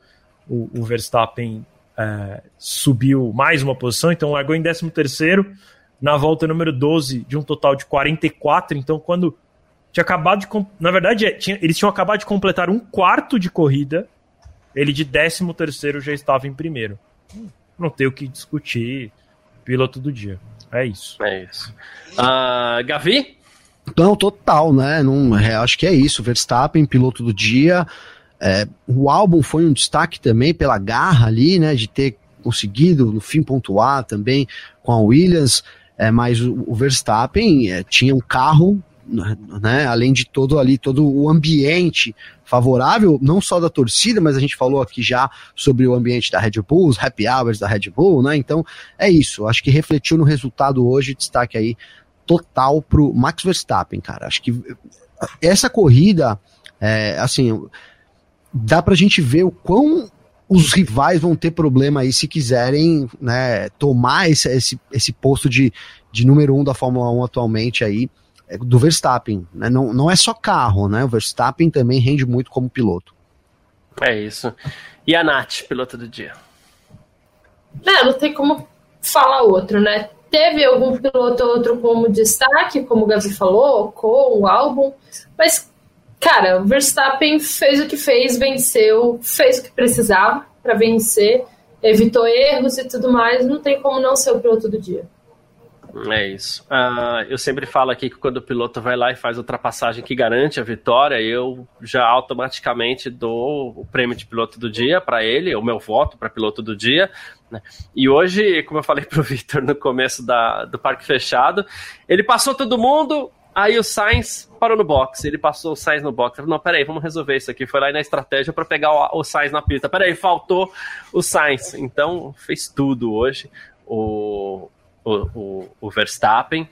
Speaker 2: o, o Verstappen é, subiu mais uma posição, então largou em 13 terceiro na volta número 12 de um total de 44, então quando tinha acabado de... Na verdade, é, tinha, eles tinham acabado de completar um quarto de corrida, ele de 13 terceiro já estava em primeiro. Não tem o que discutir, piloto do dia. É isso.
Speaker 1: É isso. Uh, Gavi?
Speaker 4: Não, total, né? Não, é, acho que é isso. Verstappen, piloto do dia. É, o álbum foi um destaque também pela garra ali, né? De ter conseguido no fim pontuar também com a Williams. É, mas o, Verstappen é, tinha um carro, né? Além de todo ali, todo o ambiente favorável, não só da torcida, mas a gente falou aqui já sobre o ambiente da Red Bull, os happy hours da Red Bull, né? Então é isso. Acho que refletiu no resultado hoje, destaque aí total pro Max Verstappen, cara. Acho que essa corrida, é, assim, dá pra gente ver o quão os rivais vão ter problema aí se quiserem né, tomar esse, esse, esse posto de, de número um da Fórmula 1 atualmente aí, é, do Verstappen. Né? Não, não é só carro, né? O Verstappen também rende muito como piloto.
Speaker 1: É isso. E a Nath, piloto do dia?
Speaker 3: É, não tem como falar outro, né? Teve algum piloto ou outro como destaque, como o Gavi falou, com o álbum, mas, cara, o Verstappen fez o que fez, venceu, fez o que precisava para vencer, evitou erros e tudo mais, não tem como não ser o piloto do dia.
Speaker 1: É isso. Uh, eu sempre falo aqui que quando o piloto vai lá e faz ultrapassagem que garante a vitória, eu já automaticamente dou o prêmio de piloto do dia para ele, o meu voto para piloto do dia. Né? E hoje, como eu falei para o Victor no começo da, do Parque Fechado, ele passou todo mundo, Aí o Sainz parou no box, ele passou o Sainz no box. Falei, não, peraí, vamos resolver isso aqui. Foi lá na estratégia para pegar o, o Sainz na pista. Peraí, faltou o Sainz. Então fez tudo hoje. O, o, o, o Verstappen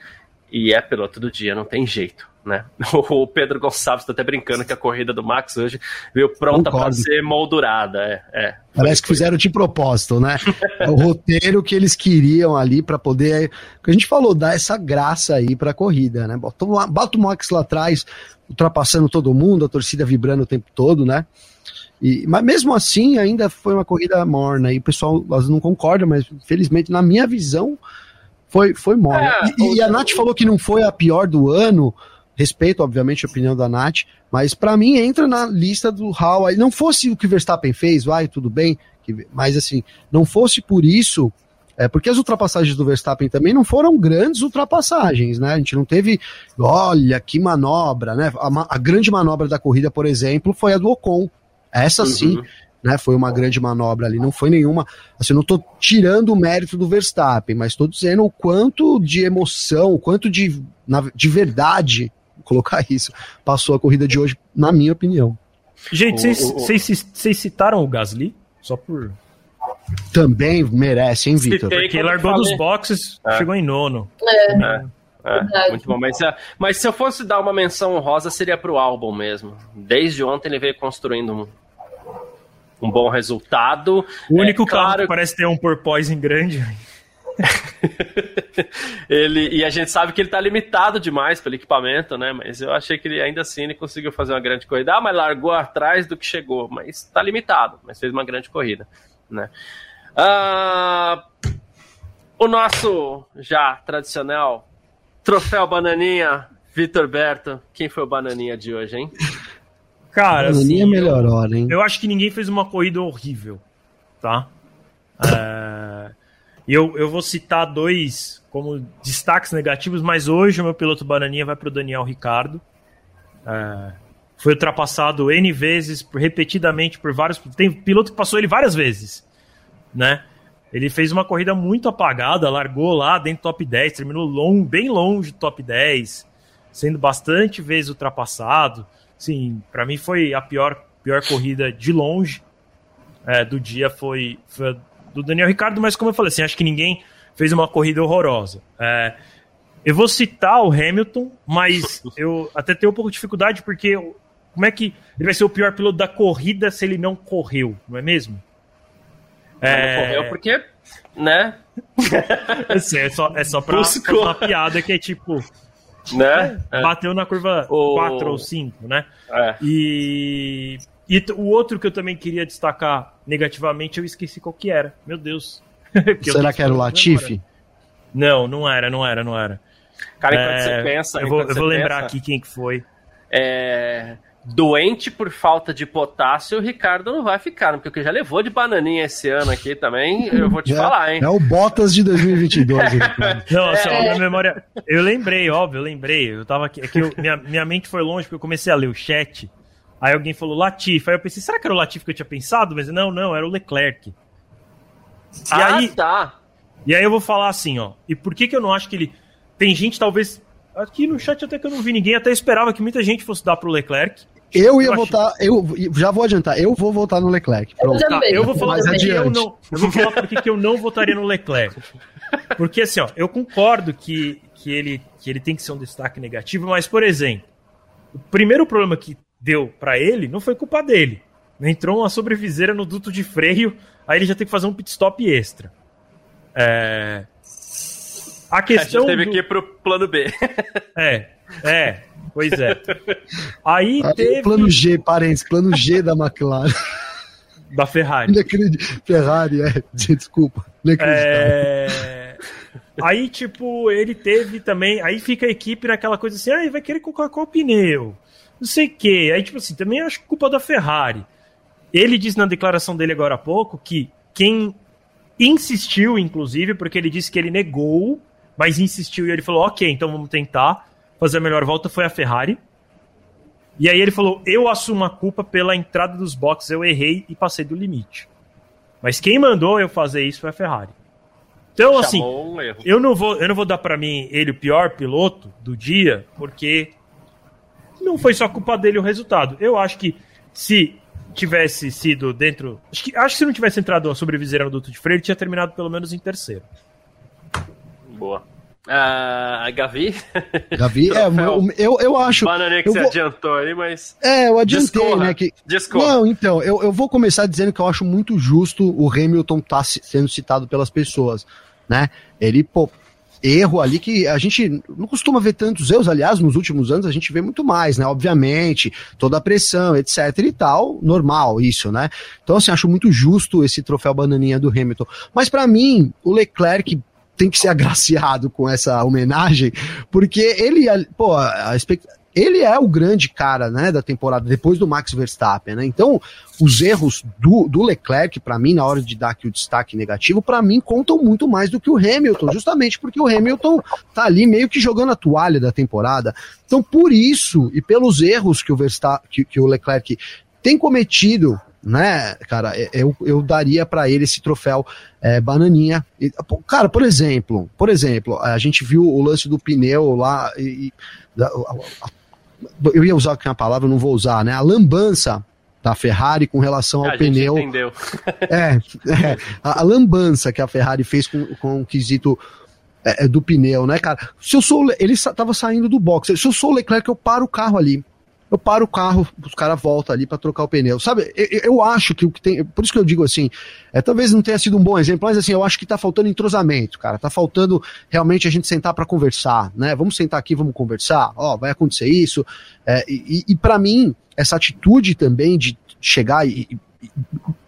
Speaker 1: e é piloto do dia, não tem jeito. Né? O Pedro Gonçalves está até brincando que a corrida do Max hoje veio pronta para ser moldurada. É, é.
Speaker 4: Parece que fizeram de propósito, né? É o roteiro que eles queriam ali para poder, que a gente falou, dar essa graça aí para a corrida, né? Bota, bota o Max lá atrás, ultrapassando todo mundo, a torcida vibrando o tempo todo, né? E, mas mesmo assim, ainda foi uma corrida morna. E o pessoal não concorda, mas felizmente, na minha visão, foi, foi morna. É, e, e, a Nath falou que não foi a pior do ano. Respeito, obviamente, a opinião da Nath, mas para mim entra na lista do Hall. Aí não fosse o que o Verstappen fez, vai, tudo bem, mas assim, não fosse por isso, é, porque as ultrapassagens do Verstappen também não foram grandes ultrapassagens, né? A gente não teve, olha, que manobra, né? A, a grande manobra da corrida, por exemplo, foi a do Ocon. Essa uhum. sim né? Foi uma grande manobra ali, não foi nenhuma. Assim, não estou tirando o mérito do Verstappen, mas estou dizendo o quanto de emoção, o quanto de, de verdade, colocar isso, passou a corrida de hoje, na minha opinião.
Speaker 2: Gente, vocês citaram o Gasly? Só por.
Speaker 4: Também merece, hein, Vitor?
Speaker 2: Porque ele largou dos boxes, é. chegou em nono.
Speaker 1: É. é. É, muito bom. Mas, mas, se eu fosse dar uma menção honrosa, seria pro álbum mesmo. Desde ontem ele veio construindo um, um bom resultado.
Speaker 2: O único é, carro claro... que parece ter um porpoise grande.
Speaker 1: ele e a gente sabe que ele está limitado demais pelo equipamento, né? Mas eu achei que ele ainda assim ele conseguiu fazer uma grande corrida. Ah, mas largou atrás do que chegou, mas está limitado, mas fez uma grande corrida, né? Ah, o nosso já tradicional troféu bananinha, Vitor Berto. Quem foi o bananinha de hoje, hein?
Speaker 2: Cara, assim, é melhor hora, hein? Eu acho que ninguém fez uma corrida horrível, tá? É... eu, eu vou citar dois como destaques negativos, mas hoje o meu piloto bananinha vai para o Daniel Ricardo. É... Foi ultrapassado N vezes, repetidamente por vários. Tem piloto que passou ele várias vezes, né? Ele fez uma corrida muito apagada, largou lá dentro do top 10, terminou long, bem longe do top 10, sendo bastante vezes ultrapassado. Sim, para mim foi a pior, pior corrida de longe é, do dia foi, foi do Daniel Ricardo, mas como eu falei assim, acho que ninguém fez uma corrida horrorosa. É, eu vou citar o Hamilton, mas eu até tenho um pouco de dificuldade porque como é que ele vai ser o pior piloto da corrida se ele não correu, não é mesmo?
Speaker 1: É... Não correu porque, né?
Speaker 2: é só, é só pra fazer uma piada que é tipo, né? É, bateu na curva o... 4 ou 5, né? É. E, e o outro que eu também queria destacar negativamente, eu esqueci qual que era. Meu Deus.
Speaker 4: que Será que era o Latifi?
Speaker 2: Não, não era, não era, não era.
Speaker 1: Cara, enquanto é, você pensa.
Speaker 2: Eu vou, eu vou lembrar pensa, aqui quem que foi.
Speaker 1: É, doente por falta de potássio, o Ricardo não vai ficar, porque já levou de bananinha esse ano aqui também, eu vou te
Speaker 4: é,
Speaker 1: falar, hein?
Speaker 4: É o Bottas de 2022.
Speaker 2: não, só é. minha memória... Eu lembrei, óbvio, eu lembrei. Eu tava aqui, é que eu, minha, minha mente foi longe, porque eu comecei a ler o chat, aí alguém falou Latif, aí eu pensei, será que era o Latif que eu tinha pensado? Mas não, não, era o Leclerc.
Speaker 1: E ah, aí, tá.
Speaker 2: E aí eu vou falar assim, ó, e por que que eu não acho que ele... Tem gente, talvez, Aqui no chat até que eu não vi ninguém, até esperava que muita gente fosse dar pro Leclerc.
Speaker 4: Eu ia eu votar, eu já vou adiantar, eu vou votar no Leclerc.
Speaker 2: Pronto. Eu, tá, eu vou falar porque eu não, eu vou falar porque que eu não votaria no Leclerc. Porque assim, ó, eu concordo que, que, ele, que ele tem que ser um destaque negativo, mas por exemplo, o primeiro problema que deu para ele não foi culpa dele. Entrou uma sobreviseira no duto de freio, aí ele já tem que fazer um pit stop extra. É... A questão. A
Speaker 1: teve do... que ir pro plano B.
Speaker 2: É, é, pois é. Aí, Aí teve.
Speaker 4: Plano G, parênteses, plano G da McLaren.
Speaker 2: Da Ferrari.
Speaker 4: Ferrari, é, desculpa.
Speaker 2: É... Aí, tipo, ele teve também. Aí fica a equipe naquela coisa assim, ah, vai querer colocar qual pneu? Não sei o quê. Aí, tipo assim, também acho culpa da Ferrari. Ele disse na declaração dele agora há pouco que quem insistiu, inclusive, porque ele disse que ele negou mas insistiu e ele falou: ok, então vamos tentar fazer a melhor volta. Foi a Ferrari. E aí ele falou: eu assumo a culpa pela entrada dos boxes, eu errei e passei do limite. Mas quem mandou eu fazer isso foi a Ferrari. Então, Chamou assim, um eu não vou, eu não vou dar para mim ele o pior piloto do dia, porque não foi só culpa dele o resultado. Eu acho que se tivesse sido dentro. Acho que, acho que se não tivesse entrado a sobreviseira no duto de freio, ele tinha terminado pelo menos em terceiro.
Speaker 1: Boa. Uh, a Gavi?
Speaker 4: Gavi, é, eu, eu acho.
Speaker 1: Banana que você vou... adiantou aí, mas.
Speaker 4: É, eu adiantei, Discorra. né? Que... Não, então, eu, eu vou começar dizendo que eu acho muito justo o Hamilton estar tá sendo citado pelas pessoas, né? Ele, pô, erro ali que a gente não costuma ver tantos erros, aliás, nos últimos anos a gente vê muito mais, né? Obviamente, toda a pressão, etc e tal, normal isso, né? Então, assim, acho muito justo esse troféu bananinha do Hamilton. Mas para mim, o Leclerc tem que ser agraciado com essa homenagem, porque ele, pô, a ele é o grande cara, né, da temporada, depois do Max Verstappen, né? Então, os erros do, do Leclerc, para mim, na hora de dar aqui o destaque negativo, para mim contam muito mais do que o Hamilton, justamente porque o Hamilton tá ali meio que jogando a toalha da temporada. Então, por isso, e pelos erros que o Verstappen, que, que o Leclerc tem cometido né, cara, é, eu, eu daria para ele esse troféu é, bananinha. E, cara, por exemplo, por exemplo, a gente viu o lance do pneu lá e, e a, a, eu ia usar uma palavra, não vou usar, né? A lambança da Ferrari com relação ao
Speaker 1: a
Speaker 4: pneu.
Speaker 1: Entendeu.
Speaker 4: É, é a, a, lambança que a Ferrari fez com, com o quesito é, é do pneu, né, cara? Se eu sou. Ele estava saindo do box. Se eu sou o Leclerc, eu paro o carro ali eu paro o carro, os caras voltam ali para trocar o pneu. Sabe, eu, eu, acho que o que tem. Por isso que eu digo assim, é, talvez não tenha sido um bom exemplo, mas assim, eu acho que tá faltando entrosamento, cara. Tá faltando realmente a gente sentar para conversar, né? Vamos sentar aqui, vamos conversar. Ó, vai acontecer isso. É, e e para mim, essa atitude também de chegar e, e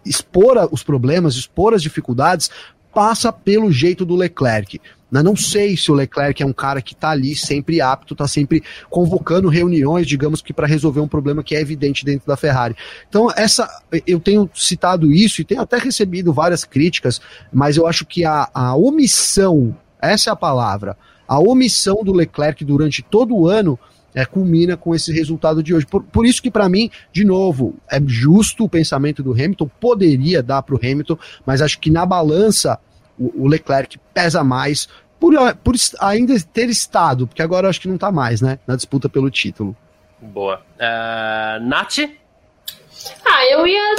Speaker 4: expor os problemas, expor as dificuldades, passa pelo jeito do Leclerc. Não sei se o Leclerc é um cara que está ali sempre apto, está sempre convocando reuniões, digamos que para resolver um problema que é evidente dentro da Ferrari. Então, essa eu tenho citado isso e tenho até recebido várias críticas, mas eu acho que a, a omissão, essa é a palavra, a omissão do Leclerc durante todo o ano é, culmina com esse resultado de hoje. Por, por isso que, para mim, de novo, é justo o pensamento do Hamilton, poderia dar para o Hamilton, mas acho que na balança o, o Leclerc pesa mais por, por ainda ter estado, porque agora acho que não está mais, né? Na disputa pelo título.
Speaker 1: Boa. Uh, Nath?
Speaker 3: Ah, eu ia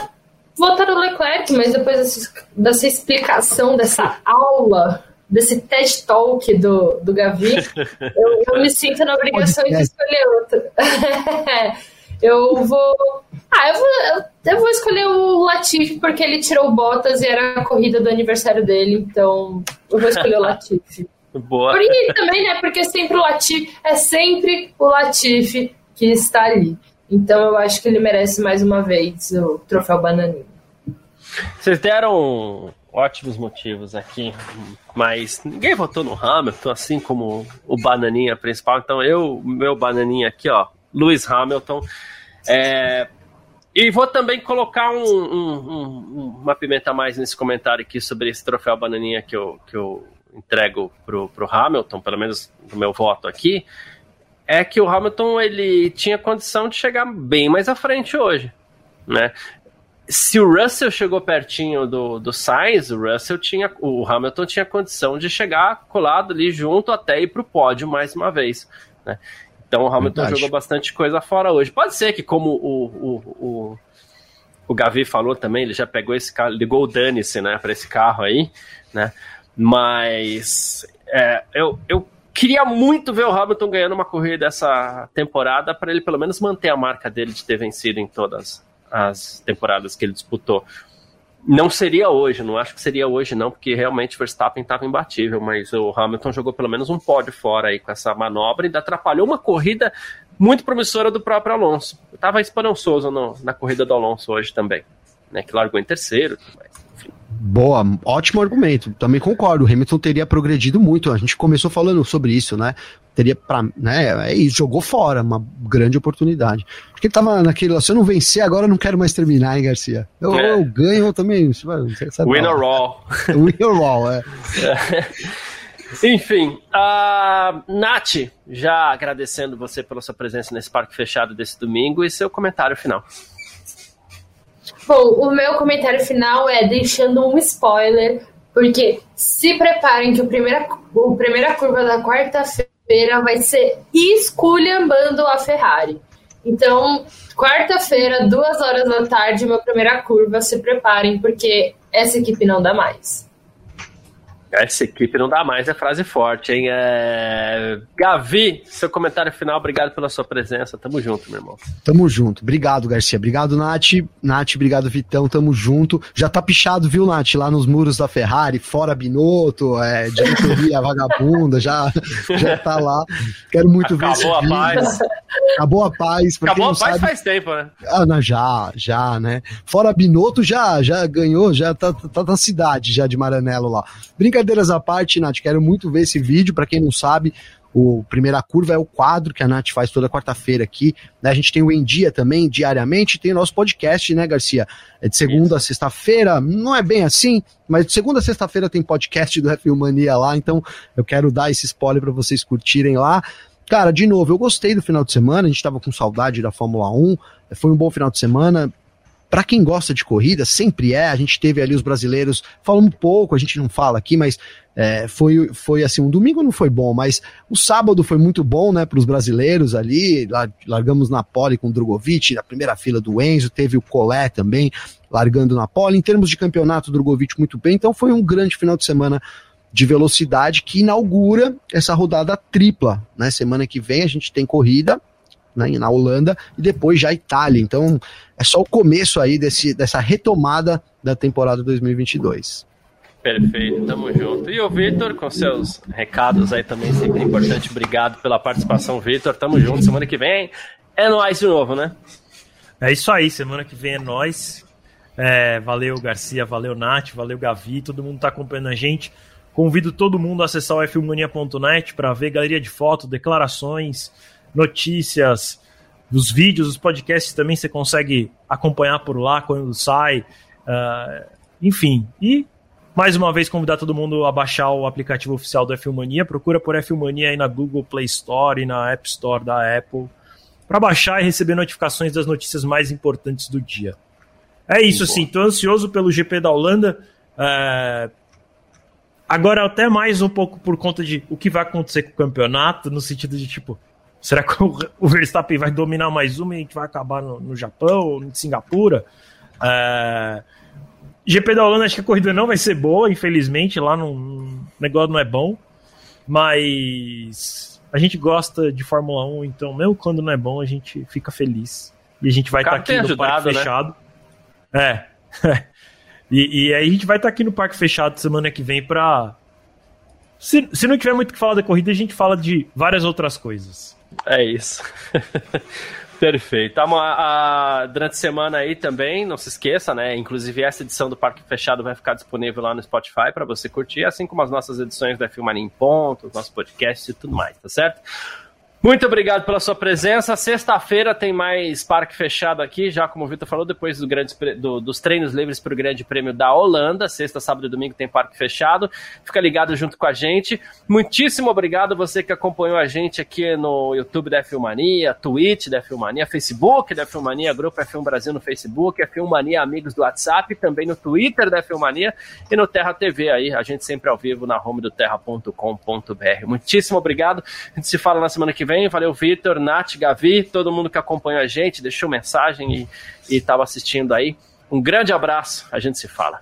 Speaker 3: votar no Leclerc, mas depois dessa, dessa explicação, dessa aula, desse TED Talk do, do Gavi, eu, eu me sinto na obrigação de escolher outro. eu vou. Ah, eu vou, eu vou escolher o Latifi porque ele tirou botas e era a corrida do aniversário dele, então eu vou escolher o Latifi.
Speaker 1: Boa.
Speaker 3: Por isso também, né? Porque sempre o Latifi, é sempre o Latifi que está ali. Então eu acho que ele merece mais uma vez o troféu Bananinha.
Speaker 1: Vocês deram ótimos motivos aqui, mas ninguém votou no Hamilton, assim como o Bananinha principal. Então eu, meu Bananinha aqui, ó, Lewis Hamilton. É, e vou também colocar um, um, um, uma pimenta mais nesse comentário aqui sobre esse troféu Bananinha que eu, que eu entrego pro, pro Hamilton, pelo menos no meu voto aqui, é que o Hamilton ele tinha condição de chegar bem mais à frente hoje, né? Se o Russell chegou pertinho do, do Sainz, o Russell tinha, o Hamilton tinha condição de chegar colado ali junto até ir para o pódio mais uma vez, né? Então o Hamilton Verdade. jogou bastante coisa fora hoje. Pode ser que como o, o, o, o Gavi falou também, ele já pegou esse carro, ligou o dane-se, né, para esse carro aí, né? Mas é, eu, eu queria muito ver o Hamilton ganhando uma corrida dessa temporada para ele pelo menos manter a marca dele de ter vencido em todas as temporadas que ele disputou. Não seria hoje, não acho que seria hoje não, porque realmente o Verstappen estava imbatível, mas o Hamilton jogou pelo menos um pódio fora aí com essa manobra e ainda atrapalhou uma corrida muito promissora do próprio Alonso. Estava esperançoso no, na corrida do Alonso hoje também, né, que largou em terceiro, mas
Speaker 4: Boa, ótimo argumento. Também concordo. O Hamilton teria progredido muito. A gente começou falando sobre isso, né? Teria para, né? É isso, jogou fora uma grande oportunidade. Porque ele tava naquele, se eu não vencer agora, eu não quero mais terminar, hein, Garcia. Eu, é. eu ganho eu também.
Speaker 1: Win or all.
Speaker 4: Win or all, é.
Speaker 1: Enfim, uh, Nath, já agradecendo você pela sua presença nesse parque fechado desse domingo e seu comentário final.
Speaker 3: Bom, o meu comentário final é deixando um spoiler, porque se preparem que o primeira, o primeira curva da quarta-feira vai ser esculhambando a Ferrari. Então, quarta-feira, duas horas da tarde, minha primeira curva, se preparem, porque essa equipe não dá mais.
Speaker 1: Essa equipe não dá mais, é frase forte, hein? É... Gavi, seu comentário final, obrigado pela sua presença. Tamo junto, meu irmão.
Speaker 4: Tamo junto. Obrigado, Garcia. Obrigado, Nath. Nath, obrigado, Vitão. Tamo junto. Já tá pichado, viu, Nath? Lá nos muros da Ferrari, fora Binotto, é, diretoria vagabunda, já, já tá lá. Quero muito
Speaker 1: Acabou
Speaker 4: ver esse
Speaker 1: a vídeo. paz.
Speaker 4: Acabou a paz.
Speaker 1: Acabou a paz sabe... faz tempo, né?
Speaker 4: Ah, não, já, já, né? Fora Binotto, já, já ganhou, já tá, tá na cidade já de Maranello lá. Brincadeira brincadeiras à parte, Nath, quero muito ver esse vídeo. Para quem não sabe, o Primeira Curva é o quadro que a Nath faz toda quarta-feira aqui. Né? A gente tem o Em Dia também, diariamente, tem o nosso podcast, né, Garcia? É de segunda Isso. a sexta-feira, não é bem assim, mas de segunda a sexta-feira tem podcast do F Mania lá, então eu quero dar esse spoiler para vocês curtirem lá. Cara, de novo, eu gostei do final de semana, a gente tava com saudade da Fórmula 1, foi um bom final de semana, para quem gosta de corrida, sempre é. A gente teve ali os brasileiros, falando um pouco, a gente não fala aqui, mas é, foi, foi assim, um domingo não foi bom, mas o sábado foi muito bom, né, para os brasileiros ali. Largamos na pole com o Drogovic, na primeira fila do Enzo, teve o Collet também largando na pole. Em termos de campeonato, o Drogovic muito bem, então foi um grande final de semana de velocidade que inaugura essa rodada tripla. Né? Semana que vem a gente tem corrida né, na Holanda e depois já Itália. Então é só o começo aí desse, dessa retomada da temporada 2022.
Speaker 1: Perfeito, tamo junto. E o Vitor, com seus recados aí também, sempre importante. Obrigado pela participação, Vitor. Tamo junto. Semana que vem é nós de novo, né?
Speaker 2: É isso aí, semana que vem é nós. É, valeu, Garcia, valeu, Nath, valeu, Gavi, todo mundo tá acompanhando a gente. Convido todo mundo a acessar o filmania.net para ver galeria de fotos, declarações, notícias, os vídeos, os podcasts também você consegue acompanhar por lá quando sai. Uh, enfim, e mais uma vez convidar todo mundo a baixar o aplicativo oficial do Filmania. Procura por Filmania aí na Google Play Store e na App Store da Apple para baixar e receber notificações das notícias mais importantes do dia. É isso, sim. Tô ansioso pelo GP da Holanda. É... Agora, até mais um pouco por conta de o que vai acontecer com o campeonato, no sentido de tipo, será que o Verstappen vai dominar mais uma e a gente vai acabar no, no Japão ou em Singapura? É... GP da Holanda, acho que a corrida não vai ser boa, infelizmente, lá no o negócio não é bom, mas a gente gosta de Fórmula 1, então mesmo quando não é bom, a gente fica feliz. E a gente vai estar tá aqui no ajudado, parque né? fechado. É. e, e aí a gente vai estar tá aqui no Parque Fechado semana que vem pra. Se, se não tiver muito o que falar da corrida, a gente fala de várias outras coisas.
Speaker 1: É isso. Perfeito. A, a, durante a semana aí também, não se esqueça, né? Inclusive essa edição do Parque Fechado vai ficar disponível lá no Spotify para você curtir, assim como as nossas edições da Filmania em Ponto, os nossos podcasts e tudo mais, tá certo? Muito obrigado pela sua presença. Sexta-feira tem mais parque fechado aqui, já como o Vitor falou, depois do grande, do, dos treinos livres para o Grande Prêmio da Holanda. Sexta, sábado e domingo tem parque fechado. Fica ligado junto com a gente. Muitíssimo obrigado você que acompanhou a gente aqui no YouTube da Filmania, Twitch da Filmania, Facebook da Filmania, Grupo F1 Brasil no Facebook, Filmania Amigos do WhatsApp, também no Twitter da Filmania e no Terra TV aí, a gente sempre ao vivo na home do terra.com.br. Muitíssimo obrigado. A gente se fala na semana que vem vem. Valeu, Vitor, Nath, Gavi, todo mundo que acompanhou a gente, deixou mensagem e estava assistindo aí. Um grande abraço, a gente se fala.